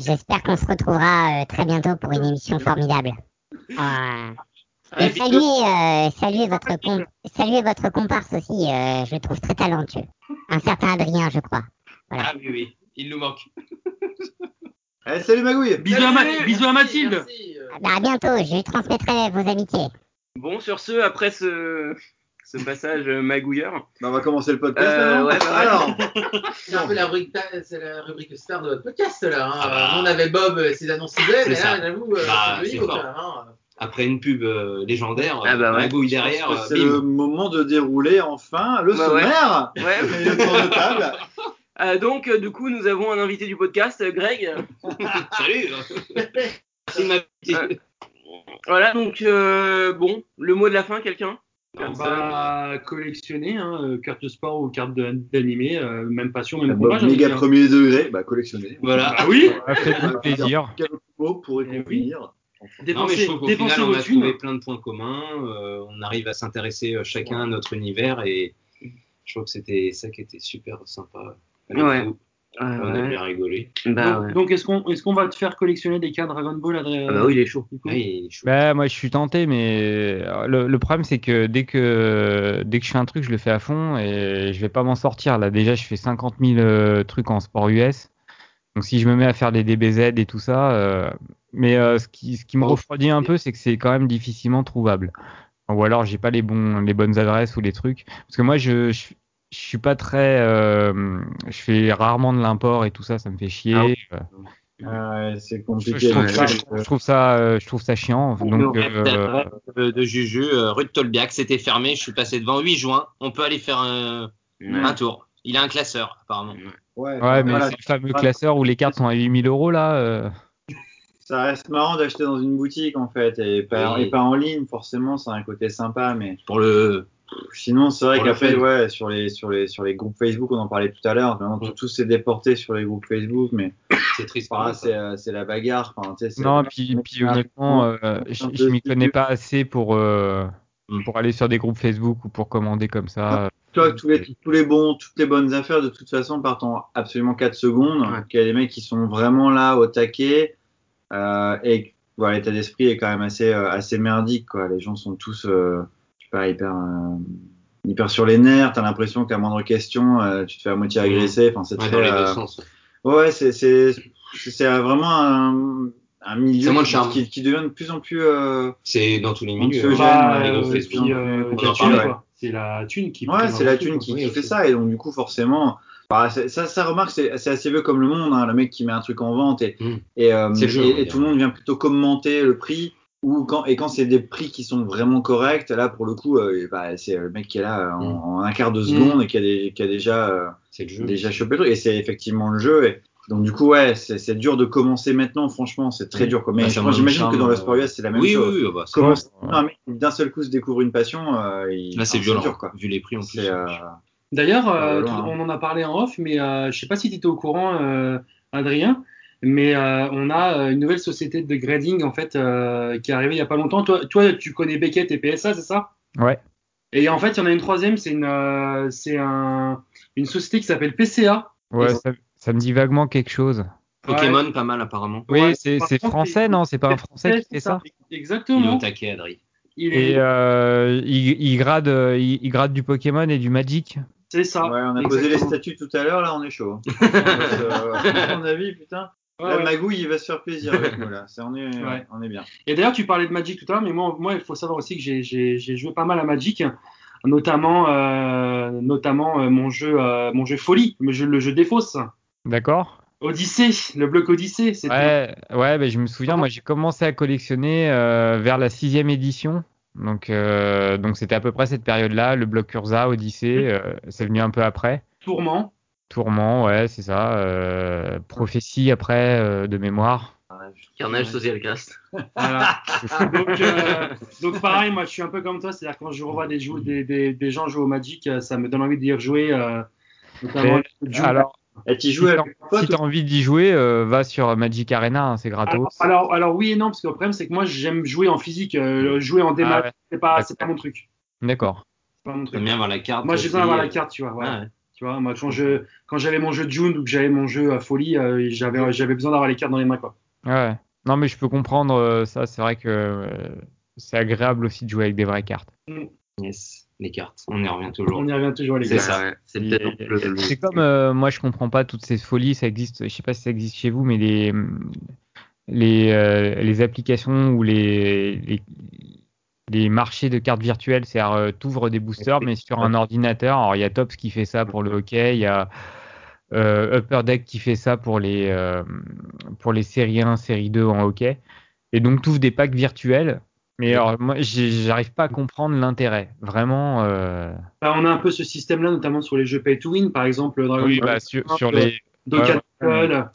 J'espère qu'on se retrouvera très bientôt pour une émission formidable. Et saluez, euh, saluez, votre com- saluez votre comparse aussi, euh, je le trouve très talentueux. Un certain Adrien, je crois. Ah oui oui, il nous manque. Allez, salut Magouille Bisous à, Ma- bisous à Mathilde. Bah, à bientôt, je lui transmettrai vos amitiés. Bon, sur ce, après ce, ce passage magouilleur, Bah, on va commencer le podcast Euh, ouais, bah. Alors, C'est un peu la rubrique, ta- c'est la rubrique star de votre podcast là. Hein. Ah bah. On avait Bob, ses annonces mais là, j'avoue, c'est de c'est niveau, hein. Après une pub euh, légendaire, Ah bah ouais. Magouille derrière, euh, c'est le moment de dérouler enfin le Bah sommaire. ouais. Et le tour de table. Euh, donc, euh, du coup, nous avons un invité du podcast, euh, Greg. Salut. Merci de m'inviter. Voilà, donc, euh, bon, le mot de la fin, quelqu'un? On va collectionner, hein, cartes de sport ou cartes d'animé, euh, même passion, même combat. j'ai envie de méga premier degré, bah collectionner. Voilà. Ah oui Ça fait beaucoup plaisir. Quel mot pourrait Eh oui. Convenir Non, mais je trouve qu'au dépensez final, on a thunes. trouvé plein de points communs. euh, on arrive à s'intéresser euh, chacun à notre univers et je trouve que c'était ça qui était super sympa. Ouais. On a bien rigolé. Bah, donc, ouais. donc, est-ce qu'on est qu'on va te faire collectionner des cartes Dragon Ball Adrien Ah bah oui, il est chaud. du coup Ouais, il est chaud. Bah, moi, je suis tenté, mais le, le problème, c'est que dès que dès que je fais un truc, je le fais à fond et je vais pas m'en sortir. Là, déjà, je fais 50 000 euh, trucs en sport US. Donc, si je me mets à faire des DBZ et tout ça, euh, mais euh, ce qui ce qui me refroidit un peu, c'est que c'est quand même difficilement trouvable. Ou alors, j'ai pas les bons les bonnes adresses ou les trucs. Parce que moi, je je, je suis pas très, euh, je fais rarement de l'import et tout ça, ça me fait chier. Ah oui. Ah ouais, c'est je, compliqué. je trouve ça, je trouve ça, je trouve ça chiant. Donc, euh, de, Juju, rue de Tolbiac, c'était fermé. Je suis passé devant 8 juin. On peut aller faire un, un tour. Il a un classeur, apparemment. ouais, Ouais, mais voilà, c'est le fameux classeur où les cartes sont à 8000 euros là. euh. ça reste marrant d'acheter dans une boutique en fait et pas, Oui. et pas en ligne forcément, c'est un côté sympa, mais Pour le. sinon c'est vrai qu'après ouais sur les sur les sur les groupes Facebook, on en parlait tout à l'heure, maintenant tout, tout s'est déporté sur les groupes Facebook, mais C'est triste. voilà, c'est euh, c'est la bagarre. Enfin, Non, puis, puis honnêtement, euh, je, je m'y connais pas assez pour euh, Mm. pour aller sur des groupes Facebook ou pour commander comme ça. Toi, tous les, tous les bons, toutes les bonnes affaires, de toute façon, partent en absolument 4 secondes. Ouais. Il y a des mecs qui sont vraiment là au taquet. Euh, et voilà, l'état d'esprit est quand même assez, euh, assez merdique. Quoi. Les gens sont tous euh, je sais pas, hyper, euh, hyper sur les nerfs. T'as l'impression qu'à moindre question, euh, tu te fais à moitié agresser. Enfin, c'est Ouais, très, dans les deux euh, sens. ouais, c'est, c'est, c'est vraiment un, un milieu C'est moins le qui, charme. qui, qui devient de plus en plus. Euh, C'est dans tous les milieux. Bah, euh, et puis, euh. C'est la thune qui. Ouais, c'est la thune qui, fait ça, et donc du coup forcément, bah, ça, ça remarque, c'est assez vieux comme le monde, hein, le mec qui met un truc en vente et, Mm. et, euh, jeu, et- tout le monde vient plutôt commenter le prix. Ou quand, et quand c'est des prix qui sont vraiment corrects, là pour le coup, euh, bah, c'est le mec qui est là en, Mm. en un quart de seconde et qui a, des- qui a déjà, euh, C'est le jeu. déjà chopé le truc. Et c'est effectivement le jeu. Et, donc du coup, ouais, c'est c'est dur de commencer maintenant, franchement, c'est très dur. quoi. Mais Bah, manque j'imagine de que dans le sport US, c'est la même oui, chose. oui, oui, bah, c'est- Comment Ouais. un mec qui d'un seul coup se découvre une passion, euh, il, Là, c'est enfin, violent. dur, quoi. Vu les prix en plus. Euh, D'ailleurs, euh, hein. on en a parlé en off, mais euh, je sais pas si tu étais au courant, euh, Adrien, mais euh, on a une nouvelle société de grading en fait euh, qui est arrivée il y a pas longtemps. Toi, toi, tu connais Beckett et PSA, c'est ça? Ouais. Et en fait, il y en a une troisième, c'est une, euh, c'est un, une société qui s'appelle PCA. Ouais, ça, ça me dit vaguement quelque chose. Pokémon, pas mal apparemment. Oui, Ouais, c'est français, non? C'est pas un c'est français qui c'est fait ça Il est au Exactement. taquet, Adri. Il est- Et euh, il, il grade, euh, il, il grade du Pokémon et du Magic. c'est ça. Ouais, on a posé les Exactement. statuts tout à l'heure, là on est chaud. euh, à mon avis, putain. Ouais, ouais. Magouille, il va se faire plaisir avec nous là. C'est- on, est, Ouais. on est bien. Et d'ailleurs, tu parlais de Magic tout à l'heure, mais moi, moi, il faut savoir aussi que j'ai- j'ai j'ai joué pas mal à Magic. notamment, euh, notamment euh, mon jeu, euh, mon jeu folie, le jeu, le jeu des fausses. D'accord. Odyssée, le bloc Odyssée. Ouais, ouais, ben, je me souviens, moi j'ai commencé à collectionner euh, vers la sixième édition. Donc, euh, donc c'était à peu près cette période-là, le bloc Urza, Odyssée, euh, c'est venu un peu après. Tourment. Tourment, ouais, c'est ça. euh, prophétie après, euh, de mémoire. Carnage Social Cast. Voilà. donc, euh, donc pareil, moi je suis un peu comme toi, c'est-à-dire quand je revois des, jou- des, des, des gens jouer au Magic, ça me donne envie d'y rejouer. Euh, notamment alors, Et tu si joues avec t'as si envie d'y jouer, euh, va sur Magic Arena, hein, c'est gratos. alors, alors, alors oui et non, parce que le problème c'est que moi j'aime jouer en physique, euh, jouer en démat, Ah ouais. c'est pas, c'est pas mon truc. D'accord. C'est pas mon truc. T'aimes bien avoir la carte. Moi j'ai besoin d'avoir euh, la carte, tu vois. Ah ouais. Tu vois, moi quand je quand j'avais mon jeu June ou que j'avais mon jeu à folie, euh, j'avais j'avais besoin d'avoir les cartes dans les mains quoi. Ouais. Non, mais je peux comprendre euh, ça. C'est vrai que euh, c'est agréable aussi de jouer avec des vraies cartes. Yes, les cartes. On y revient toujours. On y revient toujours les C'est gars. ça. C'est le- C'est comme euh, moi, je comprends pas toutes ces folies. Ça existe. Je sais pas si ça existe chez vous, mais les les euh, les applications ou les les, les marchés de cartes virtuelles, c'est-à-dire euh, t'ouvres des boosters, mais sur un ordinateur. Alors il y a Tops qui fait ça pour le hockey, il y a euh, Upper Deck qui fait ça pour les euh, pour les séries 1, série 2 en hockey. Et donc t'ouvres des packs virtuels. Mais alors moi, j'arrive pas à comprendre l'intérêt. Vraiment. euh, Bah, on a un peu ce système-là, notamment sur les jeux pay to win, par exemple Dragon Oui, Ball bah, sur, sur les. Dokkan Ouais, Battle.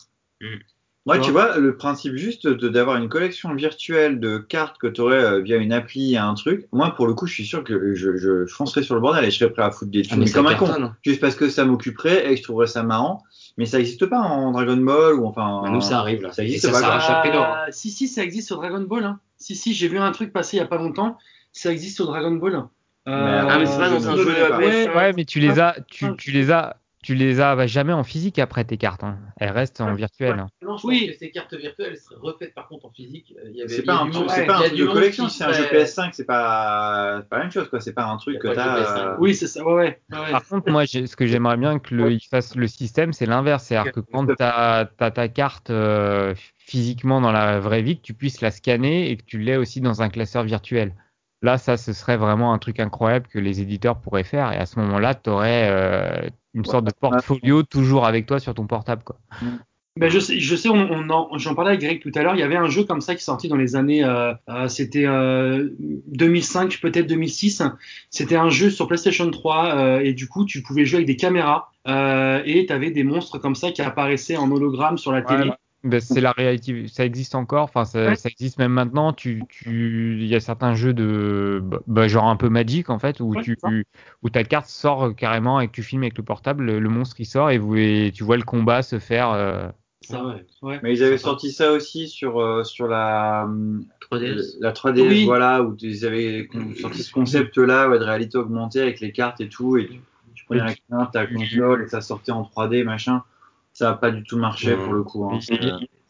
Moi, Tu tu vois, le principe juste d'avoir une collection virtuelle de cartes que tu aurais via une appli à un truc, moi, pour le coup, je suis sûr que je, je foncerais sur le bordel et je serais prêt à foutre des Ah, mais ça comme un con. Juste parce que ça m'occuperait et que je trouverais ça marrant. Mais ça n'existe pas en Dragon Ball ou enfin. Bah, nous, ça arrive, là. Ça Et existe ça pas. d'or. Ah, si, si, ça existe sur Dragon Ball. Hein. Si, si, j'ai vu un truc passer il y a pas longtemps. Ça existe sur Dragon Ball. Euh, Ah, mais c'est pas dans un jeu. APS, Ouais. Ouais, mais tu les as, tu, tu les as, tu les as bah, jamais en physique après tes cartes. hein. Elles restent en virtuel. hein. Non, je Oui. pense que ces cartes virtuelles seraient refaites par contre en physique. Euh, Il y avait, C'est pas un monde- pas un truc de collection, c'est un jeu serait- PS5, c'est pas, la même chose, quoi. C'est pas un truc que t'as. PS5. euh, Oui, c'est ça. Ouais, ouais. ouais. Par contre, moi, j'ai- ce que j'aimerais bien que le, il fasse le système, c'est l'inverse. C'est-à-dire que quand tu as, ta carte euh, physiquement dans la vraie vie, que tu puisses la scanner et que tu l'aies aussi dans un classeur virtuel. Là, ça, ce serait vraiment un truc incroyable que les éditeurs pourraient faire. Et à ce moment-là, tu aurais une sorte de portfolio toujours avec toi sur ton portable. Quoi. Ben, je sais, je sais on, on en- j'en parlais avec Greg tout à l'heure. Il y avait un jeu comme ça qui est sorti dans les années, euh, euh, c'était euh, 2005, peut-être 2006. C'était un jeu sur PlayStation 3 euh, et du coup, tu pouvais jouer avec des caméras euh, et tu avais des monstres comme ça qui apparaissaient en hologramme sur la télé. Ben, c'est la réalité, ça existe encore, enfin ça, Ouais. ça existe même maintenant. Tu, tu, il y a certains jeux de, bah, bah, genre un peu Magic en fait, où Ouais, tu, où ta carte sort carrément et que tu filmes avec le portable, le, le monstre il sort et, vous, et tu vois le combat se faire. euh, Ça, ouais. Mais ils avaient sorti ça aussi sur, euh, sur la, hum, 3DS. la 3DS, Oui. voilà, où ils avaient sorti ce concept-là, ouais, de réalité augmentée avec les cartes et tout, et tu, tu prenais la carte, ta console, et ça sortait en 3D, machin. Ça n'a pas du tout marché pour le coup. hein.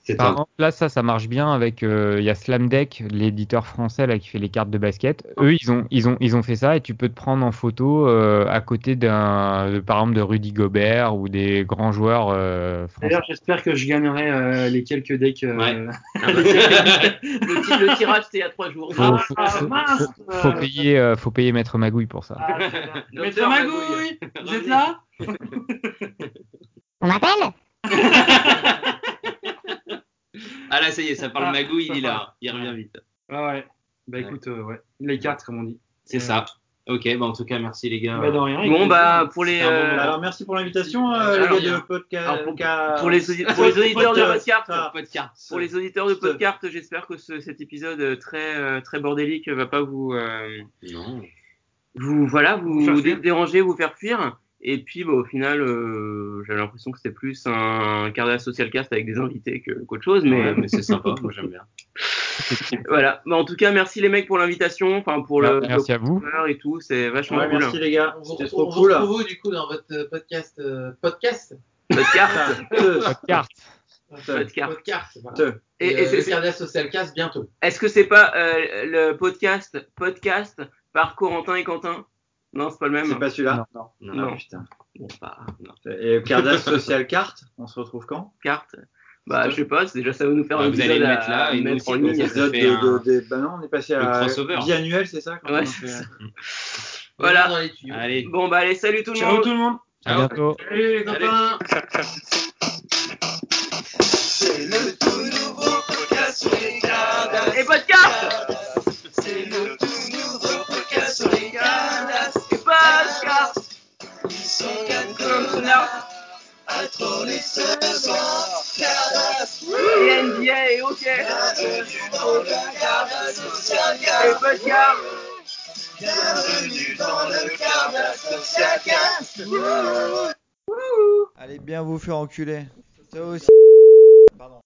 C'est- Par exemple, là, ça, ça marche bien avec. euh, Il y a Slam Deck, l'éditeur français là qui fait les cartes de basket. Eux, ils ont, ils ont, ils ont fait ça et tu peux te prendre en photo euh, à côté d'un, de- par exemple, de Rudy Gobert ou des grands joueurs euh, français. D'ailleurs, j'espère que je gagnerai euh, les quelques decks. euh, Ouais. Ah bah, le, ti- le tirage, c'était il y a trois jours. Faut, faut, Ah, faut- mince, faut- faut payer, euh, faut payer Maître Magouille pour ça. Ah. Maître Magouille, vous êtes là? On m'appelle Ah là, ça y est, ça parle Ah, magouille, ça il est là. Il revient vite. Ah ouais. Bah écoute, euh, ouais. Les cartes, comme on dit. C'est ça. Ok, bah en tout cas, merci les gars. Bah, de rien, Bon, bah, pour les, euh. Alors, merci pour l'invitation, euh, les gars de podcast. alors, pour- pour les, pour les auditeurs de podcast, Ah. podcast. Pour les auditeurs de podcast, j'espère que ce- cet épisode euh, très euh, très bordélique va pas vous euh, Non. vous voilà vous, Vous fuir. déranger, vous faire fuir. Et puis bah, au final, euh, j'avais l'impression que c'était plus un Cardia Social Cast avec des invités que qu'autre chose, mais, Ouais, mais c'est sympa, moi j'aime bien. voilà. Bah, en tout cas, merci les mecs pour l'invitation, enfin pour le, Merci à vous. et tout, c'est vachement Ouais, cool. merci les gars. On vous C'était retrouve, trop on vous cool. retrouve où, du coup dans votre euh, podcast euh, podcast? Carte. podcast voilà. Te. Et, Et, et euh, c'est- le c'est- Cardia Social Cast bientôt. Est-ce que c'est pas euh, le podcast podcast par Corentin et Quentin? Non, c'est pas le même. C'est pas celui-là Non. Non. Non. Ah, putain. Bon, bah, non. Et Cardas Social Carte, on se retrouve quand? Carte. Bah, je sais pas, déjà ça va nous faire Bah, un vous allez le mettre là, à et mettre en ligne. ça, Épisode fait de, un- de- bah non, on est passé le à crossover. biannuel, c'est ça quand Ouais, fait- ça. Voilà. Dans les tuyaux. Allez. Bon, bah, allez, salut tout le Ciao monde. tout le monde. À bientôt. Salut les copains. C'est le tout nouveau podcast sur les Cardass. Et podcast Allez bien vous faire enculer. Ça aussi. Pardon.